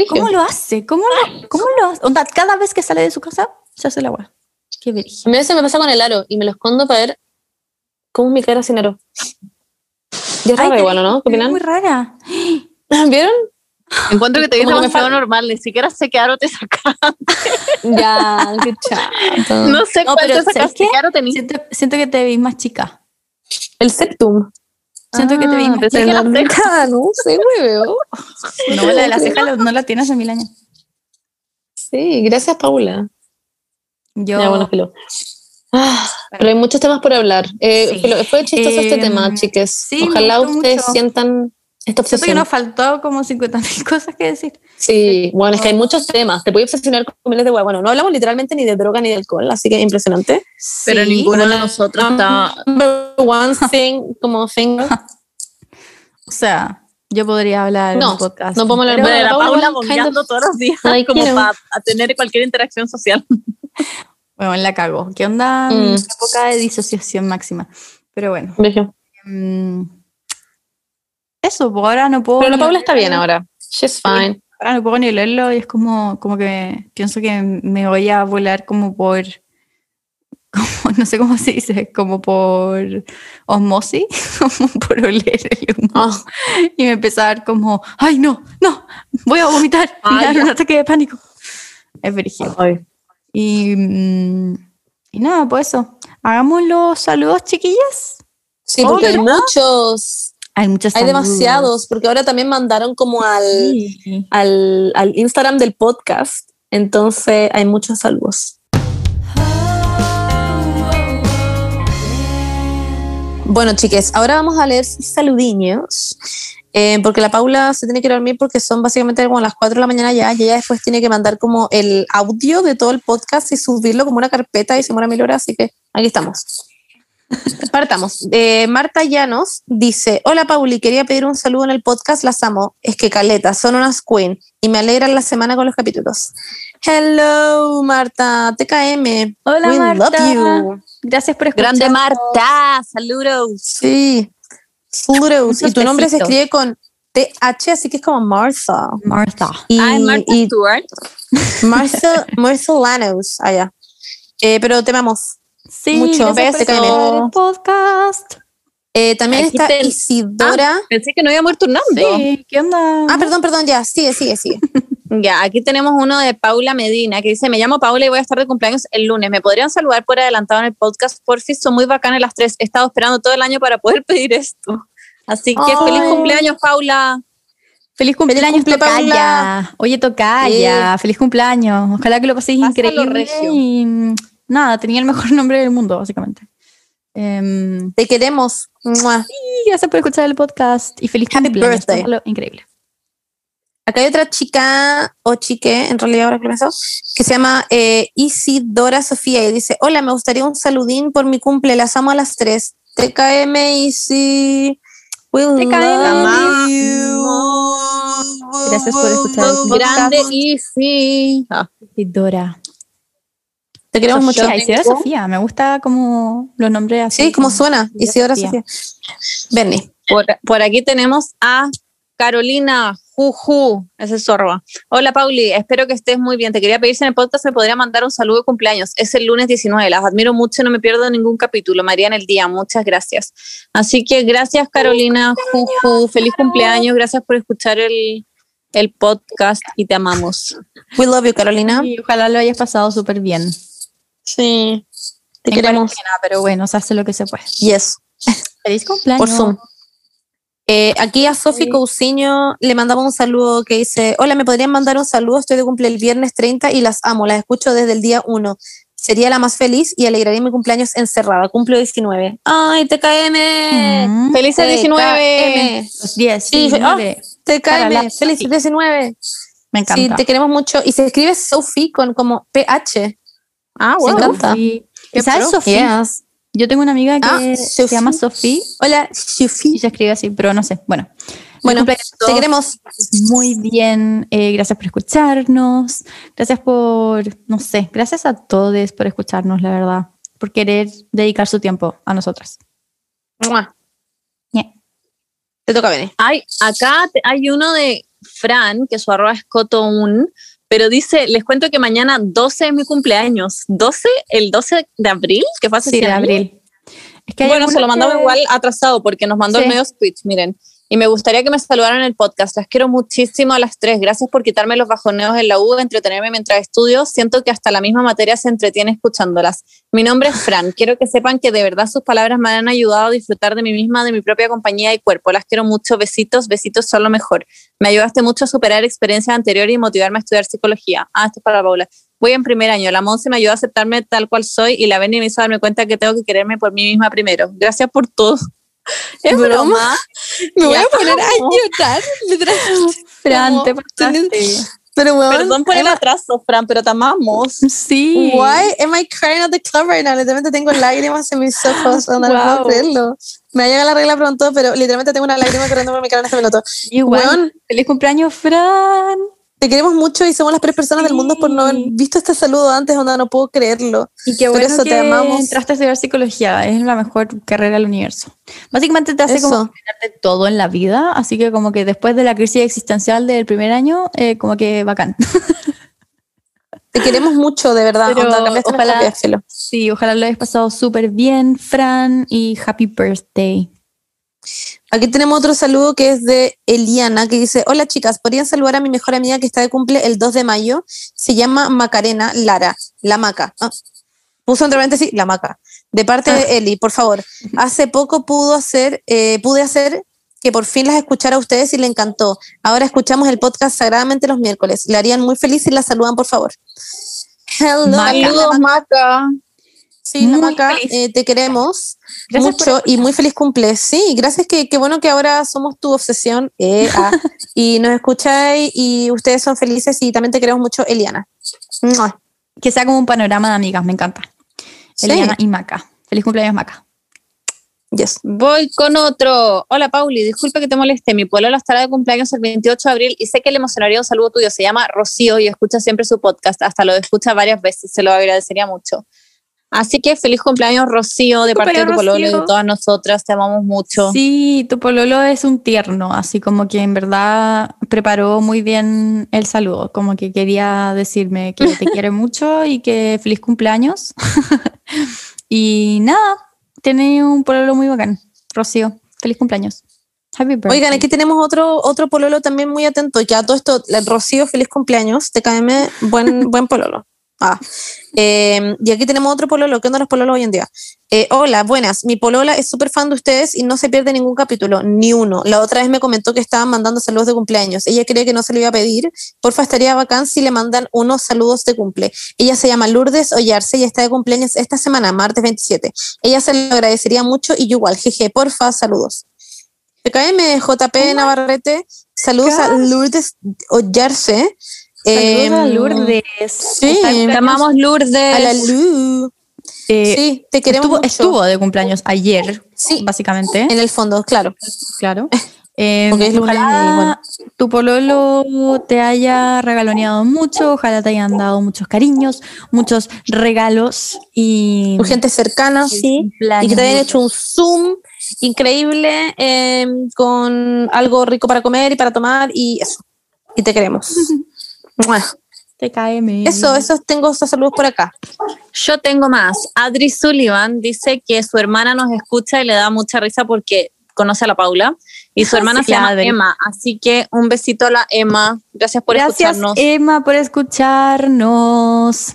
¿Cómo lo hace? ¿Cómo lo, cómo lo hace? Onda, cada vez que sale de su casa, se hace la agua. Qué brillo. A veces me pasa con el aro y me lo escondo para ver cómo es mi cara sin aro. Ya es igual, ¿o ¿no? ¿Qué Es muy rara. ¿Vieron? Encuentro que te me demasiado normal, ni siquiera sé qué aro te sacaste. Ya, qué chato. No sé No, cuál pero te ¿sabes sacaste, qué? aro tenías. Siento, siento que te veis más chica. El septum. Siento que te veis Ah, más chica. era ceja. Cada no sé, hueveo. No, la de la ceja no la tienes hace mil años. Sí, gracias, Paula. Yo, Ya, bueno, filo. Ah, pero hay muchos temas por hablar. Eh, Sí. filo, fue chistoso este Eh, tema, chiques. sí, Ojalá ustedes mucho. sientan esta siento que nos faltó como 50.000 cosas que decir. Sí, bueno, es que hay muchos temas. Te puedes obsesionar con miles de huevos. Bueno, no hablamos literalmente ni de droga ni de alcohol, así que impresionante. Pero Sí. ninguno de nosotros está. One thing, como thing. O sea, yo podría hablar en No, un podcast. no podemos hablar de la Paula bombeando todos los días Like, como para tener cualquier interacción social. Bueno, la cago. ¿Qué onda? Mm. Época de disociación máxima. Pero bueno. Bello. Eso, pues ahora no puedo. Pero la Paula está bien ahora. She's fine. Ahora no puedo ni leerlo y es como, como que pienso que me voy a volar como por. Como, no sé cómo se dice, como por osmosis, como por oler el humo. Ah, Y me dar como, ay, no, no, voy a vomitar. Ay, ya. un ataque de pánico. Es brígido. Y, mm, y nada, pues eso. Hagamos los saludos, chiquillas. sí, porque hay muchos. Hay muchos Hay saludos. demasiados, porque ahora también mandaron como al, Sí. al, al Instagram del podcast. Entonces hay muchos saludos. Bueno, chiques, ahora vamos a leer saludiños. eh, porque la Paula se tiene que ir a dormir porque son básicamente como las 4 de la mañana ya. Y ella después tiene que mandar como el audio de todo el podcast y subirlo como una carpeta y se muera mil horas. Así que aquí estamos. Partamos. Eh, Marta Llanos dice: Hola Pauli, quería pedir un saludo en el podcast. Las amo. Es que caleta, son unas queen y me alegran la semana con los capítulos. Hello, Marta, TKM. Hola, We Marta. love you. Gracias por escuchar. Grande Marta, saludos. Sí. Saludos. Y tu nombre se escribe con TH, así que es como Martha. Marta. Y, y Stewart. Martha, Martha Lanos, allá. Eh, pero te amamos. Sí, Mucho. por podcast. Eh, también Aquí está te- Isidora. Ah, pensé que no íbamos a ir turnando. Sí, ¿qué onda? Ah, perdón, perdón, ya, sigue, sigue, sigue. Ya, aquí tenemos uno de Paula Medina que dice, me llamo Paula y voy a estar de cumpleaños el lunes. ¿Me podrían saludar por adelantado en el podcast? Por si son muy bacanas las tres. He estado esperando todo el año para poder pedir esto. Así que Ay. feliz cumpleaños, Paula. Feliz cumpleaños, cumple, Tocaya. Paula. Oye, Tocaya, feliz cumpleaños. Ojalá que lo paséis Pásalo, increíble. regio. Nada, tenía el mejor nombre del mundo, básicamente. Em, Te queremos. Y gracias por escuchar el podcast y feliz Happy cumpleaños. birthday. Increíble. Acá hay otra chica, o chique, en realidad ahora que lo que se llama eh, Isidora Sofía y dice, hola, me gustaría un saludín por mi cumple, las amo a las tres. TKM Isi. We TKM. Gracias por escuchar el podcast. Grande y sí. Ah, Isidora. Te queremos mucho. Sofía, Isidora Sofía. Me gusta como los nombres así. Sí, como suena, Isidora Sofía. Sofía. Bernie. por, por aquí tenemos a Carolina Juju, ese es Sorba. Hola Pauli, espero que estés muy bien. Te quería pedir si en el podcast me podría mandar un saludo de cumpleaños. Es el lunes 19, las admiro mucho, no me pierdo ningún capítulo. María en el día, muchas gracias. Así que gracias Carolina Juju, feliz cumpleaños, gracias por escuchar el, el podcast y te amamos. We love you, Carolina. Y ojalá lo hayas pasado súper bien. Sí. Te En queremos. pero bueno, se hace lo que se puede. Yes. Feliz cumpleaños. Por Zoom. Eh, aquí a Sofi Cousiño le mandaba un saludo que dice, hola, ¿me podrían mandar un saludo? Estoy de cumple el viernes 30 y las amo, las escucho desde el día 1. sería la más feliz y alegraría mi cumpleaños encerrada. Cumplo 19. ¡Ay, TKM! Mm. ¡Felices 19! Los 10, Sí, sí, nueve. TKM, Sofi. 19. Me encanta. Sí, te queremos mucho. Y se escribe Sophie con como PH. Ah, Me wow. encanta. Sí. Qué ¿Sabes. Sofía? Yes. Yo tengo una amiga que Ah, se llama Sofía Hola, y Sophie. se escribe así, pero no sé. Bueno, Bueno, te queremos. muy bien. eh, gracias por escucharnos. Gracias por, no sé, gracias a todos por escucharnos, la verdad. Por querer dedicar su tiempo a nosotras. Ñe. Te toca, Bene. Hay, acá te- hay uno de Fran, que su arroba es cotoun, pero dice, les cuento que mañana 12 es mi cumpleaños. ¿12? ¿El 12 de abril? Que fue hace Sí, de 100 años. abril. Es que Bueno, se lo mandamos que- igual atrasado porque nos mandó Sí. el medio Twitch, miren. Y me gustaría que me saludaran en el podcast. Las quiero muchísimo a las tres. Gracias por quitarme los bajoneos en la U, entretenerme mientras estudio. Siento que hasta la misma materia se entretiene escuchándolas. Mi nombre es Fran. Quiero que sepan que de verdad sus palabras me han ayudado a disfrutar de mí misma, de mi propia compañía y cuerpo. Las quiero mucho. Besitos, besitos son lo mejor. Me ayudaste mucho a superar experiencias anteriores y motivarme a estudiar psicología. Ah, esto es para Paula. Voy en primer año. La Monse me ayudó a aceptarme tal cual soy y la Beni me hizo darme cuenta que tengo que quererme por mí misma primero. Gracias por todo. Es ¿Broma? broma. Me voy a poner a llorar. Fran, te pasaste. Pero, weón, Perdón por el atraso, Fran, pero te amamos. Sí. Why am I crying at the club right now? Literalmente tengo lágrimas en mis ojos. onda, No puedo Wow. creerlo. Me va a llegar la regla pronto, pero literalmente tengo una lágrima corriendo por mi cara en este minuto. Igual. Weón, Feliz cumpleaños, Fran. Te queremos mucho y somos las peores personas del mundo por no haber Sí. visto este saludo antes, onda, no puedo creerlo. Y qué Por bueno eso te que amamos. entraste a estudiar psicología. Es la mejor carrera del universo. Básicamente te hace Eso. como cuestionarte todo en la vida. Así que como que después de la crisis existencial del primer año, eh, como que bacán. Te queremos mucho, de verdad. Pero onda, ojalá-. Sí, ojalá lo hayas pasado súper bien, Fran, y happy birthday. Aquí tenemos otro saludo que es de Eliana, que dice, hola chicas, ¿podrían saludar a mi mejor amiga que está de cumple el 2 de mayo? Se llama Macarena Lara, la maca. Ah, puso entre paréntesis, la maca. De parte de Eli, por favor. Hace poco pudo hacer, eh, pude hacer que por fin las escuchara a ustedes y le encantó. Ahora escuchamos el podcast sagradamente los miércoles. Le harían muy feliz si la saludan, por favor. Hello, Maca. la Saludos, Maca. Sí, la Maca, eh, te queremos Gracias mucho y muy feliz cumple. Sí, gracias, que, que bueno que ahora somos tu obsesión eh, ah, y nos escucháis y ustedes son felices y también te queremos mucho, Eliana. Mua. Que sea como un panorama de amigas, me encanta. Sí. Eliana y Maca. Feliz cumpleaños, Maca. Yes. Voy con otro. Hola, Pauli. Disculpe que te moleste. Mi pueblo estará de cumpleaños el 28 de abril y sé que le emocionaría un saludo tuyo. Se llama Rocío y escucha siempre su podcast. Hasta lo escucha varias veces. Se lo agradecería mucho. Así que feliz cumpleaños, Rocío, de parte de tu pololo y de todas nosotras. Te amamos mucho. Sí, tu pololo es un tierno, así como que en verdad preparó muy bien el saludo, como que quería decirme que te quiere mucho y que feliz cumpleaños. y nada, tiene un pololo muy bacán. Rocío, feliz cumpleaños. Happy birthday. Oigan, aquí tenemos otro, otro pololo también muy atento. Ya todo esto, Rocío, feliz cumpleaños. TKM, buen, buen pololo. Ah. Eh, y aquí tenemos otro pololo. ¿Qué onda los pololos hoy en día? Eh, hola, buenas. Mi polola es súper fan de ustedes y no se pierde ningún capítulo, ni uno. La otra vez me comentó que estaban mandando saludos de cumpleaños. Ella cree que no se le iba a pedir. Porfa, estaría bacán si le mandan unos saludos de cumple. Ella se llama Lourdes Ollarse y está de cumpleaños esta semana, martes 27. Ella se lo agradecería mucho y yo igual. Jeje, porfa, saludos. PKM, JP Navarrete, saludos a Lourdes Ollarse. Saludos a Em, Lourdes. sí. Te amamos, Lourdes. A la Lu. Eh, sí, te queremos estuvo, mucho. estuvo de cumpleaños ayer, Sí. básicamente. En el fondo, claro. Claro. Eh, es lunes ojalá y bueno. tu pololo te haya regaloneado mucho, ojalá te hayan dado muchos cariños, muchos regalos y Tu gente cercana, sí. Y que te hayan hecho un Zoom increíble eh, con algo rico para comer y para tomar y eso. Y te queremos. TKM. eso, eso tengo esos saludos por acá. Yo tengo más. Adri Sullivan dice que su hermana nos escucha y le da mucha risa porque conoce a la Paula. Y su hermana Sí, se llama Adri. Emma. Así que un besito a la Emma. Gracias por Gracias, escucharnos. Emma, por escucharnos.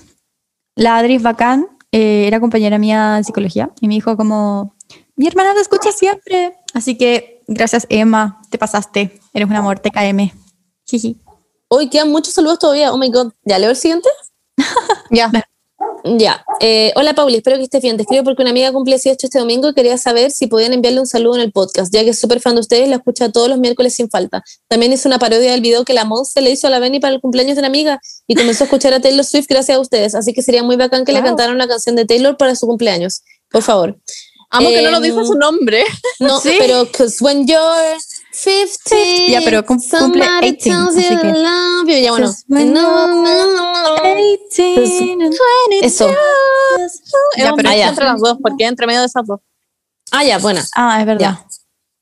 La Adri es bacán, eh, era compañera mía de psicología y me dijo como, mi hermana te escucha siempre. Así que gracias, Emma, te pasaste. Eres un amor, TKM. Jiji. Hoy quedan muchos saludos todavía. Oh my god. ¿Ya leo el siguiente? ya. Ya. Eh, hola, Pauli, espero que estés bien. Te escribo porque una amiga cumple 18 este domingo y quería saber si podían enviarle un saludo en el podcast, ya que es súper fan de ustedes y la escucha todos los miércoles sin falta. También hizo una parodia del video que la Monse le hizo a la Benny para el cumpleaños de una amiga y comenzó a escuchar a Taylor Swift gracias a ustedes. Así que sería muy bacán que le Wow. cantaran la canción de Taylor para su cumpleaños. Por favor. Amo que no lo Em, dijo su nombre. No, Sí. pero cause when you're 15, Ya, pero cum- cumple somebody 18, tells you así que- you. Ya, bueno. No, no, no, no. 18 and Eso. Es Ya, pero mix ya. entre las dos, porque entre medio de esas dos. Ah, ya, buena. Ah, es verdad.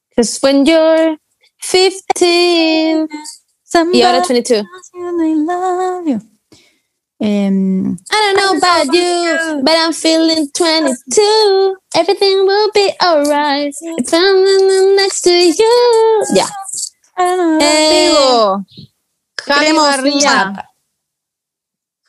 Because when you're 15 y ahora 22. Em, I don't know about you, but I'm feeling 22. Everything will be alright if I'm next to you. Ya. Know. Eh, queremos.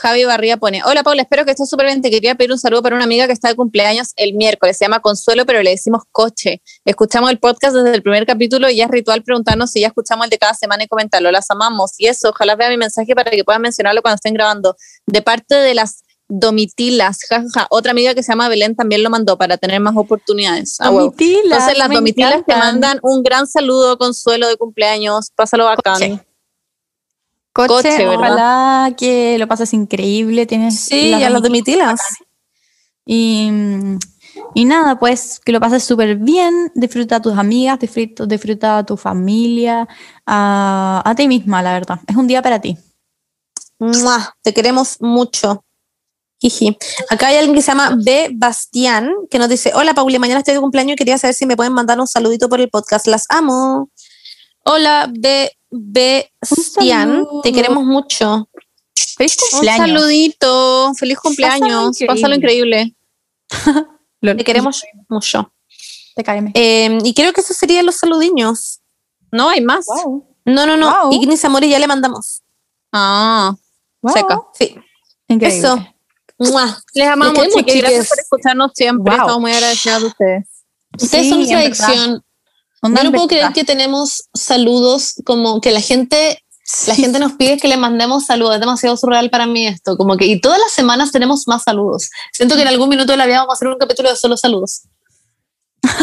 Javi Barría pone, hola Paula, espero que estés súper bien. Te quería pedir un saludo para una amiga que está de cumpleaños el miércoles. Se llama Consuelo, pero le decimos Coche. Escuchamos el podcast desde el primer capítulo y ya es ritual preguntarnos si ya escuchamos el de cada semana y comentarlo. Las amamos. Y eso, ojalá vea mi mensaje para que puedan mencionarlo cuando estén grabando. De parte de las Domitilas, jajaja. Otra amiga que se llama Belén también lo mandó para tener más oportunidades. Ah. Domitilas, Entonces las Domitilas te mandan un gran saludo, Consuelo, de cumpleaños. Pásalo bacán. Coche. Coche, Coche, ¿verdad? ojalá que lo pases increíble. Tienes Sí, las ya las domitilas. Y, y nada, pues que lo pases súper bien, disfruta a tus amigas, disfruta, disfruta a tu familia, a, a ti misma, la verdad. Es un día para ti. Mua, Te queremos mucho. Jiji. Acá hay alguien que se llama B. Bastián que nos dice: Hola Pauli, mañana estoy de cumpleaños y quería saber si me pueden mandar un saludito por el podcast. Las amo. Hola B. Saludo. te queremos mucho. Feliz Un cumpleaños. saludito, feliz cumpleaños, increíble. pásalo increíble. Te queremos mucho. TKM. Eh, y creo que esos serían los saludiños. No hay más. Wow. No, no, no. Wow. Ignis Amores ya le mandamos. Ah, Wow. seca. Sí. Increíble. Eso. Mua. Les amamos, queremos, chiques, Gracias por escucharnos siempre. Estamos muy agradecidos de ustedes. Ustedes Sí, son nuestra adicción. Onda, Yo no puedo creer que tenemos saludos como que la gente la gente nos pide que le mandemos saludos. Es demasiado surreal para mí esto. Como que, y todas las semanas tenemos más saludos. Siento que en algún minuto de la vida vamos a hacer un capítulo de solo saludos.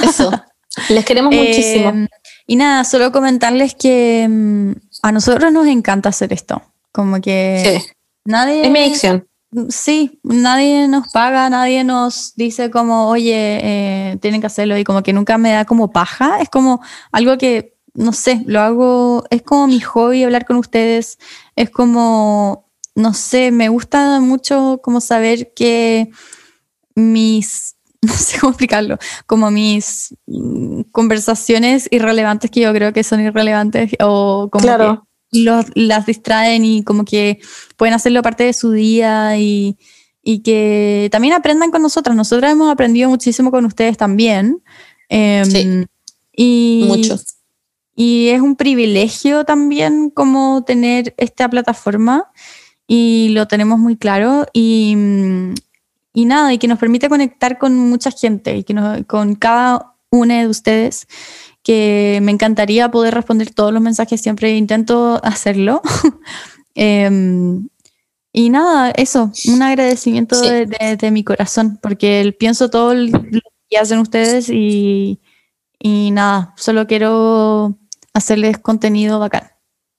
Eso. Les queremos Eh, muchísimo. Y nada, solo comentarles que mm, a nosotros nos encanta hacer esto. Como que Sí. nadie. Es mi adicción. Sí, nadie nos paga, nadie nos dice como, oye, eh, tienen que hacerlo y como que nunca me da como paja. Es como algo que, no sé, lo hago, es como mi hobby hablar con ustedes. Es como, no sé, me gusta mucho como saber que mis, no sé cómo explicarlo, como mis mm, conversaciones irrelevantes que yo creo que son irrelevantes o como Claro. que los, las distraen y como que pueden hacerlo parte de su día y, y que también aprendan con nosotras. Nosotras hemos aprendido muchísimo con ustedes también. Em, Sí. y, Mucho. Y es un privilegio también como tener esta plataforma y lo tenemos muy claro y, mm, y nada, y que nos permite conectar con mucha gente y que nos- con cada una de ustedes que me encantaría poder responder todos los mensajes, siempre intento hacerlo. Em, y nada, eso, un agradecimiento Sí. de, de- de mi corazón, porque pienso todo lo que hacen ustedes y, y nada, solo quiero hacerles contenido bacán.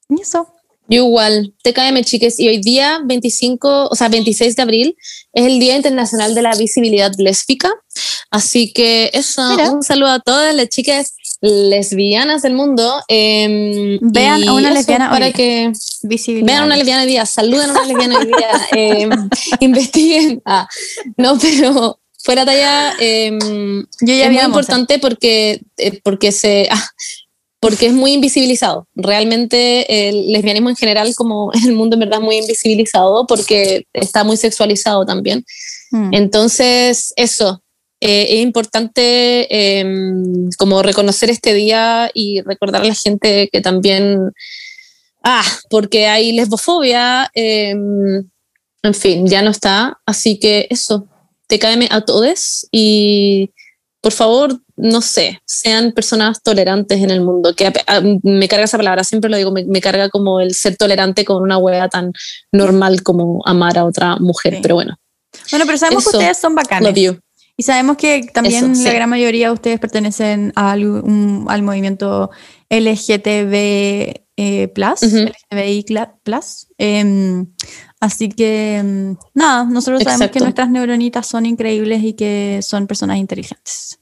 Y eso. Yo igual, TKM chiques, y hoy día 25, o sea, 26 de abril es el Día Internacional de la Visibilidad Lésbica, así que eso, Mira. un saludo a todas las chicas lesbianas del mundo. eh, Vean a una lesbiana para hoy. que vean a una lesbiana hoy día, saluden a una lesbiana hoy día, eh, investiguen. Ah, no, pero fuera talla, eh, Yo ya es muy importante porque, eh, porque, se, ah, porque es muy invisibilizado. Realmente el lesbianismo en general, como en el mundo en verdad, es muy invisibilizado porque está muy sexualizado también. Mm. Entonces, eso, eh, es importante eh, como reconocer este día y recordar a la gente que también, ah, porque hay lesbofobia, eh, en fin, ya no está. Así que eso, TKM a todos y por favor, no sé, sean personas tolerantes en el mundo, que a- a- me carga esa palabra, siempre lo digo, me, me carga como el ser tolerante con una hueá tan normal como amar a otra mujer, Sí. pero bueno, Bueno, pero sabemos que ustedes son bacanes. Love you. Y sabemos que también Eso, la sí. gran mayoría de ustedes pertenecen al, un- al movimiento LGTB eh, plus, cla- plus. Em, así que em, nada, nosotros sabemos que nuestras neuronitas son increíbles y que son personas inteligentes.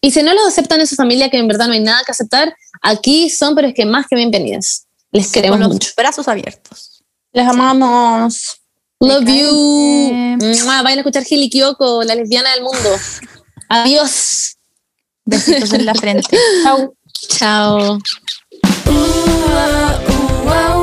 Y si no los aceptan en su familia, que en verdad no hay nada que aceptar, aquí son, pero es que más que bienvenidas. Les queremos Con los mucho. brazos abiertos. Les amamos. Love you. Vayan a escuchar Gili Kyoko, la lesbiana del mundo. Adiós. Besitos en la frente. Chao. Uh,